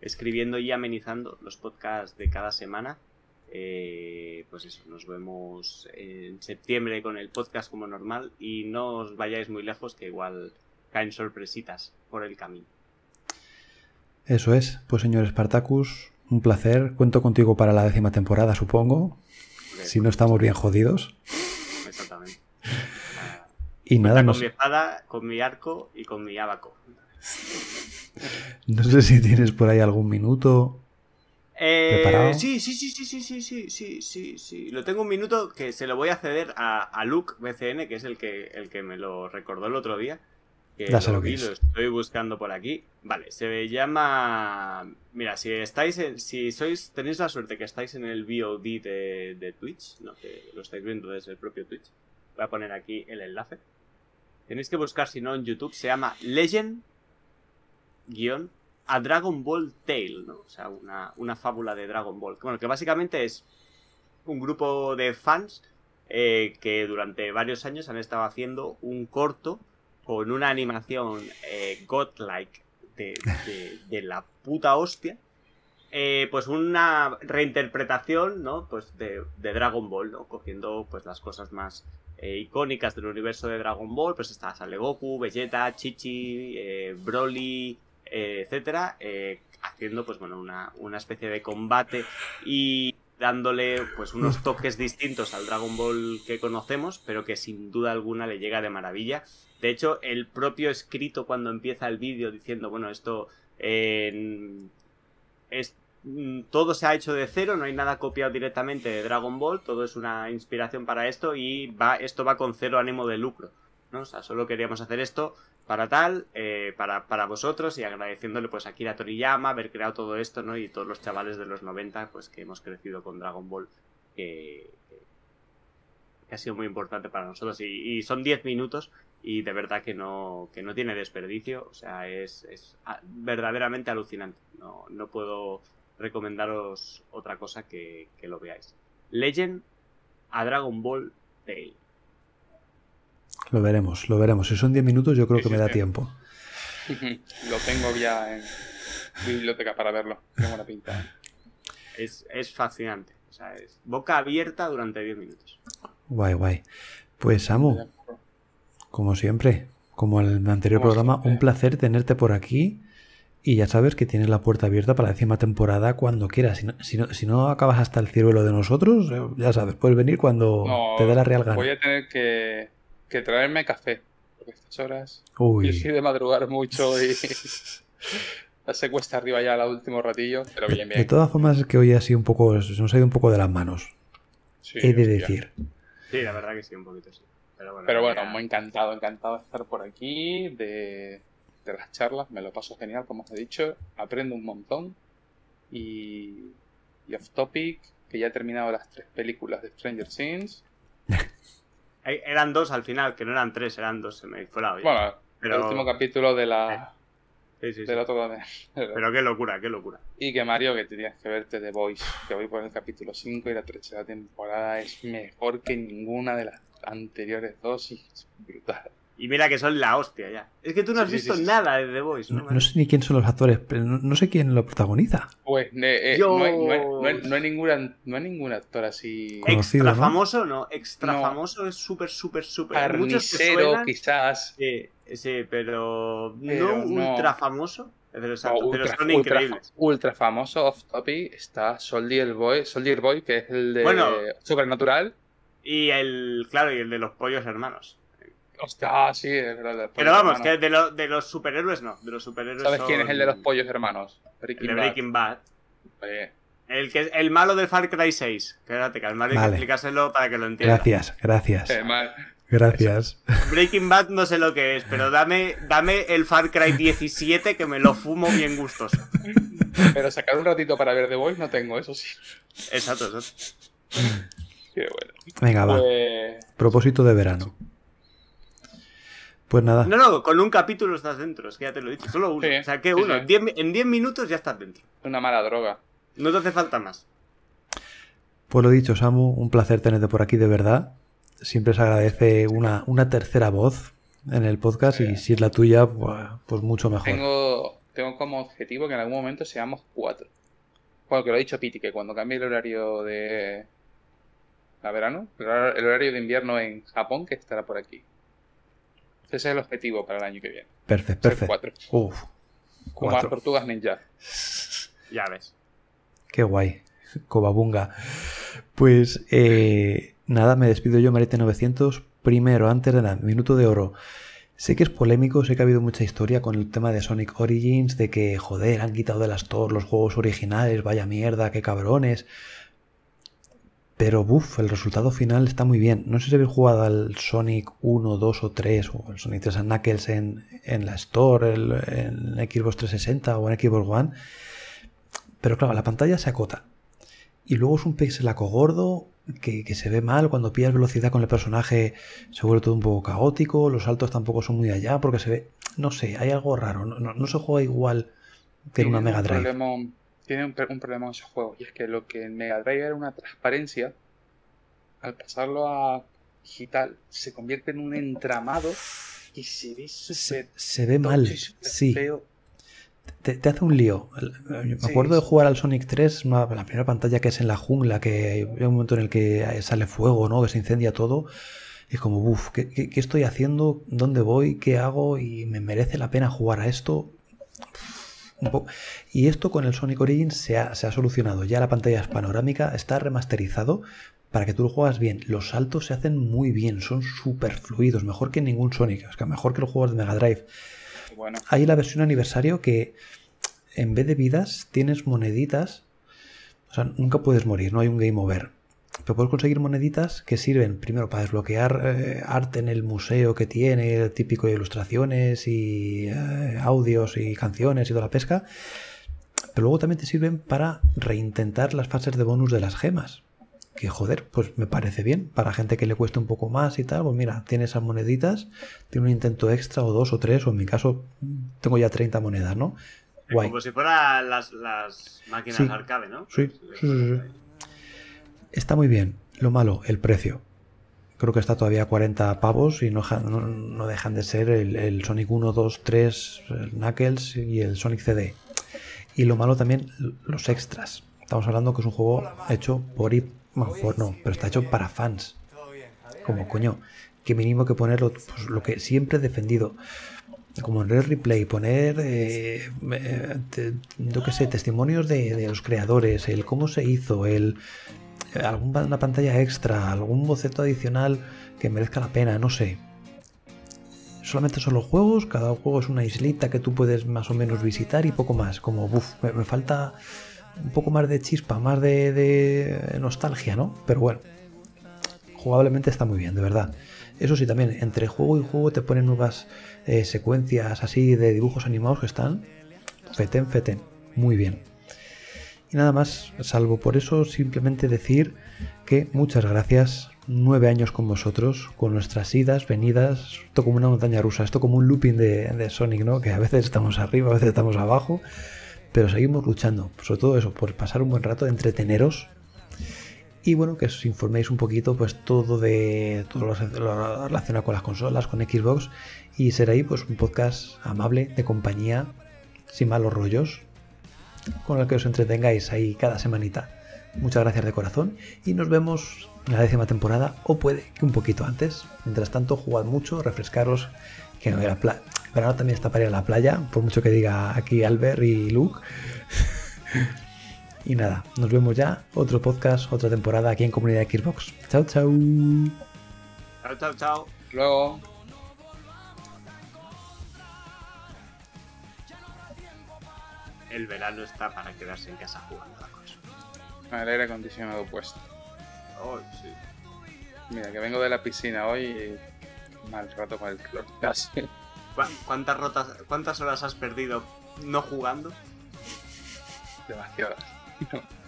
escribiendo y amenizando los podcasts de cada semana. Eh, pues eso, nos vemos en septiembre con el podcast como normal y no os vayáis muy lejos que igual caen sorpresitas por el camino. Eso es. Pues señor Spartacus, un placer. Cuento contigo para la décima temporada, supongo. Si no estamos bien jodidos. Exactamente. Y nada, Cuenta con mi espada, con mi arco y con mi abaco. no sé si tienes por ahí algún minuto. Eh, sí, sí, sí, sí, sí, sí, sí, sí, sí, sí. Lo tengo un minuto que se lo voy a ceder a, a Luke BCN, que es el que, el que me lo recordó el otro día. Que Ya sé lo lo que vi, es. lo estoy buscando por aquí. Vale, se llama. Mira, si estáis en, si sois, tenéis la suerte que estáis en el VOD de, de Twitch, ¿no? que lo estáis viendo desde el propio Twitch. Voy a poner aquí el enlace. Tenéis que buscar, si no, en YouTube. Se llama Legend guion a Dragon Ball Tale, ¿no? O sea, una, una fábula de Dragon Ball. Bueno, que básicamente es un grupo de fans eh, que durante varios años han estado haciendo un corto con una animación eh, godlike de, la puta hostia. eh, pues una reinterpretación, ¿no? Pues de, de Dragon Ball, ¿no? Cogiendo pues las cosas más eh, icónicas del universo de Dragon Ball, pues está Sale Goku, Vegeta, Chichi, eh, Broly, etcétera, haciendo pues bueno una, una especie de combate y dándole pues unos toques distintos al Dragon Ball que conocemos, pero que sin duda alguna le llega de maravilla. De hecho, el propio escrito cuando empieza el vídeo diciendo, bueno, esto eh, es, todo se ha hecho de cero, no hay nada copiado directamente de Dragon Ball, todo es una inspiración para esto y va, esto va con cero ánimo de lucro. ¿no? O sea, solo queríamos hacer esto para tal, eh, para, para vosotros y agradeciéndole pues a Kira Toriyama haber creado todo esto, ¿no? Y todos los chavales de los 90 pues que hemos crecido con Dragon Ball que, ha sido muy importante para nosotros y, son 10 minutos y de verdad que no, que no tiene desperdicio, o sea, es, es a- verdaderamente alucinante. No, no puedo recomendaros otra cosa que, que lo veáis. Legend a Dragon Ball Tale. Lo veremos, lo veremos. Si son 10 minutos, yo creo Sí, que sí, me da sí. tiempo. Lo tengo ya en biblioteca para verlo. Tengo buena pinta. ¿eh? Es, es fascinante. O sea, es boca abierta durante 10 minutos. Guay, guay. Pues, Samu, como siempre, como en el anterior Como programa, siempre. un placer tenerte por aquí. Y ya sabes que tienes la puerta abierta para la décima temporada cuando quieras. Si no, si no, si no acabas hasta el ciruelo de nosotros, eh, ya sabes, puedes venir cuando No, te dé la real gana. Voy a tener que, que traerme café. Porque estas horas. Yo Uy, soy de madrugar mucho y. se cuesta arriba ya al último ratillo. Pero bien, de bien. todas formas es que hoy ha sido un poco, se nos ha ido un poco de las manos, Sí, he de hostia. decir. Sí, la verdad que sí, un poquito sí. Pero bueno, Pero bueno, ya- muy encantado, encantado de estar por aquí, de, de las charlas, me lo paso genial, como os he dicho, aprendo un montón y, y off topic, que ya he terminado las tres películas de Stranger Things. Eran dos al final, que no eran tres, eran dos, se me fue la. Bueno, pero... el último capítulo de la, Sí, sí, sí. del otro Pero qué locura, qué locura. Y que Mario, que tenías que verte The Voice, que voy por el capítulo 5 y la tercera temporada es mejor que ninguna de las anteriores dos y es brutal. Y mira que son la hostia ya. Es que tú no has Sí, visto sí, sí. nada de The Voice, ¿no? No, no sé ni quién son los actores, pero no, no sé quién lo protagoniza. Pues eh, Yo- no, hay, no hay- no hay- no hay ninguna, no hay ningún actor así. Conocido, Extra ¿no? famoso, no. Extra No. famoso es súper, súper, súper. Carnicero, quizás. Sí, sí, pero, Pero no, no. ultra famoso. Pero, son ultra, increíbles. ultra famoso off topic está Soldier Boy, Soldier Boy, que es el de Bueno. Supernatural. Y el, claro, y el de los pollos hermanos. Hostia, ah, sí, es verdad. Pero vamos, hermanos. que de, lo- de los superhéroes no. De los superhéroes ¿Sabes quién es el de los pollos hermanos? El Breaking de Bad. Breaking Bad. El, que es el malo del Far Cry 6. Espérate, que al malo hay que Vale. explicárselo para que lo entienda. Gracias, gracias, eh, mal. gracias. Breaking Bad no sé lo que es, pero dame, dame el Far Cry 17 que me lo fumo bien gustoso. Pero sacar un ratito para ver The Voice no tengo, eso sí. Exacto, exacto. Qué bueno. Venga, va. Pues, Propósito de verano. Pues nada, No, no, con un capítulo estás dentro, es que ya te lo he dicho, solo uno. Sí, o sea, que sí, uno, sí. en 10 mi- en 10 minutos ya estás dentro. una mala droga. No te hace falta más. pues lo dicho, Samu, un placer tenerte por aquí de verdad. Siempre se agradece una, una tercera voz en el podcast y si es la tuya, pues, pues mucho mejor. Tengo, tengo como objetivo que en algún momento seamos cuatro. Bueno, que lo ha dicho Piti, que cuando cambie el horario de. ¿A verano? El horario de invierno en Japón, que estará por aquí. Ese es el objetivo para el año que viene. Perfecto, perfecto. cuatro. Uf, Como las cuatro. tortugas ninja. Ya ves. Qué guay. Cobabunga. Pues eh, nada, me despido yo, Marite900. Primero, antes de nada, minuto de oro. Sé que es polémico, sé que ha habido mucha historia con el tema de Sonic Origins, de que, joder, han quitado de las Store los juegos originales, vaya mierda, qué cabrones. Pero, uff, el resultado final está muy bien. No sé si habéis jugado al Sonic 1, 2 o 3, o el Sonic 3 and Knuckles en, en la Store, el- en Xbox 360 o en Xbox One. Pero claro, la pantalla se acota. Y luego es un pixelaco gordo que, que se ve mal. Cuando pillas velocidad con el personaje se vuelve todo un poco caótico. Los saltos tampoco son muy allá porque se ve... No sé, hay algo raro. No, no- no se juega igual que en una Mega Drive. problema- tiene un, un problema en esos juegos. Y es que lo que en Mega Drive era una transparencia, al pasarlo a digital, se convierte en un entramado y se ve Se, ve mal. Sí. feo. te, te hace un lío. Me Sí, acuerdo de jugar al Sonic 3, una- la primera pantalla que es en la jungla, que hay un momento en el que sale fuego, ¿no? Que se incendia todo. Y es como, uff, ¿qué, qué, qué estoy haciendo? ¿Dónde voy? ¿Qué hago? ¿Y me merece la pena jugar a esto? Un Y esto con el Sonic Origins se ha, se ha solucionado. Ya la pantalla es panorámica, está remasterizado para que tú lo juegas bien. Los saltos se hacen muy bien, son súper fluidos, mejor que ningún Sonic, es que mejor que los juegos de Mega Drive. Bueno, Hay la versión aniversario que en vez de vidas tienes moneditas. O sea, nunca puedes morir, no hay un game over. Pero puedes conseguir moneditas que sirven primero para desbloquear eh, arte en el museo que tiene, típico de ilustraciones y eh, audios y canciones y toda la pesca. Pero luego también te sirven para reintentar las fases de bonus de las gemas. Que joder, pues me parece bien. Para gente que le cueste un poco más y tal, pues mira, tiene esas moneditas, tiene un intento extra o dos o tres, o en mi caso tengo ya 30 monedas, ¿no? Guay. Como si fueran las, las máquinas Sí. arcade, ¿no? Sí, sí, sí, sí. Está muy bien. Lo malo, el precio. Creo que está todavía a 40 pavos y no, no- no dejan de ser el, Sonic 1, 2, 3, el Knuckles y el Sonic CD. Y lo malo también, los extras. Estamos hablando que es un juego hecho por... y- Bueno, por no, pero está hecho para fans. Como coño, que mínimo que ponerlo, pues, lo que siempre he defendido. Como en Red Replay, poner, eh, eh, sé, testimonios de, de los creadores, el cómo se hizo, el alguna pantalla extra, algún boceto adicional que merezca la pena, no sé. Solamente son los juegos, cada juego es una islita que tú puedes más o menos visitar y poco más. Como, uff, me, falta un poco más de chispa, más de, nostalgia, ¿no? Pero bueno, jugablemente está muy bien, de verdad. Eso sí, también entre juego y juego te ponen nuevas eh, secuencias así de dibujos animados que están feten, feten, muy bien. Y nada más, salvo por eso, simplemente decir que muchas gracias, nueve años con vosotros, con nuestras idas, venidas, esto como una montaña rusa, esto como un looping de, de Sonic, ¿no? Que a veces estamos arriba, a veces estamos abajo, pero seguimos luchando, sobre todo eso, por pasar un buen rato, entreteneros y bueno, que os informéis un poquito, pues todo de todo lo relacionado con las consolas, con Xbox, y será ahí pues un podcast amable, de compañía, sin malos rollos, con el que os entretengáis ahí cada semanita. Muchas gracias de corazón y nos vemos en la décima temporada o puede que un poquito antes. Mientras tanto, jugad mucho, refrescaros, que no la playa. Verano también está para la playa, por mucho que diga aquí Albert y Luke. y nada, nos vemos ya. Otro podcast, otra temporada aquí en Comunidad Xbox. Chao, chao. Chao, chao, chao. luego. El verano está para quedarse en casa jugando a la consola. El aire acondicionado puesto. Oh, sí. Mira, que vengo de la piscina hoy y mal rato con el calor. Casi. ¿Cu- ¿Cuántas, rotas, ¿Cuántas horas has perdido no jugando? Demasiadas.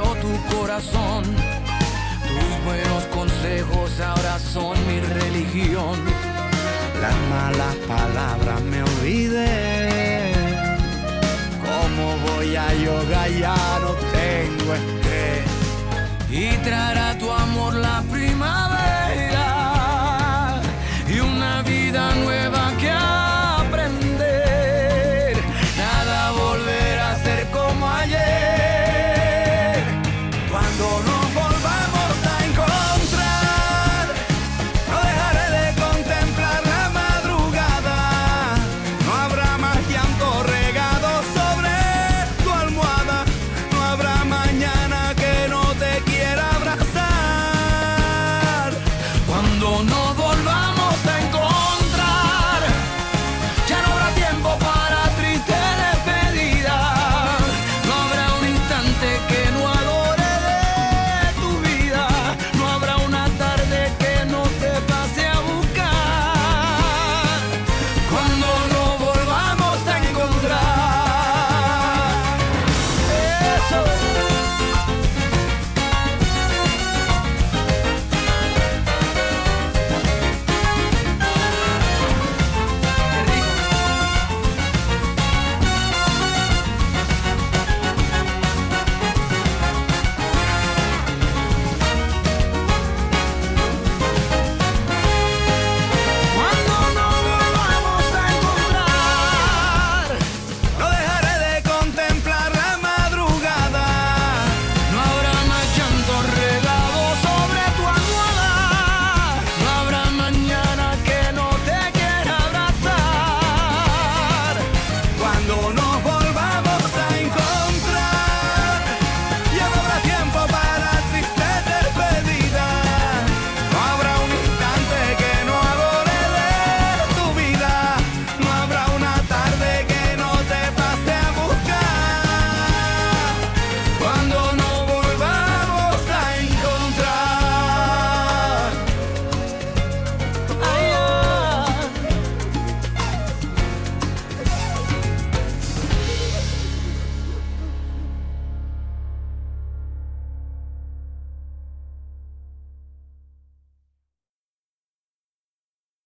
tu corazón. Tus buenos consejos ahora son mi religión. Las malas palabras me olvidé. ¿Cómo voy a yoga? Ya no tengo estrés. Y traerá